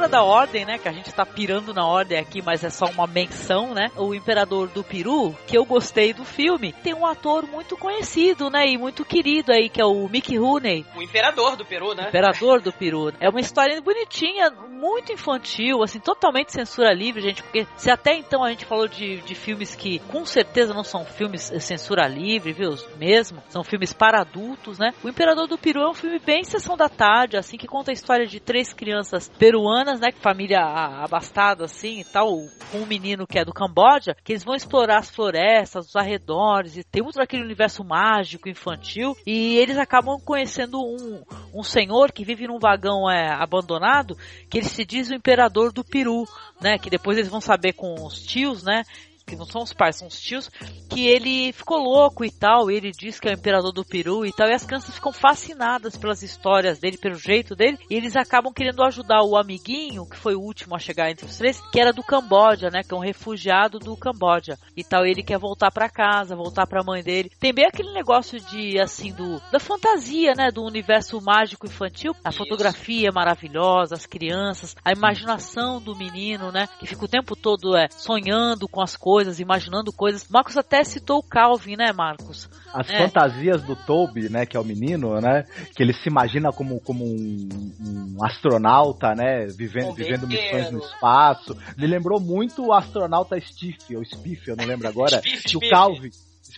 Fora da ordem, né? Que a gente tá pirando na ordem aqui, mas é só uma menção, né? O Imperador do Peru, que eu gostei do filme, tem um ator muito conhecido, né? E muito querido aí, que é o Mickey Rooney.
O imperador do Peru, né?
Imperador do Peru. É uma história bonitinha, muito infantil, assim, totalmente censura livre, gente, porque se até então a gente falou de, de filmes que com certeza não são filmes eh, censura livre, viu? Mesmo, são filmes para adultos, né? O Imperador do Peru é um filme bem sessão da tarde, assim, que conta a história de três crianças peruanas, né? Que família abastada, assim, e tal, com um menino que é do Camboja, que eles vão explorar as florestas, os arredores, e tem muito daquele universo mágico, infantil, e eles acabam conhecendo um, um senhor que vive num vagão é, abandonado, que ele se diz o imperador do Peru, né? Que depois eles vão saber com os tios, né? Que não são os pais, são os tios, que ele ficou louco e tal, e ele diz que é o imperador do Peru e tal, e as crianças ficam fascinadas pelas histórias dele, pelo jeito dele, e eles acabam querendo ajudar o amiguinho, que foi o último a chegar entre os três, que era do Camboja, né, que é um refugiado do Camboja, e tal, ele quer voltar pra casa, voltar pra mãe dele. Tem bem aquele negócio de, assim, do da fantasia, né, do universo mágico infantil, a fotografia é maravilhosa, as crianças, a imaginação do menino, né, que fica o tempo todo é, sonhando com as coisas, imaginando coisas. Marcos até citou o Calvin, né, Marcos?
As
É.
fantasias do Toby, né, que é o menino, né, que ele se imagina como, como um, um astronauta, né, vivendo, vivendo missões no espaço. Me lembrou muito o astronauta Stiff, ou Spiff, eu não lembro agora,
Spiff,
que o
Spiff.
Calvin,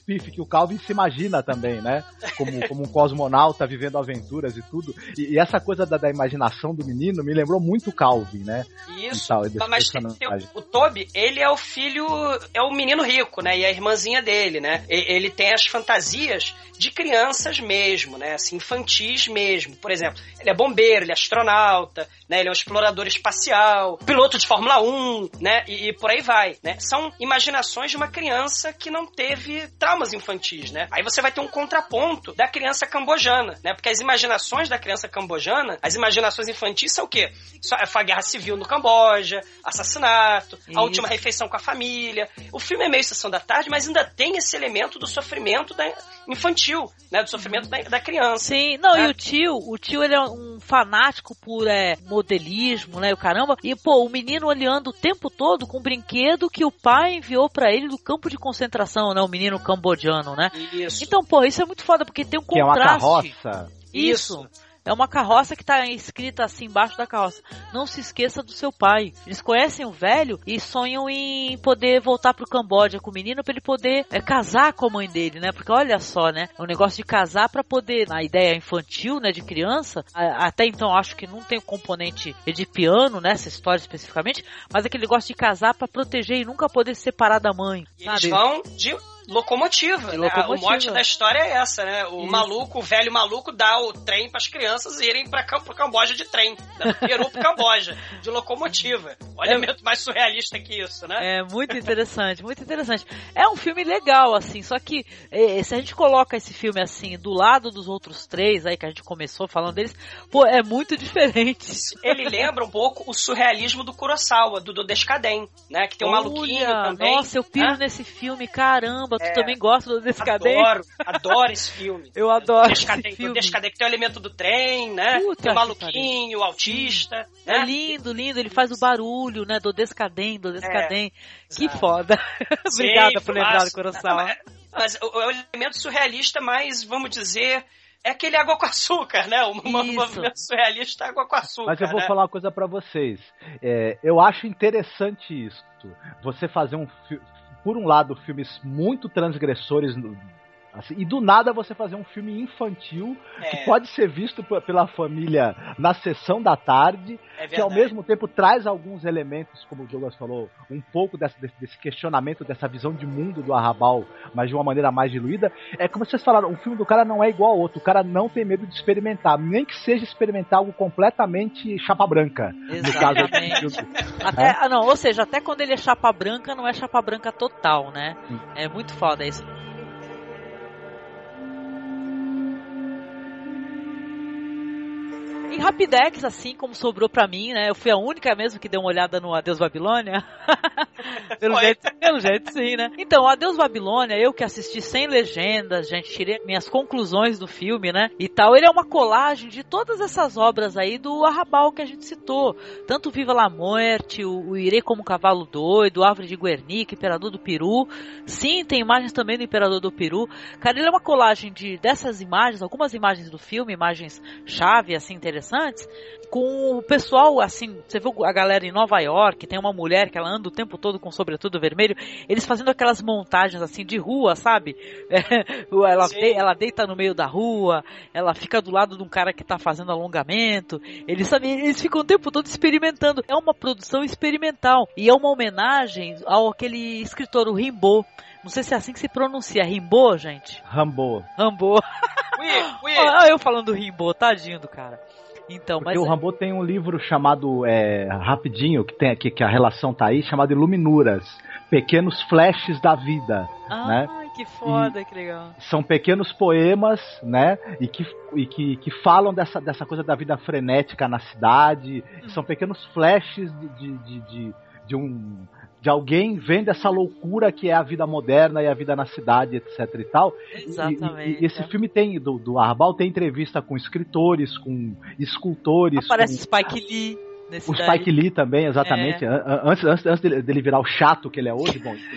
Spiff, que o Calvin se imagina também, né, como, como um cosmonauta vivendo aventuras e tudo. E, e essa coisa da, da imaginação do menino me lembrou muito o Calvin, né.
Isso.
Tal,
Mas o, o Toby, ele é o filho, é o menino rico, né? E a irmãzinha dele, né? E- Ele tem as fantasias de crianças mesmo, né? Assim, infantis mesmo. Por exemplo, ele é bombeiro, ele é astronauta, né? Ele é um explorador espacial, piloto de Fórmula 1, né? E, e por aí vai, né? São imaginações de uma criança que não teve traumas infantis, né? Aí você vai ter um contraponto da criança cambojana, né? Porque as imaginações da criança cambojana, as imaginações infantis são o quê? Só- Foi a guerra civil no Camboja, assassinato,
Isso.
a última refeição com a família. O filme é meio sessão da tarde, mas ainda tem esse elemento do sofrimento da infantil, né? Do sofrimento da, da criança.
Sim, não,
É.
e o tio, o tio ele é um fanático por é, modelismo, né, o caramba, e pô, o menino ele anda o tempo todo com um brinquedo que o pai enviou pra ele do campo de concentração, né, o menino cambodiano, né.
Isso.
Então, pô, isso é muito foda, porque tem um
Que é uma
contraste.
carroça.
Isso. É uma carroça que tá escrita assim embaixo da carroça. Não se esqueça do seu pai. Eles conhecem o velho e sonham em poder voltar pro Camboja com o menino pra ele poder é, casar com a mãe dele, né? Porque olha só, né? O negócio de casar pra poder, na ideia infantil, né, de criança, a- até então acho que não tem o componente edipiano nessa história especificamente, mas aquele negócio de casar pra proteger e nunca poder se separar da mãe.
E eles
sabe?
vão de locomotiva, né?
locomotiva.
O mote da história é essa, né? O
Isso.
maluco, o velho maluco dá o trem pras crianças irem Cam- pro Camboja de trem. Da Peru pro Camboja, de locomotiva. Olha
É.
elemento mais surrealista que isso, né?
É muito interessante, muito interessante. É um filme legal, assim, só que eh, se a gente coloca esse filme assim do lado dos outros três aí que a gente começou falando deles, pô, é muito diferente.
Ele lembra um pouco o surrealismo do Kurosawa, do, do Descaden, né? Que tem um maluquinho
Olha,
também.
Nossa, eu piro
né?
nesse filme, caramba, tu
É.
também gosta do Descadente?
Adoro, adoro esse filme.
Eu adoro
Descaden,
esse filme.
Que tem o elemento do trem, né?
Puta
tem o
que
maluquinho, o autista,
É
né?
lindo, lindo, ele faz o barulho, né, do Descadem, do Descadem. que
exato.
foda. Obrigada por lembrar do coração.
Não, mas- Mas o, o elemento surrealista mais, vamos dizer, é aquele água com açúcar, né? O, movimento surrealista é água com açúcar.
Mas eu vou
né?
falar uma coisa pra vocês. É, eu acho interessante isso. Você fazer um por um lado filmes muito transgressores assim, e do nada você fazer um filme infantil que
É,
pode ser visto pela família na sessão da tarde,
é
que ao mesmo tempo traz alguns elementos, como o Douglas falou, um pouco desse, desse questionamento, dessa visão de mundo do Arrabal, mas de uma maneira mais diluída. É como vocês falaram, o filme do cara não é igual ao outro, o cara não tem medo de experimentar, nem que seja experimentar algo completamente chapa branca. No caso
Exatamente.
do filme.
Até, ah, não, ou seja, até quando ele é chapa branca, não é chapa branca total, né?
Sim.
É muito foda isso. Em Rapidex, assim como sobrou pra mim, né? Eu fui a única mesmo que deu uma olhada no Adeus Babilônia. pelo,
Foi.
jeito, pelo jeito, sim, né? Então, Adeus Babilônia, eu que assisti sem legendas, gente, tirei minhas conclusões do filme, né? E tal. Ele é uma colagem de todas essas obras aí do Arrabal que a gente citou. Tanto Viva la Muerte, o, o Irei como Cavalo Doido, Árvore de Guernica, Imperador do Peru. Sim, tem imagens também do Imperador do Peru. Cara, ele é uma colagem de dessas imagens, algumas imagens do filme, imagens chave, assim, interessantes, com o pessoal, assim, você viu a galera em Nova York, tem uma mulher que ela anda o tempo todo com sobretudo vermelho, eles fazendo aquelas montagens, assim, de rua, sabe? É, ela, de- ela deita no meio da rua, ela fica do lado de um cara que tá fazendo alongamento, eles, sabe, eles ficam o tempo todo experimentando. É uma produção experimental, e é uma homenagem ao aquele escritor, o Rimbaud. Não sei se é assim que se pronuncia, Rimbaud, gente?
Rambo.
Rambo.
Ui, ui.
Olha eu falando do Rimbaud, tadinho do cara. Então,
Porque
mas
o Rambo tem um livro chamado é, Rapidinho, que, tem, que, que a relação tá aí, chamado Iluminuras. Pequenos flashes da vida. né?
Ai, que foda, que legal.
São pequenos poemas, né? E que, e que, que falam dessa, dessa coisa da vida frenética na cidade. São pequenos flashes de, de, de, de, de um. De alguém vendo essa loucura que é a vida moderna e a vida na cidade, etc e tal.
Exatamente.
E, e esse filme tem, do, do Arbal, tem entrevista com escritores, com escultores,
Aparece
com
Spike Lee nesse
o
daí.
Spike Lee também, exatamente. An- Antes, antes, antes dele, dele virar o chato que ele é hoje, bom, enfim.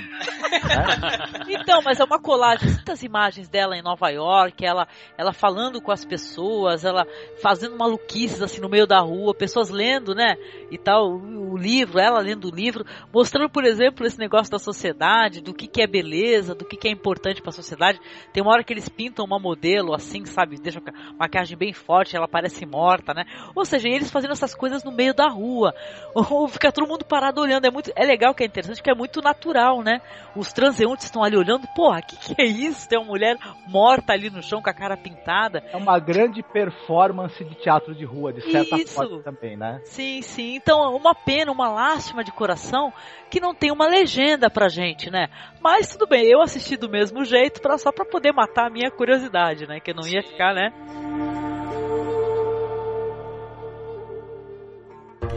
Então, mas é uma colagem, muitas imagens dela em Nova York, ela, ela falando com as pessoas, ela fazendo maluquices assim no meio da rua, pessoas lendo, né? E tal, o, o livro, ela lendo o livro, mostrando, por exemplo, esse negócio da sociedade, do que, que é beleza, do que, que é importante pra sociedade. Tem uma hora que eles pintam uma modelo assim, sabe? Deixam a maquiagem bem forte, ela parece morta, né? Ou seja, eles fazendo essas coisas no meio da rua. Ou fica todo mundo parado olhando. É muito, é legal que é interessante, que é muito natural, né? Os transeuntes estão ali olhando, porra, que que é isso? Tem uma mulher morta ali no chão com a cara pintada.
É uma grande performance de teatro de rua, de certa
Isso.
forma também, né?
Sim, sim. Então, uma pena, uma lástima de coração que não tem uma legenda pra gente, né? Mas tudo bem, eu assisti do mesmo jeito, pra, só pra poder matar a minha curiosidade, né? Que eu não ia ficar, né?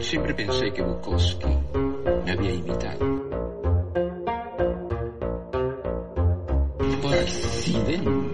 Sempre pensei que Bukowski me había imitado. Por accidente.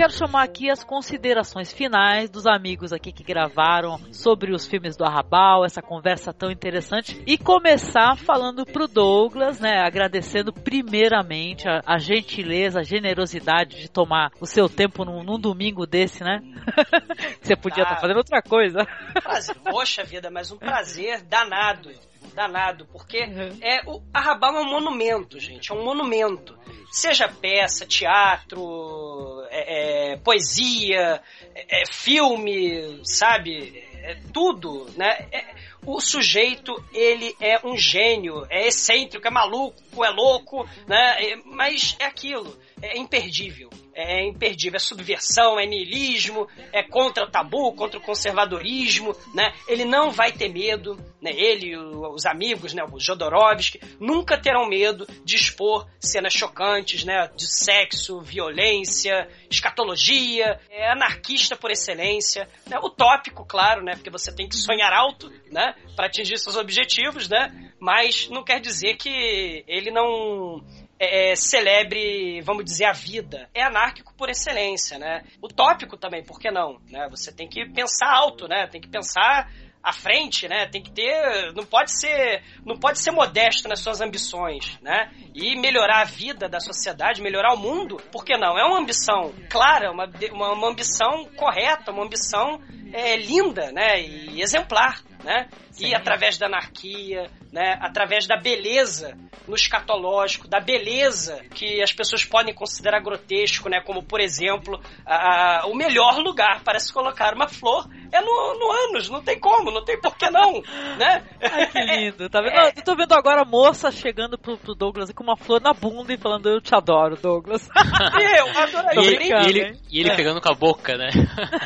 Quero chamar aqui as considerações finais dos amigos aqui que gravaram sobre os filmes do Arrabal, essa conversa tão interessante, e começar falando pro Douglas, né, agradecendo primeiramente a, a gentileza, a generosidade de tomar o seu tempo num, num domingo desse, né? Você podia estar
Ah.
fazendo outra coisa.
Prazer. Poxa vida, mas um prazer danado. Danado, porque
Uhum.
é o Arrabal é um monumento, gente. É um monumento. Seja peça, teatro, é, é, poesia, é, é, filme, sabe? é, tudo, né? É, o sujeito, ele é um gênio, é excêntrico, é maluco, é louco, né? Mas é aquilo, é imperdível é imperdível, é subversão, é niilismo, é contra o tabu, contra o conservadorismo, né? Ele não vai ter medo, né? Ele, os amigos, né? O Jodorowsky, nunca terão medo de expor cenas chocantes, né? De sexo, violência, escatologia, é anarquista por excelência, né? Utópico, claro, né? Porque você tem que sonhar alto, né? Para atingir seus objetivos, né? Mas não quer dizer que ele não é, é, celebre, vamos dizer, a vida. É anárquico por excelência, né? Utópico também, por que não? Né? Você tem que pensar alto, né? Tem que pensar à frente, né? Tem que ter, não pode ser, não pode ser modesto nas suas ambições, né? E melhorar a vida da sociedade, melhorar o mundo, por que não? É uma ambição clara, uma, uma, uma ambição correta, uma ambição é, linda, né? E exemplar, né? Sim. E através da anarquia, né? Através da beleza no escatológico, da beleza que as pessoas podem considerar grotesco, né? Como, por exemplo, a, a, o melhor lugar para se colocar uma flor é no, no ânus, não tem como, não tem por que não, né?
Ai, que lindo, tá vendo? É. Eu tô vendo agora a moça chegando pro, pro, Douglas com uma flor na bunda e falando, eu te adoro, Douglas.
eu adoraria.
E, e, ele, e ele é. pegando com a boca, né?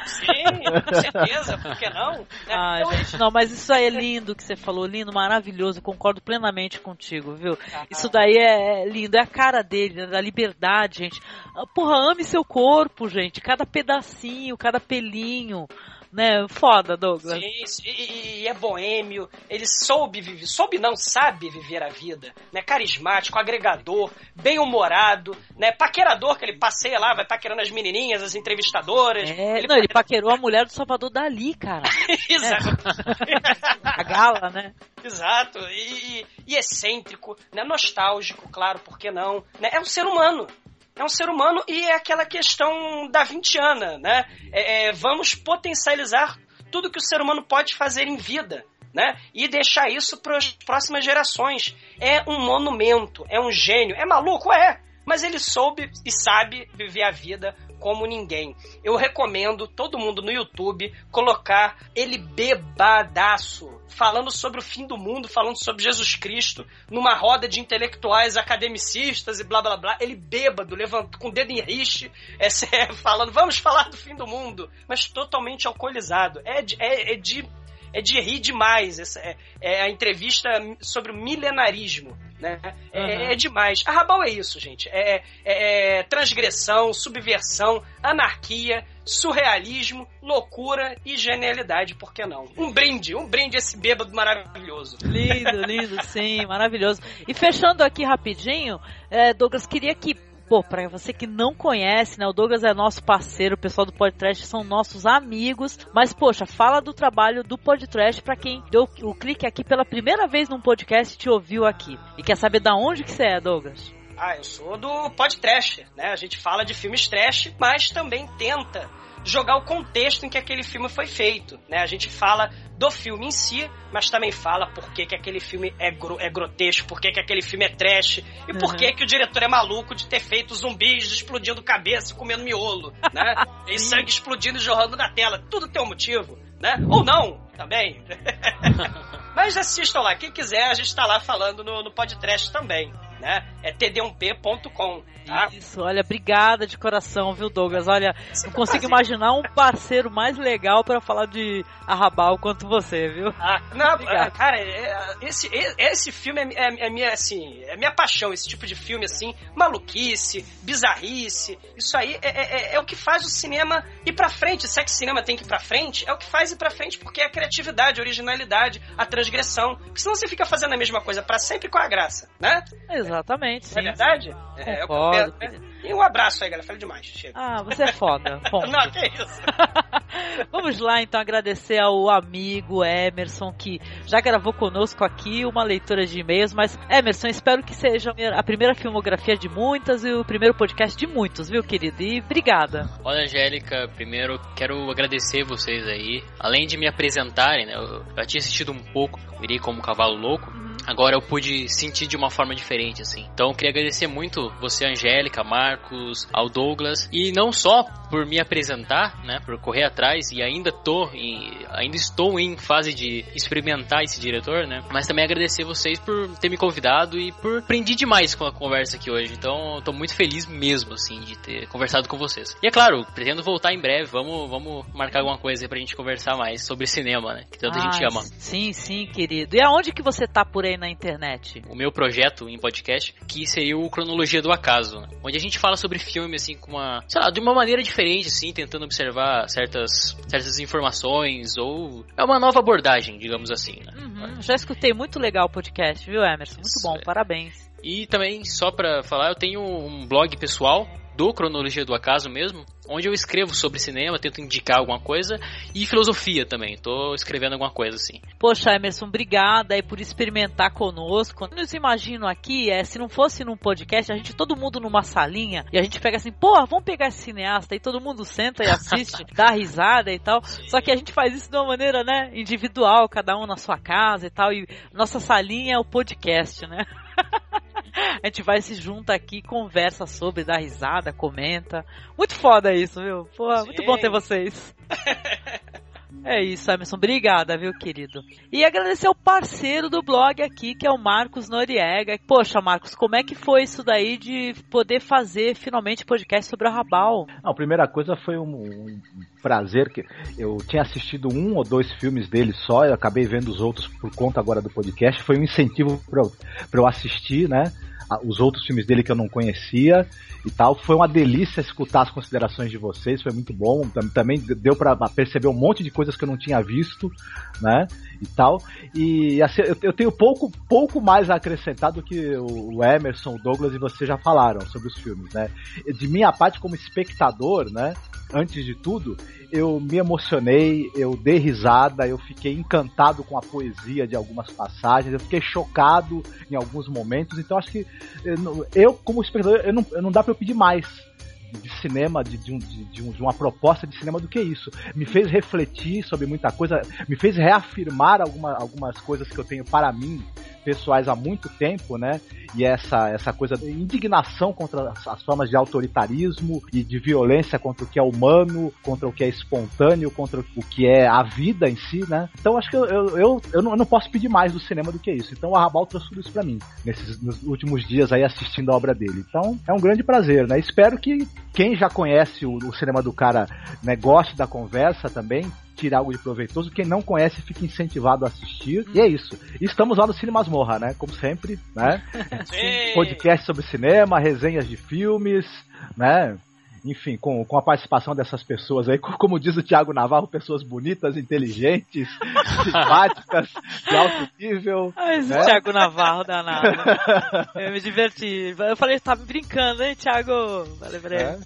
Sim, com certeza, por que não? Né?
Ai, eu... gente, não, mas isso aí é lindo que você falou, lindo, maravilhoso, concordo plenamente contigo, viu? Ah, isso daí é lindo, é a cara dele, né, da liberdade, gente. Ah, porra, ame seu corpo, gente, cada pedacinho, cada pelinho né? Foda, Douglas.
Sim, e, e, é boêmio, ele soube viver, soube não, sabe viver a vida, né? Carismático, agregador, bem-humorado, né? Paquerador, que ele passeia lá, vai paquerando as menininhas, as entrevistadoras.
É, ele não, ele paquerou a mulher do Salvador Dali, cara.
Exato.
É. a gala, né?
Exato, e, e, excêntrico, né? Nostálgico, claro, por que não? Né? É um ser humano, é um ser humano e é aquela questão da vintiana, né? É, é, vamos potencializar tudo que o ser humano pode fazer em vida. Né? E deixar isso para as próximas gerações. É um monumento, é um gênio. É maluco? É. Mas ele soube e sabe viver a vida como ninguém. Eu recomendo todo mundo no YouTube colocar ele bebadaço, falando sobre o fim do mundo, falando sobre Jesus Cristo, numa roda de intelectuais academicistas e blá blá blá. Ele bêbado, levantando com o dedo em riste, é, falando, vamos falar do fim do mundo, mas totalmente alcoolizado. É de, é, é de é de rir demais. Essa, é, é, a entrevista sobre o milenarismo. Né? É, uhum. é, demais. A Rabal é isso, gente. É, é, é, transgressão, subversão, anarquia, surrealismo, loucura e genialidade, por que não? Um brinde, um brinde esse bêbado maravilhoso.
Lindo, lindo, sim, maravilhoso. E fechando aqui rapidinho, é, Douglas, queria que Pô, pra você que não conhece, né? O Douglas é nosso parceiro, o pessoal do podcast são nossos amigos. Mas, poxa, fala do trabalho do podcast para quem deu o clique aqui pela primeira vez num podcast e te ouviu aqui. E quer saber da onde que você é, Douglas?
Ah, eu sou do podcast, né? A gente fala de filmes trash, mas também tenta jogar o contexto em que aquele filme foi feito. Né? A gente fala do filme em si, mas também fala por que, que aquele filme é, gro é grotesco, por que, que aquele filme é trash, e uhum. por que, que o diretor é maluco de ter feito zumbis explodindo cabeça e comendo miolo, né? e sangue explodindo e jorrando na tela. Tudo tem um motivo, né? Ou não, também. mas assistam lá, quem quiser, a gente está lá falando no, no podcast também né? É td1p.com. Tá?
Isso, olha, obrigada de coração, viu, Douglas? Olha, não consigo imaginar um parceiro mais legal para falar de Arrabal quanto você, viu?
Ah, não, Obrigado. cara, é, esse, esse filme é, é, é, minha, assim, é minha paixão, esse tipo de filme, assim, maluquice, bizarrice, isso aí é, é, é, é o que faz o cinema ir pra frente, se é que o cinema tem que ir pra frente, é o que faz ir pra frente, porque é a criatividade, a originalidade, a transgressão, porque senão você fica fazendo a mesma coisa para sempre com a graça, né?
Exatamente. Sim,
é verdade?
Sim. É, é Concordo,
é, e um abraço aí, galera. Falei demais. Chega.
Ah, você é foda. Ponto.
Não, que isso.
Vamos lá, então, agradecer ao amigo Emerson, que já gravou conosco aqui uma leitura de e-mails. Mas, Emerson, espero que seja a primeira filmografia de muitas e o primeiro podcast de muitos, viu, querido? E obrigada.
Olha, Angélica, primeiro quero agradecer vocês aí. Além de me apresentarem, né? Eu já tinha assistido um pouco, virei como cavalo louco. Uhum agora eu pude sentir de uma forma diferente, assim. Então eu queria agradecer muito você, Angélica, Marcos, ao Douglas, e não só por me apresentar, né, por correr atrás, e ainda tô em, ainda estou em fase de experimentar esse diretor, né? Mas também agradecer vocês por ter me convidado e por aprendi demais com a conversa aqui hoje. Então, estou muito feliz mesmo, assim, de ter conversado com vocês. E é claro, pretendo voltar em breve. Vamos, vamos marcar alguma coisa aí pra gente conversar mais sobre cinema, né? Que tanta
Ah,
gente ama.
Sim, sim, querido. E aonde que você tá por aí na internet?
o meu projeto em podcast, que seria o Cronologia do Acaso, né? onde a gente fala sobre filme assim com uma, sei lá, de uma maneira diferente assim, tentando observar certas certas informações ou é uma nova abordagem, digamos assim, né?
Uhum, já escutei muito legal o podcast, viu, Emerson? Muito bom, parabéns.
E também só pra falar, eu tenho um blog pessoal do Cronologia do Acaso mesmo, onde eu escrevo sobre cinema, tento indicar alguma coisa e filosofia também. Tô escrevendo alguma coisa assim.
Poxa, Emerson, obrigada aí por experimentar conosco. Eu nos imagino aqui, é, se não fosse num podcast, a gente todo mundo numa salinha e a gente pega assim, pô, vamos pegar esse cineasta e todo mundo senta e assiste, dá risada e tal. Só que a gente faz isso de uma maneira, né, individual, cada um na sua casa e tal. E nossa salinha é o podcast, né? A gente vai se junta aqui, conversa sobre, dá risada, comenta. Muito foda isso, viu? Pô, muito bom ter vocês. É isso, Emerson. Obrigada, viu, querido? E agradecer ao parceiro do blog aqui, que é o Marcos Noriega. Poxa, Marcos, como é que foi isso daí de poder fazer finalmente podcast sobre a Rabal?
A primeira coisa foi um, um prazer que eu tinha assistido um ou dois filmes dele só, eu acabei vendo os outros por conta agora do podcast. Foi um incentivo para eu, eu assistir, né? Os outros filmes dele que eu não conhecia e tal. Foi uma delícia escutar as considerações de vocês, foi muito bom. Tam- Também deu para perceber um monte de coisas que eu não tinha visto, né? E tal. E assim, eu, eu tenho pouco, pouco mais a acrescentar do que o Emerson, o Douglas e você já falaram sobre os filmes, né? De minha parte, como espectador, né? Antes de tudo, eu me emocionei, eu dei risada, eu fiquei encantado com a poesia de algumas passagens, eu fiquei chocado em alguns momentos. Então, acho que eu, não- eu como espectador, eu não, não dá para eu pedir mais de cinema, de, de, um- de, de um- de uma proposta de cinema do que isso. Me fez refletir sobre muita coisa, me fez reafirmar alguma, algumas coisas que eu tenho para mim, pessoais há muito tempo, né? E essa, essa coisa de indignação contra as, as formas de autoritarismo e de violência contra o que é humano, contra o que é espontâneo, contra o que é a vida em si, né? Então acho que eu, eu, eu, eu não, eu não posso pedir mais do cinema do que isso. Então o Arrabal trouxe tudo isso pra mim, nesses nos últimos dias aí assistindo a obra dele. Então é um grande prazer, né? Espero que quem já conhece o, o cinema do cara né, goste da conversa também, tirar algo de proveitoso. Quem não conhece, fica incentivado a assistir. E é isso. Estamos lá no Cine Masmorra, né? Como sempre, né? Podcast sobre cinema, resenhas de filmes, né? Enfim, com, com a participação dessas pessoas aí, co- como diz o Thiago Navarro, pessoas bonitas, inteligentes, simpáticas, de alto nível.
Esse
né?
Thiago Navarro danado. Eu me diverti. Eu falei, tá brincando, hein, Thiago? Falei pra ele.
É.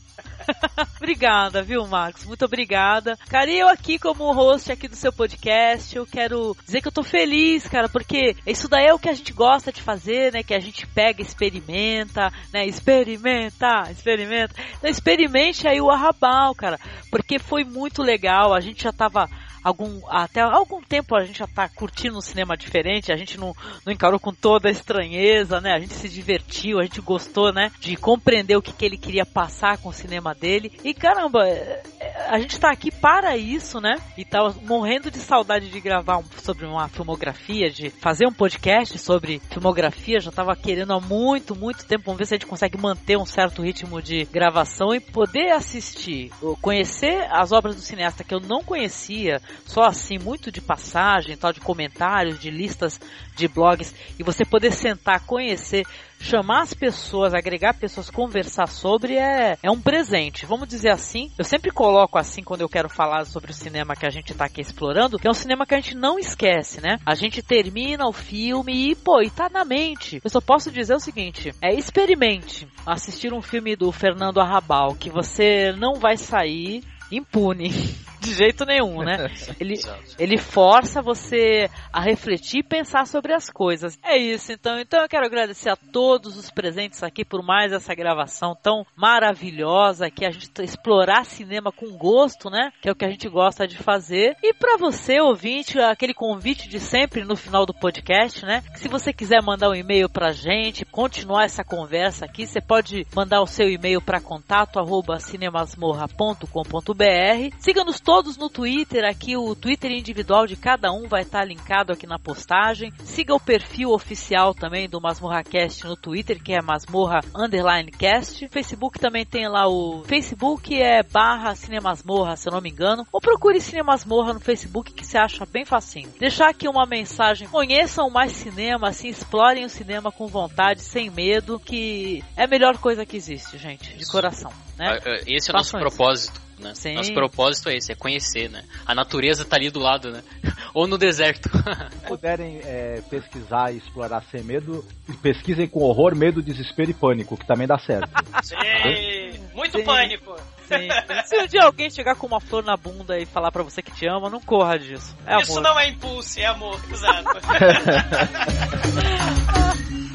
obrigada, viu, Marcos? Muito obrigada. Cara, e eu aqui como host aqui do seu podcast, eu quero dizer que eu tô feliz, cara, porque isso daí é o que a gente gosta de fazer, né? Que a gente pega, experimenta, né? Experimenta, experimenta. Então experimente aí o Arrabal, cara, porque foi muito legal. A gente já tava algum até algum tempo a gente já tá curtindo um cinema diferente, a gente não, não encarou com toda a estranheza, né? A gente se divertiu, a gente gostou, né? De compreender o que, que ele queria passar com o cinema dele. E caramba, é, é, a gente tá aqui para isso, né? E tá morrendo de saudade de gravar um- sobre uma filmografia, de fazer um podcast sobre filmografia. Já tava querendo há muito, muito tempo. Vamos ver se a gente consegue manter um certo ritmo de gravação e poder assistir, conhecer as obras do cineasta que eu não conhecia, só assim, muito de passagem, tal, de comentários, de listas de blogs, e você poder sentar, conhecer, chamar as pessoas, agregar pessoas, conversar sobre, é, é um presente. Vamos dizer assim. Eu sempre coloco assim quando eu quero falar sobre o cinema que a gente tá aqui explorando, que é um cinema que a gente não esquece, né? A gente termina o filme e, pô, e tá na mente. Eu só posso dizer o seguinte: é experimente assistir um filme do Fernando Arrabal, que você não vai sair impune. De jeito nenhum, né? Ele, ele força você a refletir e pensar sobre as coisas. É isso, então. Então eu quero agradecer a todos os presentes aqui por mais essa gravação tão maravilhosa que a gente explorar cinema com gosto, né? Que é o que a gente gosta de fazer. E para você, ouvinte, aquele convite de sempre no final do podcast, né? Que se você quiser mandar um e-mail pra gente, continuar essa conversa aqui, você pode mandar o seu e-mail para contato arroba cinemasmorra.com.br. Siga-nos todos no Twitter, aqui o Twitter individual de cada um vai estar linkado aqui na postagem. Siga o perfil oficial também do MasmorraCast no Twitter, que é Masmorra Underline Cast. Facebook também tem lá o Facebook é barra Cinemasmorra, se eu não me engano. Ou procure Cinemasmorra no Facebook que você acha bem facinho. Deixar aqui uma mensagem, conheçam mais cinema, assim, explorem o cinema com vontade, sem medo, que é a melhor coisa que existe, gente, de coração. Né?
Esse é o nosso propósito. Né?
Sim.
Nosso propósito é esse, é conhecer, né? A natureza tá ali do lado, né? Ou no deserto.
Se puderem é, pesquisar e explorar sem medo, pesquisem com horror, medo, desespero e pânico, que também dá certo.
Sim, muito
Sim.
pânico.
Sim. Se um dia alguém chegar com uma flor na bunda e falar pra você que te ama, não corra disso. É
Isso
amor.
não é impulso, é amor, exato.